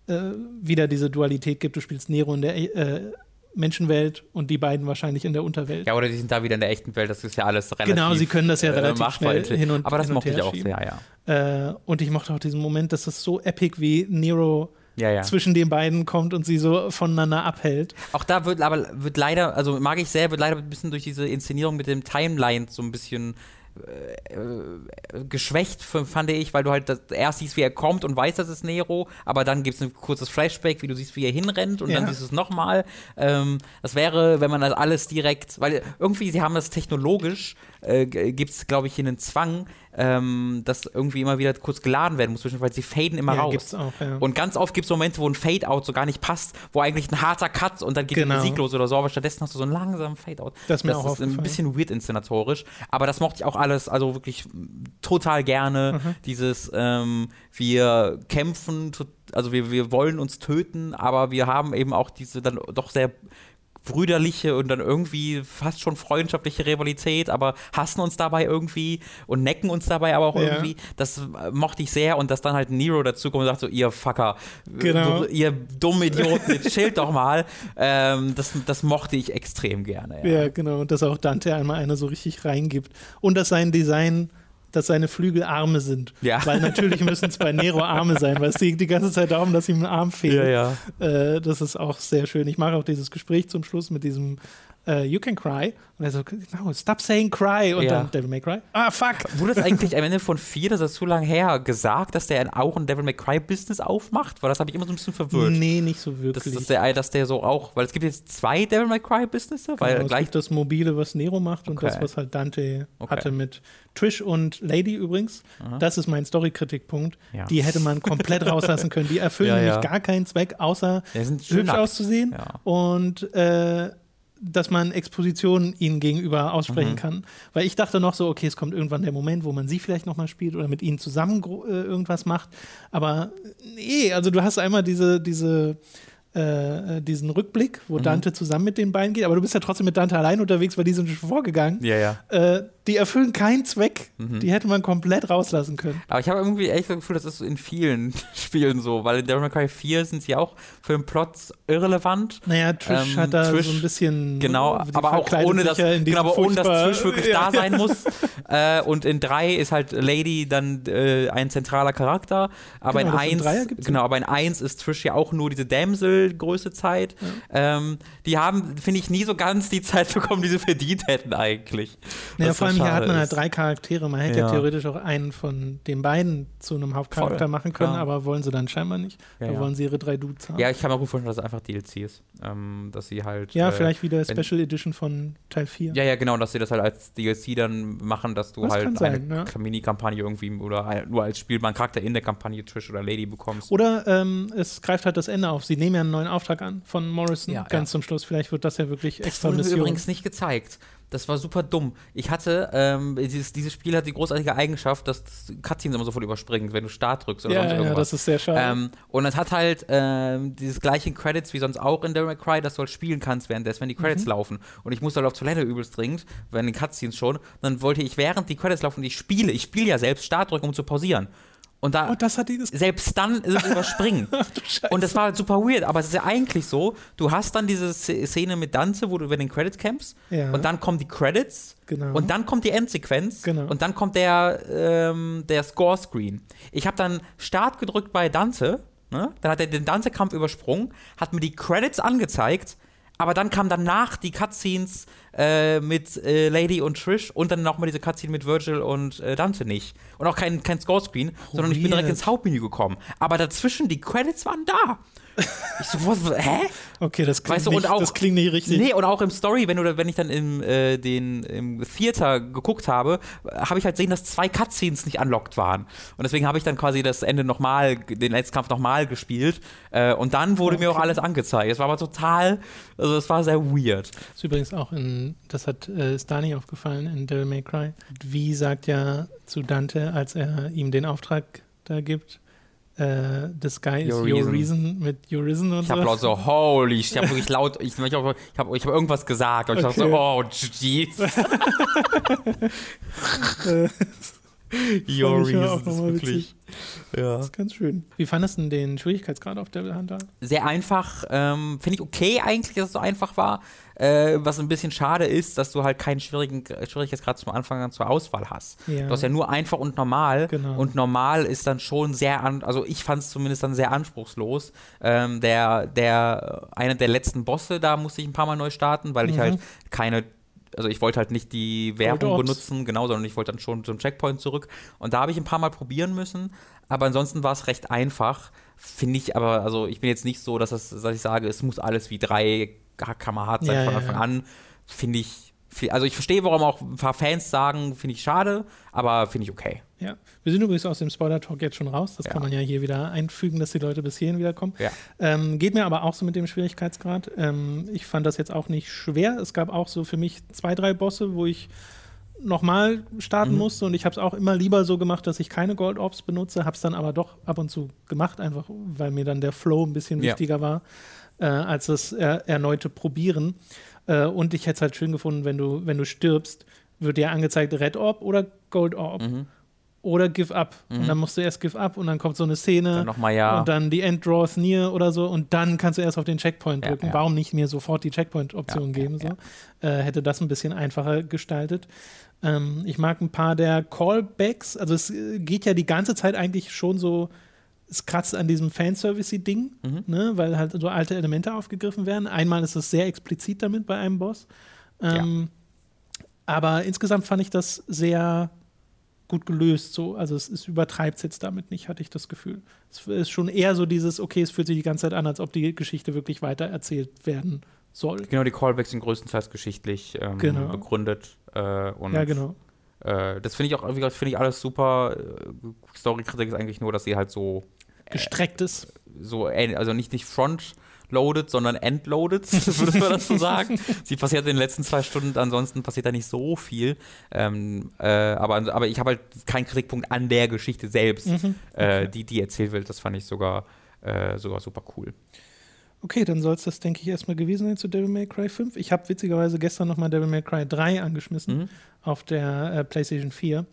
äh, wieder diese Dualität gibt. Du spielst Nero in der äh, Menschenwelt und die beiden wahrscheinlich in der Unterwelt. Ja, oder die sind da wieder in der echten Welt, das ist ja alles relativ Genau, sie können das ja äh, relativ schnell hin und- Aber das mochte ich auch sehr, ja. Äh, und ich mochte auch diesen Moment, dass es so epic wie Nero Ja, ja. zwischen den beiden kommt und sie so voneinander abhält. Auch da wird aber wird leider, also mag ich sehr, wird leider ein bisschen durch diese Inszenierung mit dem Timeline so ein bisschen äh, äh, geschwächt, fand ich, weil du halt das, erst siehst, wie er kommt und weißt, das ist Nero, aber dann gibt es ein kurzes Flashback, wie du siehst, wie er hinrennt und Ja. dann siehst du es nochmal. Ähm, das wäre, wenn man das alles direkt, weil irgendwie, sie haben das technologisch, äh, gibt es, glaube ich, hier einen Zwang, ähm, dass irgendwie immer wieder kurz geladen werden muss, weil sie faden immer Ja, raus. auch, ja. Und ganz oft gibt es Momente, wo ein Fade-Out so gar nicht passt, wo eigentlich ein harter Cut und dann geht Genau. die Musik los oder so, aber stattdessen hast du so einen langsamen Fade-Out. Das auch ist ein bisschen weird inszenatorisch, aber das mochte ich auch alles, also wirklich total gerne. Mhm. Dieses, ähm, wir kämpfen, also wir, wir wollen uns töten, aber wir haben eben auch diese dann doch sehr brüderliche und dann irgendwie fast schon freundschaftliche Rivalität, aber hassen uns dabei irgendwie und necken uns dabei aber auch Ja. irgendwie. Das äh, mochte ich sehr und dass dann halt Nero dazukommt und sagt so, ihr Fucker, Genau. du, ihr dummen Idioten, jetzt chillt doch mal. Ähm, das, das mochte ich extrem gerne. Ja, genau. Und dass auch Dante einmal einer so richtig reingibt. Und dass sein Design, dass seine Flügel Arme sind. Ja. Weil natürlich müssen es bei Nero Arme sein, weil es geht die ganze Zeit darum, dass ihm ein Arm fehlt. Ja, ja. Äh, das ist auch sehr schön. Ich mag auch dieses Gespräch zum Schluss mit diesem äh, You can cry. Und er so, no, stop saying cry. Und Ja. dann Devil May Cry. Ah, fuck. Wurde das eigentlich am Ende von vier, das ist zu lange her, gesagt, dass der auch ein Devil May Cry Business aufmacht? Weil das habe ich immer so ein bisschen verwirrt. Nee, nicht so Das, wirklich. dass, der, dass der so auch, weil es gibt jetzt zwei Devil May Cry Businesses, weil genau, es gleich gibt das Mobile, was Nero macht und Okay. das, was halt Dante Okay. hatte mit Trish und Lady übrigens. Das ist mein Story-Kritikpunkt. Ja. Die hätte man komplett rauslassen können. Die erfüllen Ja, nämlich gar keinen Zweck, außer hübsch nackt. auszusehen Ja. und äh, dass man Expositionen ihnen gegenüber Mhm. aussprechen kann. Weil ich dachte noch so, okay, es kommt irgendwann der Moment, wo man sie vielleicht nochmal spielt oder mit ihnen zusammen äh, irgendwas macht. Aber nee, also du hast einmal diese, diese äh, äh, diesen Rückblick, wo Mhm. Dante zusammen mit den beiden geht, aber du bist ja trotzdem mit Dante allein unterwegs, weil die sind schon vorgegangen. Ja, ja. Äh, die erfüllen keinen Zweck. Mhm. Die hätte man komplett rauslassen können. Aber ich habe irgendwie echt das Gefühl, das ist in vielen Spielen so, weil in Devil May Cry 4 sind sie auch für den Plot irrelevant. Naja, Trish Ähm, hat da Trish- so ein bisschen. Genau, aber auch ohne dass, genau, aber ohne dass Trish wirklich Ja, da sein muss. äh, und in 3 ist halt Lady dann äh, ein zentraler Charakter. Aber Genau, in in 1 Dreier gibt's genau, aber in 1 ist Trish ja auch nur diese Damsel größte Zeit. Ähm, die haben, finde ich, nie so ganz die Zeit bekommen, die sie verdient hätten eigentlich. Naja, Was vor allem hier hat man halt ist. drei Charaktere. Man hätte ja. Ja. theoretisch auch einen von den beiden zu einem Hauptcharakter Voll, machen können, aber wollen sie dann scheinbar nicht. Ja, da ja. wollen sie ihre drei Dudes haben. Ja, ich kann mir gut vorstellen, dass es einfach DLC ist. Ähm, dass sie halt. Ja, äh, vielleicht wieder Special Edition von Teil 4. Ja, ja, genau, dass sie das halt als DLC dann machen, dass du Das halt sein, eine ja. Mini-Kampagne irgendwie oder nur als spielbaren Charakter in der Kampagne Trish oder Lady bekommst. Oder ähm, es greift halt das Ende auf. Sie nehmen ja einen neuen Auftrag an von Morrison Ja, ganz ja. zum Schluss. Vielleicht wird das ja wirklich Das extra wurde mir übrigens nicht gezeigt. Das war super dumm. Ich hatte, ähm, dieses, dieses Spiel hat die großartige Eigenschaft, dass das Cutscenes immer sofort überspringt, wenn du Start drückst oder ja, sonst ja, irgendwas. das ist sehr schade. Ähm, und es hat halt ähm, dieses gleiche Credits wie sonst auch in Devil May Cry, dass du halt spielen kannst, währenddessen, wenn die Mhm. Credits laufen. Und ich musste halt auf Toilette übelst dringend, wenn den Cutscenes schon. Und dann wollte ich, während die Credits laufen, ich spiele, ich spiele ja selbst Start drücken, um zu pausieren. Und da, oh, selbst dann ist es überspringen. und das war halt super weird, aber es ist ja eigentlich so, du hast dann diese Sz- Szene mit Dante, wo du über den Credits kämpfst Ja. und dann kommen die Credits Genau. und dann kommt die Endsequenz Genau. und dann kommt der, ähm, der Score-Screen. Ich habe dann Start gedrückt bei Dante, ne? dann hat er den Dante-Kampf übersprungen, hat mir die Credits angezeigt, aber dann kam danach die Cutscenes äh, mit äh, Lady und Trish und dann nochmal diese Cutscene mit Virgil und äh, Dante nicht. Und auch kein, kein Score-Screen, sondern ich bin direkt ins Hauptmenü gekommen. Aber dazwischen, die Credits waren da. Ich so, was, hä? Okay, das klingt, Weißt du, nicht, und auch- das klingt nicht richtig. Nee, und auch im Story, wenn, du, wenn ich dann im, äh, den, im Theater geguckt habe, habe ich halt gesehen, dass zwei Cutscenes nicht unlocked waren. Und deswegen habe ich dann quasi das Ende nochmal, den letzten Kampf nochmal gespielt. Äh, und dann wurde mir auch alles angezeigt. Es war aber total, also es war sehr weird. Das ist übrigens auch in, das hat äh, ist Dani aufgefallen in Devil May Cry. Wie sagt ja zu Dante, als er ihm den Auftrag da gibt, äh, the sky is Your your reason. reason mit your reason und Ich habe so. laut so, holy, ich habe wirklich laut, ich, ich habe ich hab, ich hab irgendwas gesagt. Und ich dachte so, Okay. oh, jeez. Your ich reason ist wirklich. Ja. Das ist ganz schön. Wie fandest du denn den Schwierigkeitsgrad auf Devil Hunter? sehr einfach. Ähm, Finde ich okay eigentlich, dass es so einfach war. Äh, was ein bisschen schade ist, dass du halt keinen schwierigen Schwierigkeitsgrad zum Anfang an zur Auswahl hast. Ja. Du hast ja nur einfach und normal. Genau. Und normal ist dann schon sehr, an, also ich fand es zumindest dann sehr anspruchslos. Ähm, der, der, einer der letzten Bosse, da musste ich ein paar Mal neu starten, weil ich Mhm. halt keine also ich wollte halt nicht die Werbung benutzen, genau, sondern ich wollte dann schon zum Checkpoint zurück. Und da habe ich ein paar Mal probieren müssen, aber ansonsten war es recht einfach. Finde ich aber, also ich bin jetzt nicht so, dass, das, dass ich sage, es muss alles wie drei kmh sein Ja, von Anfang ja. an. Finde ich, Also ich verstehe, warum auch ein paar Fans sagen, finde ich schade, aber finde ich okay. Ja, wir sind übrigens aus dem Spoiler-Talk jetzt schon raus. Das kann man ja hier wieder einfügen, dass die Leute bis hierhin wiederkommen. Ja. Ähm, geht mir aber auch so mit dem Schwierigkeitsgrad. Ähm, ich fand das jetzt auch nicht schwer. Es gab auch so für mich zwei, drei Bosse, wo ich nochmal starten Mhm. musste und ich habe es auch immer lieber so gemacht, dass ich keine Gold Orbs benutze, habe es dann aber doch ab und zu gemacht, einfach weil mir dann der Flow ein bisschen Ja. wichtiger war äh, als das er erneute Probieren. Äh, und ich hätte es halt schön gefunden, wenn du, wenn du stirbst, wird dir angezeigt Red Orb oder Gold Orb Mhm. oder Give Up. Und dann musst du erst Give Up und dann kommt so eine Szene Dann nochmal ja. und dann die End Draws Near oder so und dann kannst du erst auf den Checkpoint drücken. ja. Warum nicht mir sofort die Checkpoint-Option geben? So? Äh, hätte das ein bisschen einfacher gestaltet. Ähm, ich mag ein paar der Callbacks. Also es äh, geht ja die ganze Zeit eigentlich schon so, es kratzt an diesem Fanservice-Ding, Mhm. ne? weil halt so alte Elemente aufgegriffen werden. Einmal ist es sehr explizit damit bei einem Boss. Ähm, Aber insgesamt fand ich das sehr gut gelöst. So. Also es, es übertreibt es jetzt damit nicht, hatte ich das Gefühl. Es ist schon eher so dieses, okay, es fühlt sich die ganze Zeit an, als ob die Geschichte wirklich weiter erzählt werden soll. Genau, die Callbacks sind größtenteils geschichtlich ähm, Genau. begründet. Äh, und Ja, genau. äh, das finde ich auch, finde ich alles super. Äh, Story-Kritik ist eigentlich nur, dass sie halt so, Gestrecktes. so ähn- also nicht, nicht front-loaded, sondern end-loaded, würde man das so sagen. Sie passiert in den letzten zwei Stunden, ansonsten passiert da nicht so viel. Ähm, äh, aber, aber ich habe halt keinen Kritikpunkt an der Geschichte selbst, Mhm. äh, die, die erzählt wird. Das fand ich sogar, äh, sogar super cool. Okay, dann soll es das, denke ich, erstmal gewesen sein zu Devil May Cry 5. Ich habe witzigerweise gestern nochmal Devil May Cry 3 angeschmissen Mhm. auf der äh, PlayStation 4.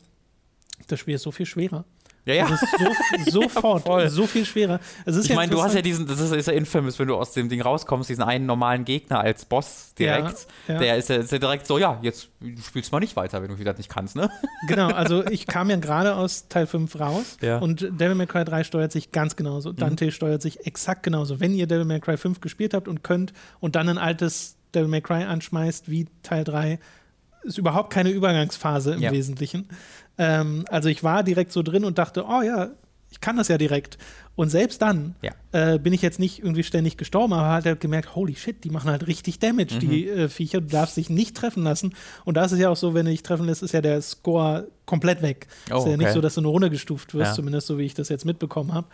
Das Spiel ist so viel schwerer. Ja, ja. Es ist so, sofort voll. so viel schwerer. Es ist Ich ja meine, du hast ja diesen, das ist, ist ja infamous, wenn du aus dem Ding rauskommst, diesen einen normalen Gegner als Boss direkt. Ja, ja. Der ist ja, ist ja direkt so, ja, jetzt du spielst mal nicht weiter, wenn du wieder nicht kannst, ne? Genau, also ich kam ja gerade aus Teil 5 raus Ja. und Devil May Cry 3 steuert sich ganz genauso. Dante steuert sich exakt genauso. Wenn ihr Devil May Cry 5 gespielt habt und könnt und dann ein altes Devil May Cry anschmeißt wie Teil 3, ist überhaupt keine Übergangsphase im Ja. Wesentlichen. Ähm, also ich war direkt so drin und dachte, oh ja, ich kann das ja direkt. Und selbst dann Ja. äh, bin ich jetzt nicht irgendwie ständig gestorben, aber halt, halt gemerkt, holy shit, die machen halt richtig Damage, die Mhm. äh, Viecher. Du darfst dich nicht treffen lassen. Und da ist es ja auch so, wenn du dich treffen lässt, ist ja der Score komplett weg. Oh, ist ja nicht okay. so, dass du nur runtergestuft wirst, Ja. zumindest so, wie ich das jetzt mitbekommen habe.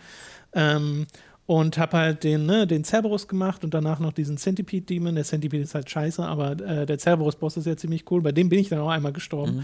Ähm, und habe halt den, ne, den Cerberus gemacht und danach noch diesen Centipede-Demon. Der Centipede ist halt scheiße, aber äh, der Cerberus-Boss ist ja ziemlich cool. Bei dem bin ich dann auch einmal gestorben,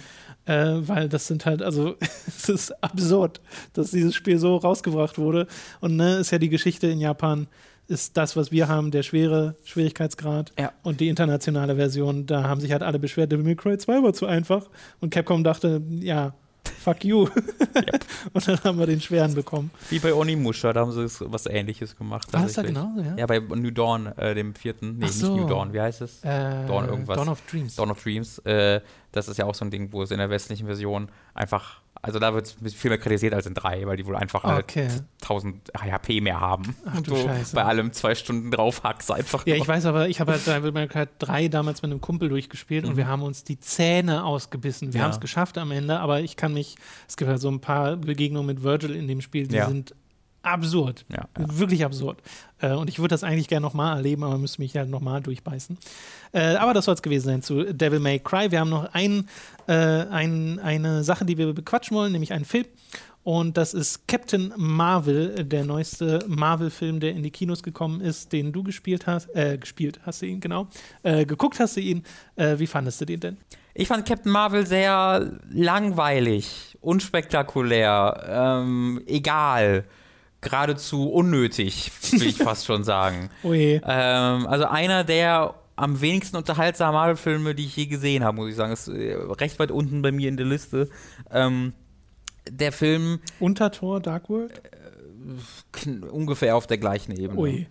Mhm. äh, weil das sind halt, also es ist absurd, dass dieses Spiel so rausgebracht wurde. Und ne, ist ja die Geschichte in Japan, ist das, was wir haben, der schwere Schwierigkeitsgrad. Ja. Und die internationale Version, da haben sich halt alle beschwert, Devil May Cry 2 war zu einfach. Und Capcom dachte, ja, fuck you. Und dann haben wir den schweren bekommen. Wie bei Onimusha, da haben sie was ähnliches gemacht. War das da genauso, ja? Ja, bei New Dawn, äh, dem vierten. Nee, so. nicht New Dawn, wie heißt es? Äh, Dawn irgendwas. Dawn of Dreams. Dawn of Dreams. Äh, das ist ja auch so ein Ding, wo es in der westlichen Version einfach, also da wird es viel mehr kritisiert als in drei, weil die wohl einfach Okay. 1000 HP mehr haben. Ach Und du du Scheiße. bei allem zwei Stunden drauf hackst einfach Ja, ich weiß aber, ich habe halt Devil May Cry 3 damals mit einem Kumpel durchgespielt und wir haben uns die Zähne ausgebissen. Wir Mhm. Ja. haben es geschafft am Ende, aber ich kann mich, es gibt halt so ein paar Begegnungen mit Virgil in dem Spiel, die Ja. sind absurd. Ja, Wirklich absurd. Äh, und ich würde das eigentlich gerne nochmal erleben, aber müsste mich halt nochmal durchbeißen. Äh, aber das soll es gewesen sein zu Devil May Cry. Wir haben noch ein, äh, ein, eine Sache, die wir bequatschen wollen, nämlich einen Film. Und das ist Captain Marvel, der neueste Marvel-Film, der in die Kinos gekommen ist, den du gespielt hast. Äh, gespielt hast du ihn, genau. Äh, geguckt hast du ihn. Äh, wie fandest du den denn? Ich fand Captain Marvel sehr langweilig, unspektakulär, ähm, egal, geradezu unnötig, will ich fast schon sagen. Oh je. Ähm, also einer der am wenigsten unterhaltsamen Marvel-Filme, die ich je gesehen habe, muss ich sagen. Ist äh, recht weit unten bei mir in der Liste. Ähm, der Film Untertor, Dark World? kn- ungefähr auf der gleichen Ebene. Je.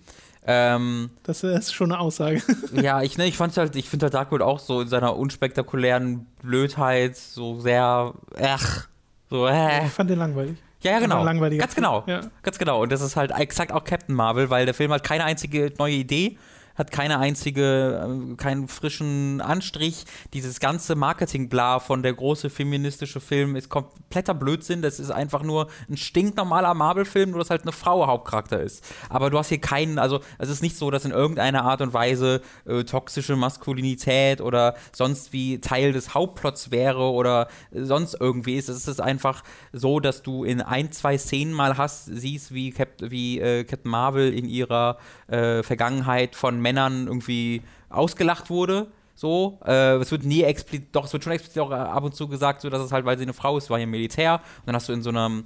Ähm, Das ist schon eine Aussage. ja, ich, ne, ich fand halt, ich finde halt Darkwood auch so in seiner unspektakulären Blödheit so sehr, ach, so, äh. Ich fand den langweilig. Ja, ja, genau. Ganz genau. Ja. Ganz genau. Und das ist halt exakt auch Captain Marvel, weil der Film hat keine einzige neue Idee. Hat keine einzige, äh, keinen frischen Anstrich. Dieses ganze Marketing-Bla von der große feministische Film ist kompletter Blödsinn. Das ist einfach nur ein stinknormaler Marvel-Film, nur dass halt eine Frau Hauptcharakter ist. Aber du hast hier keinen, also es ist nicht so, dass in irgendeiner Art und Weise äh, toxische Maskulinität oder sonst wie Teil des Hauptplots wäre oder äh, sonst irgendwie ist. Es ist einfach so, dass du in ein, zwei Szenen mal hast, siehst, wie, Cap wie äh, Captain Marvel in ihrer äh, Vergangenheit von Männern irgendwie ausgelacht wurde. So, äh, es wird nie explizit, doch, es wird schon explizit auch ab und zu gesagt, so dass es halt, weil sie eine Frau ist, war hier Militär. Und dann hast du in so einem,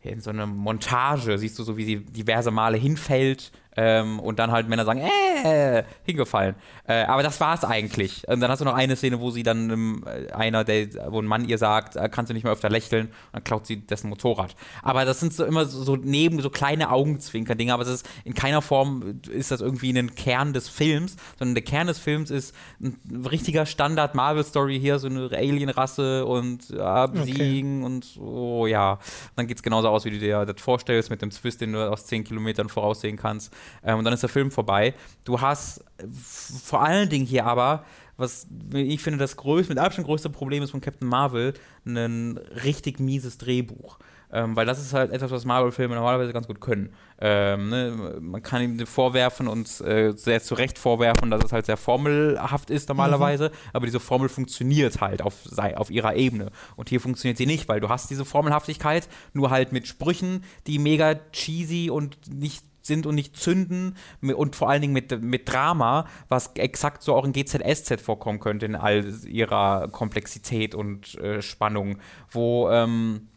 in so einer Montage, siehst du so, wie sie diverse Male hinfällt ähm, und dann halt Männer sagen, äh, hingefallen. Äh, aber das war's eigentlich. Und dann hast du noch eine Szene, wo sie dann ähm, einer, der, wo ein Mann ihr sagt, äh, kannst du nicht mehr öfter lächeln, und dann klaut sie dessen Motorrad. Aber das sind so immer so, so neben so kleine Augenzwinker-Dinge, aber es ist in keiner Form ist das irgendwie ein Kern des Films, sondern der Kern des Films ist ein richtiger Standard-Marvel-Story hier, so eine Alien-Rasse und ja, besiegen okay. und so, ja. Dann geht's genauso aus, wie du dir das vorstellst, mit dem Twist, den du aus 10 Kilometern voraussehen kannst. Ähm, und dann ist der Film vorbei. Du hast vor allen Dingen hier aber, was ich finde, das größte, mit Abstand größte Problem ist von Captain Marvel, ein richtig mieses Drehbuch. Ähm, weil das ist halt etwas, was Marvel-Filme normalerweise ganz gut können. Ähm, ne? Man kann ihm vorwerfen und äh, sehr zu Recht vorwerfen, dass es halt sehr formelhaft ist normalerweise, mhm. aber diese Formel funktioniert halt auf, auf ihrer Ebene. Und hier funktioniert sie nicht, weil du hast diese Formelhaftigkeit, nur halt mit Sprüchen, die mega cheesy und nicht sind und nicht zünden und vor allen Dingen mit, mit Drama, was exakt so auch in GZSZ vorkommen könnte in all ihrer Komplexität und äh, Spannung, wo ähm,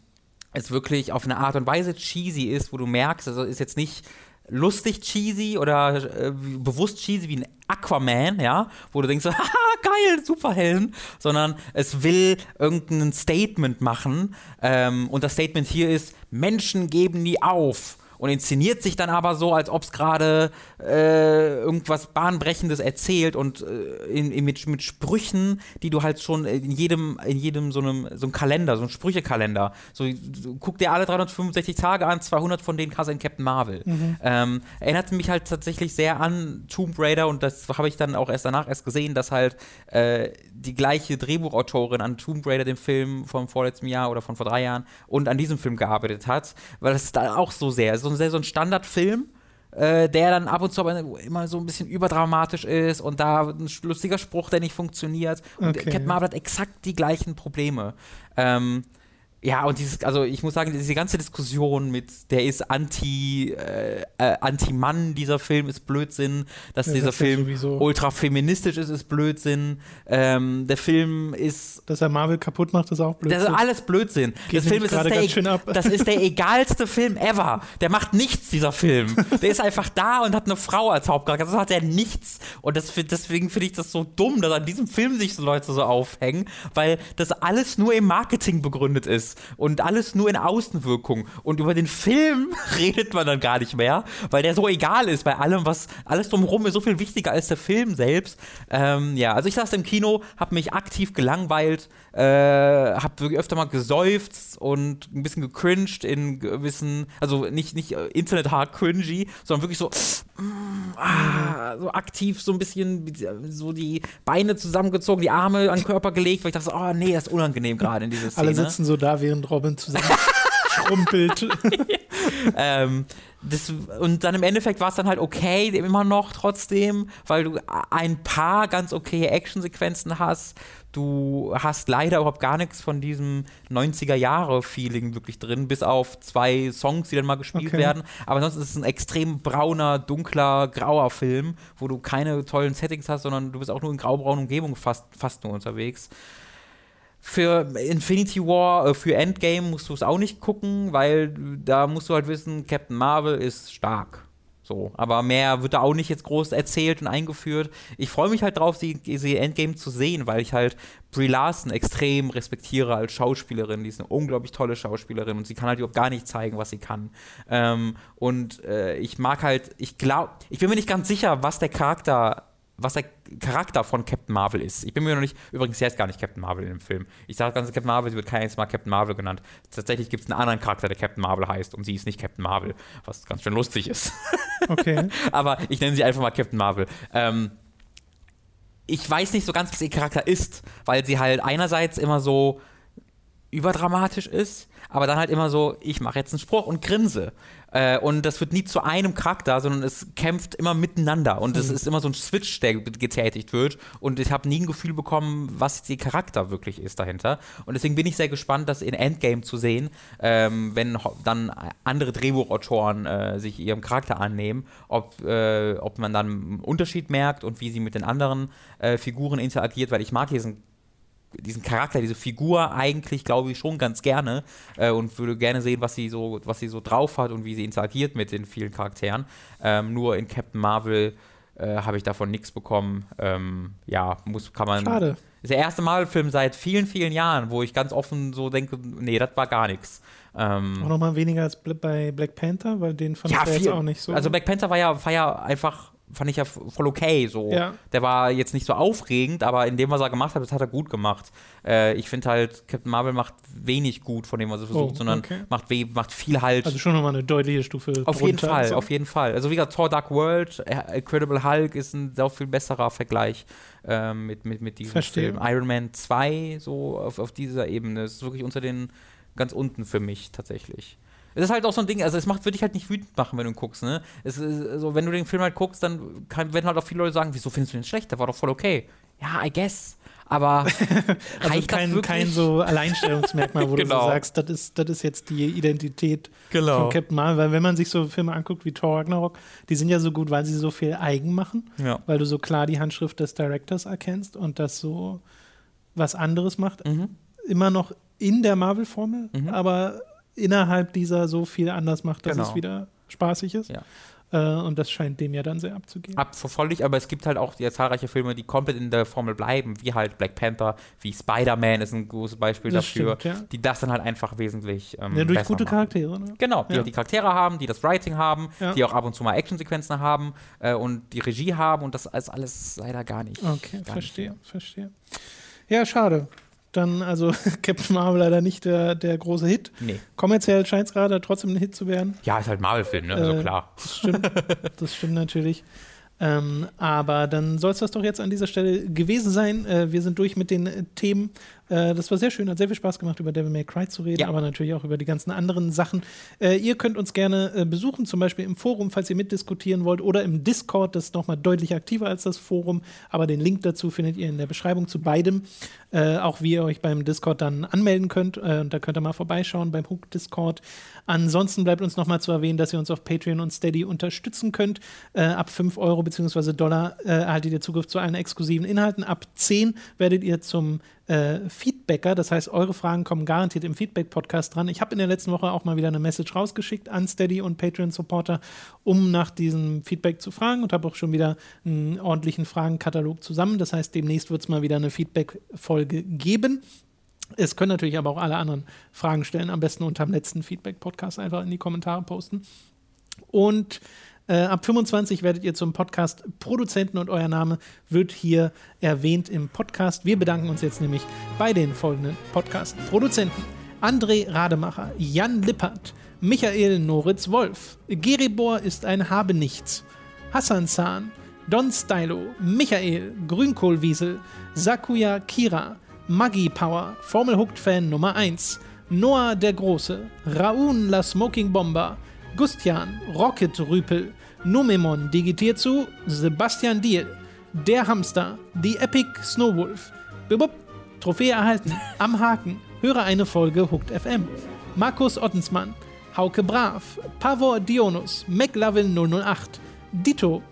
es wirklich auf eine Art und Weise cheesy ist, wo du merkst, also ist jetzt nicht lustig cheesy oder äh, bewusst cheesy wie ein Aquaman, ja, wo du denkst, haha, geil, Superhelden, sondern es will irgendein Statement machen ähm, und das Statement hier ist, Menschen geben nie auf und inszeniert sich dann aber so, als ob es gerade äh, irgendwas Bahnbrechendes erzählt und äh, in, in, mit, mit Sprüchen, die du halt schon in jedem, in jedem so einem, so einem Kalender, so einem Sprüchekalender, so guck dir alle 365 Tage an, 200 von denen hast du in Captain Marvel. Mhm. Ähm, erinnerte mich halt tatsächlich sehr an Tomb Raider und das habe ich dann auch erst danach erst gesehen, dass halt äh, die gleiche Drehbuchautorin an Tomb Raider, dem Film vom vorletzten Jahr oder von vor drei Jahren und an diesem Film gearbeitet hat, weil das da auch so sehr, so ein sehr so ein Standardfilm, äh, der dann ab und zu aber immer so ein bisschen überdramatisch ist und da ein lustiger Spruch, der nicht funktioniert. Und okay. Captain Marvel hat exakt die gleichen Probleme. Ähm, ja, und dieses, also ich muss sagen, diese ganze Diskussion mit, der ist anti, äh, äh, anti-Mann, dieser Film ist Blödsinn, dass ja, dieser das Film sowieso. ultra feministisch ist, ist Blödsinn. Ähm, der Film ist. Dass er Marvel kaputt macht, ist auch Blödsinn. Das ist alles Blödsinn. Geht das Film ist, das, der, e- das ist der egalste Film ever. Der macht nichts, dieser Film. Der ist einfach da und hat eine Frau als Hauptcharakter. Das hat er nichts. Und das, deswegen finde ich das so dumm, dass an diesem Film sich so Leute so aufhängen, weil das alles nur im Marketing begründet ist und alles nur in Außenwirkung. Und über den Film redet man dann gar nicht mehr, weil der so egal ist bei allem, was alles drumherum ist so viel wichtiger als der Film selbst. Ähm, ja, also ich saß im Kino, habe mich aktiv gelangweilt, äh, habe wirklich öfter mal gesäuft und ein bisschen gecringed in gewissen, also nicht, nicht äh, Internet-hard cringy, sondern wirklich so, mm, ah, so aktiv so ein bisschen so die Beine zusammengezogen, die Arme an den Körper gelegt, weil ich dachte, oh nee, das ist unangenehm gerade in dieser Szene. Alle sitzen so da, während Robin zusammen schrumpelt. ähm, das, und dann im Endeffekt war es dann halt okay, immer noch trotzdem, weil du ein paar ganz okay Actionsequenzen hast. Du hast leider überhaupt gar nichts von diesem 90er-Jahre-Feeling wirklich drin, bis auf zwei Songs, die dann mal gespielt okay. werden. Aber ansonsten ist es ein extrem brauner, dunkler, grauer Film, wo du keine tollen Settings hast, sondern du bist auch nur in graubraunen Umgebungen fast, fast nur unterwegs. Für Infinity War, äh, für Endgame musst du es auch nicht gucken, weil da musst du halt wissen, Captain Marvel ist stark. So, aber mehr wird da auch nicht jetzt groß erzählt und eingeführt. Ich freue mich halt drauf, sie, sie Endgame zu sehen, weil ich halt Brie Larson extrem respektiere als Schauspielerin. Die ist eine unglaublich tolle Schauspielerin und sie kann halt überhaupt gar nicht zeigen, was sie kann. Ähm, und äh, ich mag halt, ich glaube, ich bin mir nicht ganz sicher, was der Charakter was der Charakter von Captain Marvel ist. Ich bin mir noch nicht, übrigens, sie heißt gar nicht Captain Marvel in dem Film. Ich sage ganz Captain Marvel, sie wird keines Mal Captain Marvel genannt. Tatsächlich gibt es einen anderen Charakter, der Captain Marvel heißt und sie ist nicht Captain Marvel, was ganz schön lustig ist. Okay. Aber ich nenne sie einfach mal Captain Marvel. Ähm, ich weiß nicht so ganz, was ihr Charakter ist, weil sie halt einerseits immer so überdramatisch ist, aber dann halt immer so, ich mache jetzt einen Spruch und grinse. Äh, und das wird nie zu einem Charakter, sondern es kämpft immer miteinander. Und es mhm. ist immer so ein Switch, der getätigt wird. Und ich habe nie ein Gefühl bekommen, was jetzt ihr Charakter wirklich ist dahinter. Und deswegen bin ich sehr gespannt, das in Endgame zu sehen, ähm, wenn dann andere Drehbuchautoren äh, sich ihrem Charakter annehmen, ob, äh, ob man dann einen Unterschied merkt und wie sie mit den anderen äh, Figuren interagiert, weil ich mag diesen diesen Charakter, diese Figur eigentlich, glaube ich, schon ganz gerne äh, und würde gerne sehen, was sie so, was sie so drauf hat und wie sie interagiert mit den vielen Charakteren. Ähm, nur in Captain Marvel äh, habe ich davon nichts bekommen. Ähm, ja, muss, kann man. Schade. ist der erste Marvel-Film seit vielen, vielen Jahren, wo ich ganz offen so denke, nee, das war gar nichts. Ähm, auch nochmal weniger als bei Black Panther, weil den fand ja, ich jetzt auch nicht so. Also Black Panther war ja, war ja einfach fand ich ja voll okay. So. Ja. Der war jetzt nicht so aufregend, aber in dem, was er gemacht hat, das hat er gut gemacht. Äh, ich finde halt, Captain Marvel macht wenig gut von dem, was er versucht, oh, sondern okay. macht, macht viel halt. Also schon nochmal eine deutliche Stufe. Auf jeden Fall, also. auf jeden Fall. Also wie gesagt, Thor Dark World, äh, Incredible Hulk ist ein sehr viel besserer Vergleich äh, mit, mit, mit diesem Verstehe. Film. Iron Man 2, so auf, auf dieser Ebene. Das ist wirklich unter den ganz unten für mich tatsächlich. Es ist halt auch so ein Ding, also es macht, würde dich halt nicht wütend machen, wenn du ihn guckst, ne? Es ist, also, wenn du den Film halt guckst, dann kann, werden halt auch viele Leute sagen, wieso findest du den schlecht? Der war doch voll okay. Ja, I guess. Aber also kein, kein so Alleinstellungsmerkmal, wo genau. du so genau. sagst, das ist, das ist jetzt die Identität genau. von Captain Marvel. Weil wenn man sich so Filme anguckt wie Thor Ragnarok, die sind ja so gut, weil sie so viel eigen machen, ja. weil du so klar die Handschrift des Directors erkennst und das so was anderes macht. Mhm. Immer noch in der Marvel-Formel, mhm. aber innerhalb dieser so viel anders macht, dass genau. es wieder spaßig ist. Ja. Äh, und das scheint dem ja dann sehr abzugehen. Abverfolgt, aber es gibt halt auch ja, zahlreiche Filme, die komplett in der Formel bleiben, wie halt Black Panther, wie Spider-Man ist ein großes Beispiel das dafür, stimmt, ja. die das dann halt einfach wesentlich ähm, ja, durch gute machen. Charaktere. Ne? Genau, die ja. die Charaktere haben, die das Writing haben, die auch ab und zu mal Actionsequenzen haben äh, und die Regie haben und das ist alles leider gar nicht. Okay, gar verstehe, nicht verstehe. Ja, schade dann also Captain Marvel leider nicht der, der große Hit. Nee. Kommerziell scheint es gerade trotzdem ein Hit zu werden. Ja, ist halt Marvel-Film, ne? Also äh, klar. Das stimmt. das stimmt natürlich. Ähm, aber dann soll es das doch jetzt an dieser Stelle gewesen sein. Äh, wir sind durch mit den äh, Themen. Äh, das war sehr schön, hat sehr viel Spaß gemacht, über Devil May Cry zu reden, ja. aber natürlich auch über die ganzen anderen Sachen. Äh, ihr könnt uns gerne äh, besuchen, zum Beispiel im Forum, falls ihr mitdiskutieren wollt, oder im Discord, das ist nochmal deutlich aktiver als das Forum, aber den Link dazu findet ihr in der Beschreibung zu beidem. Äh, auch wie ihr euch beim Discord dann anmelden könnt. und da könnt ihr mal vorbeischauen beim Hook Discord. Ansonsten bleibt uns nochmal zu erwähnen, dass ihr uns auf Patreon und Steady unterstützen könnt. ab 5 Euro bzw. Dollar erhaltet ihr Zugriff zu allen exklusiven Inhalten. Ab 10 werdet ihr zum äh, Feedbacker. Das heißt, eure Fragen kommen garantiert im Feedback-Podcast dran. Ich habe in der letzten Woche auch mal wieder eine Message rausgeschickt an Steady und Patreon-Supporter, um nach diesem Feedback zu fragen und habe auch schon wieder einen ordentlichen Fragenkatalog zusammen. Das heißt, demnächst wird es mal wieder eine Feedback-Folge geben. Es können natürlich aber auch alle anderen Fragen stellen, am besten unter dem letzten Feedback-Podcast einfach in die Kommentare posten. Und äh, ab 25 werdet ihr zum Podcast-Produzenten und euer Name wird hier erwähnt im Podcast. Wir bedanken uns jetzt nämlich bei den folgenden Podcast-Produzenten. André Rademacher, Jan Lippert, Michael Noritz Wolf, Geribor ist ein Habenichts, Hassan Zahn, Don Stylo, Michael, Grünkohlwiesel, Sakuya Kira, Maggie Power, Formel Hooked Fan Nummer 1, Noah der Große, Raun La Smoking Bomber, Gustian, Rocket Rüpel, Numemon digitiert zu Sebastian Diel, Der Hamster, die Epic Snowwolf, Bibub, Trophäe erhalten, am Haken, höre eine Folge Hooked FM, Markus Ottensmann, Hauke Brav, Pavor Dionus, McLovin 008, Dito,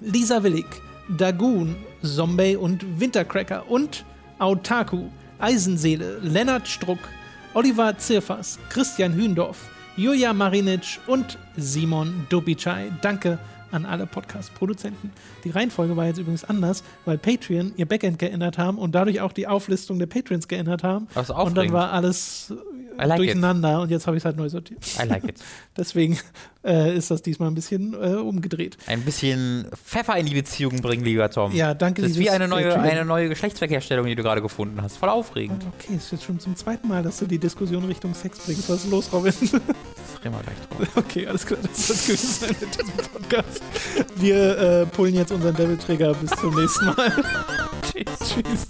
Lisa Willig, Dagoon, Zombie und Wintercracker und Autaku, Eisenseele, Lennart Struck, Oliver Zirfers, Christian Hühndorf, Julia Marinic und Simon Dobicai. Danke an alle Podcast-Produzenten. Die Reihenfolge war jetzt übrigens anders, weil Patreon ihr Backend geändert haben und dadurch auch die Auflistung der Patrons geändert haben. Das ist und dann war alles like durcheinander und jetzt habe ich es halt neu sortiert. I like it. Deswegen äh, ist das diesmal ein bisschen äh, umgedreht. Ein bisschen Pfeffer in die Beziehung bringen, lieber Tom. Ja, danke. Das ist wie eine neue, eine neue Geschlechtsverkehrstellung, die du gerade gefunden hast. Voll aufregend. Okay, ist jetzt schon zum zweiten Mal, dass du die Diskussion Richtung Sex bringst. Was ist los, Robin? Das reden wir gleich drauf. Okay, alles klar, das soll es gewesen mit diesem Podcast. Wir äh, pullen jetzt unseren Devil-Trigger. Bis zum nächsten Mal. Tschüss. Tschüss.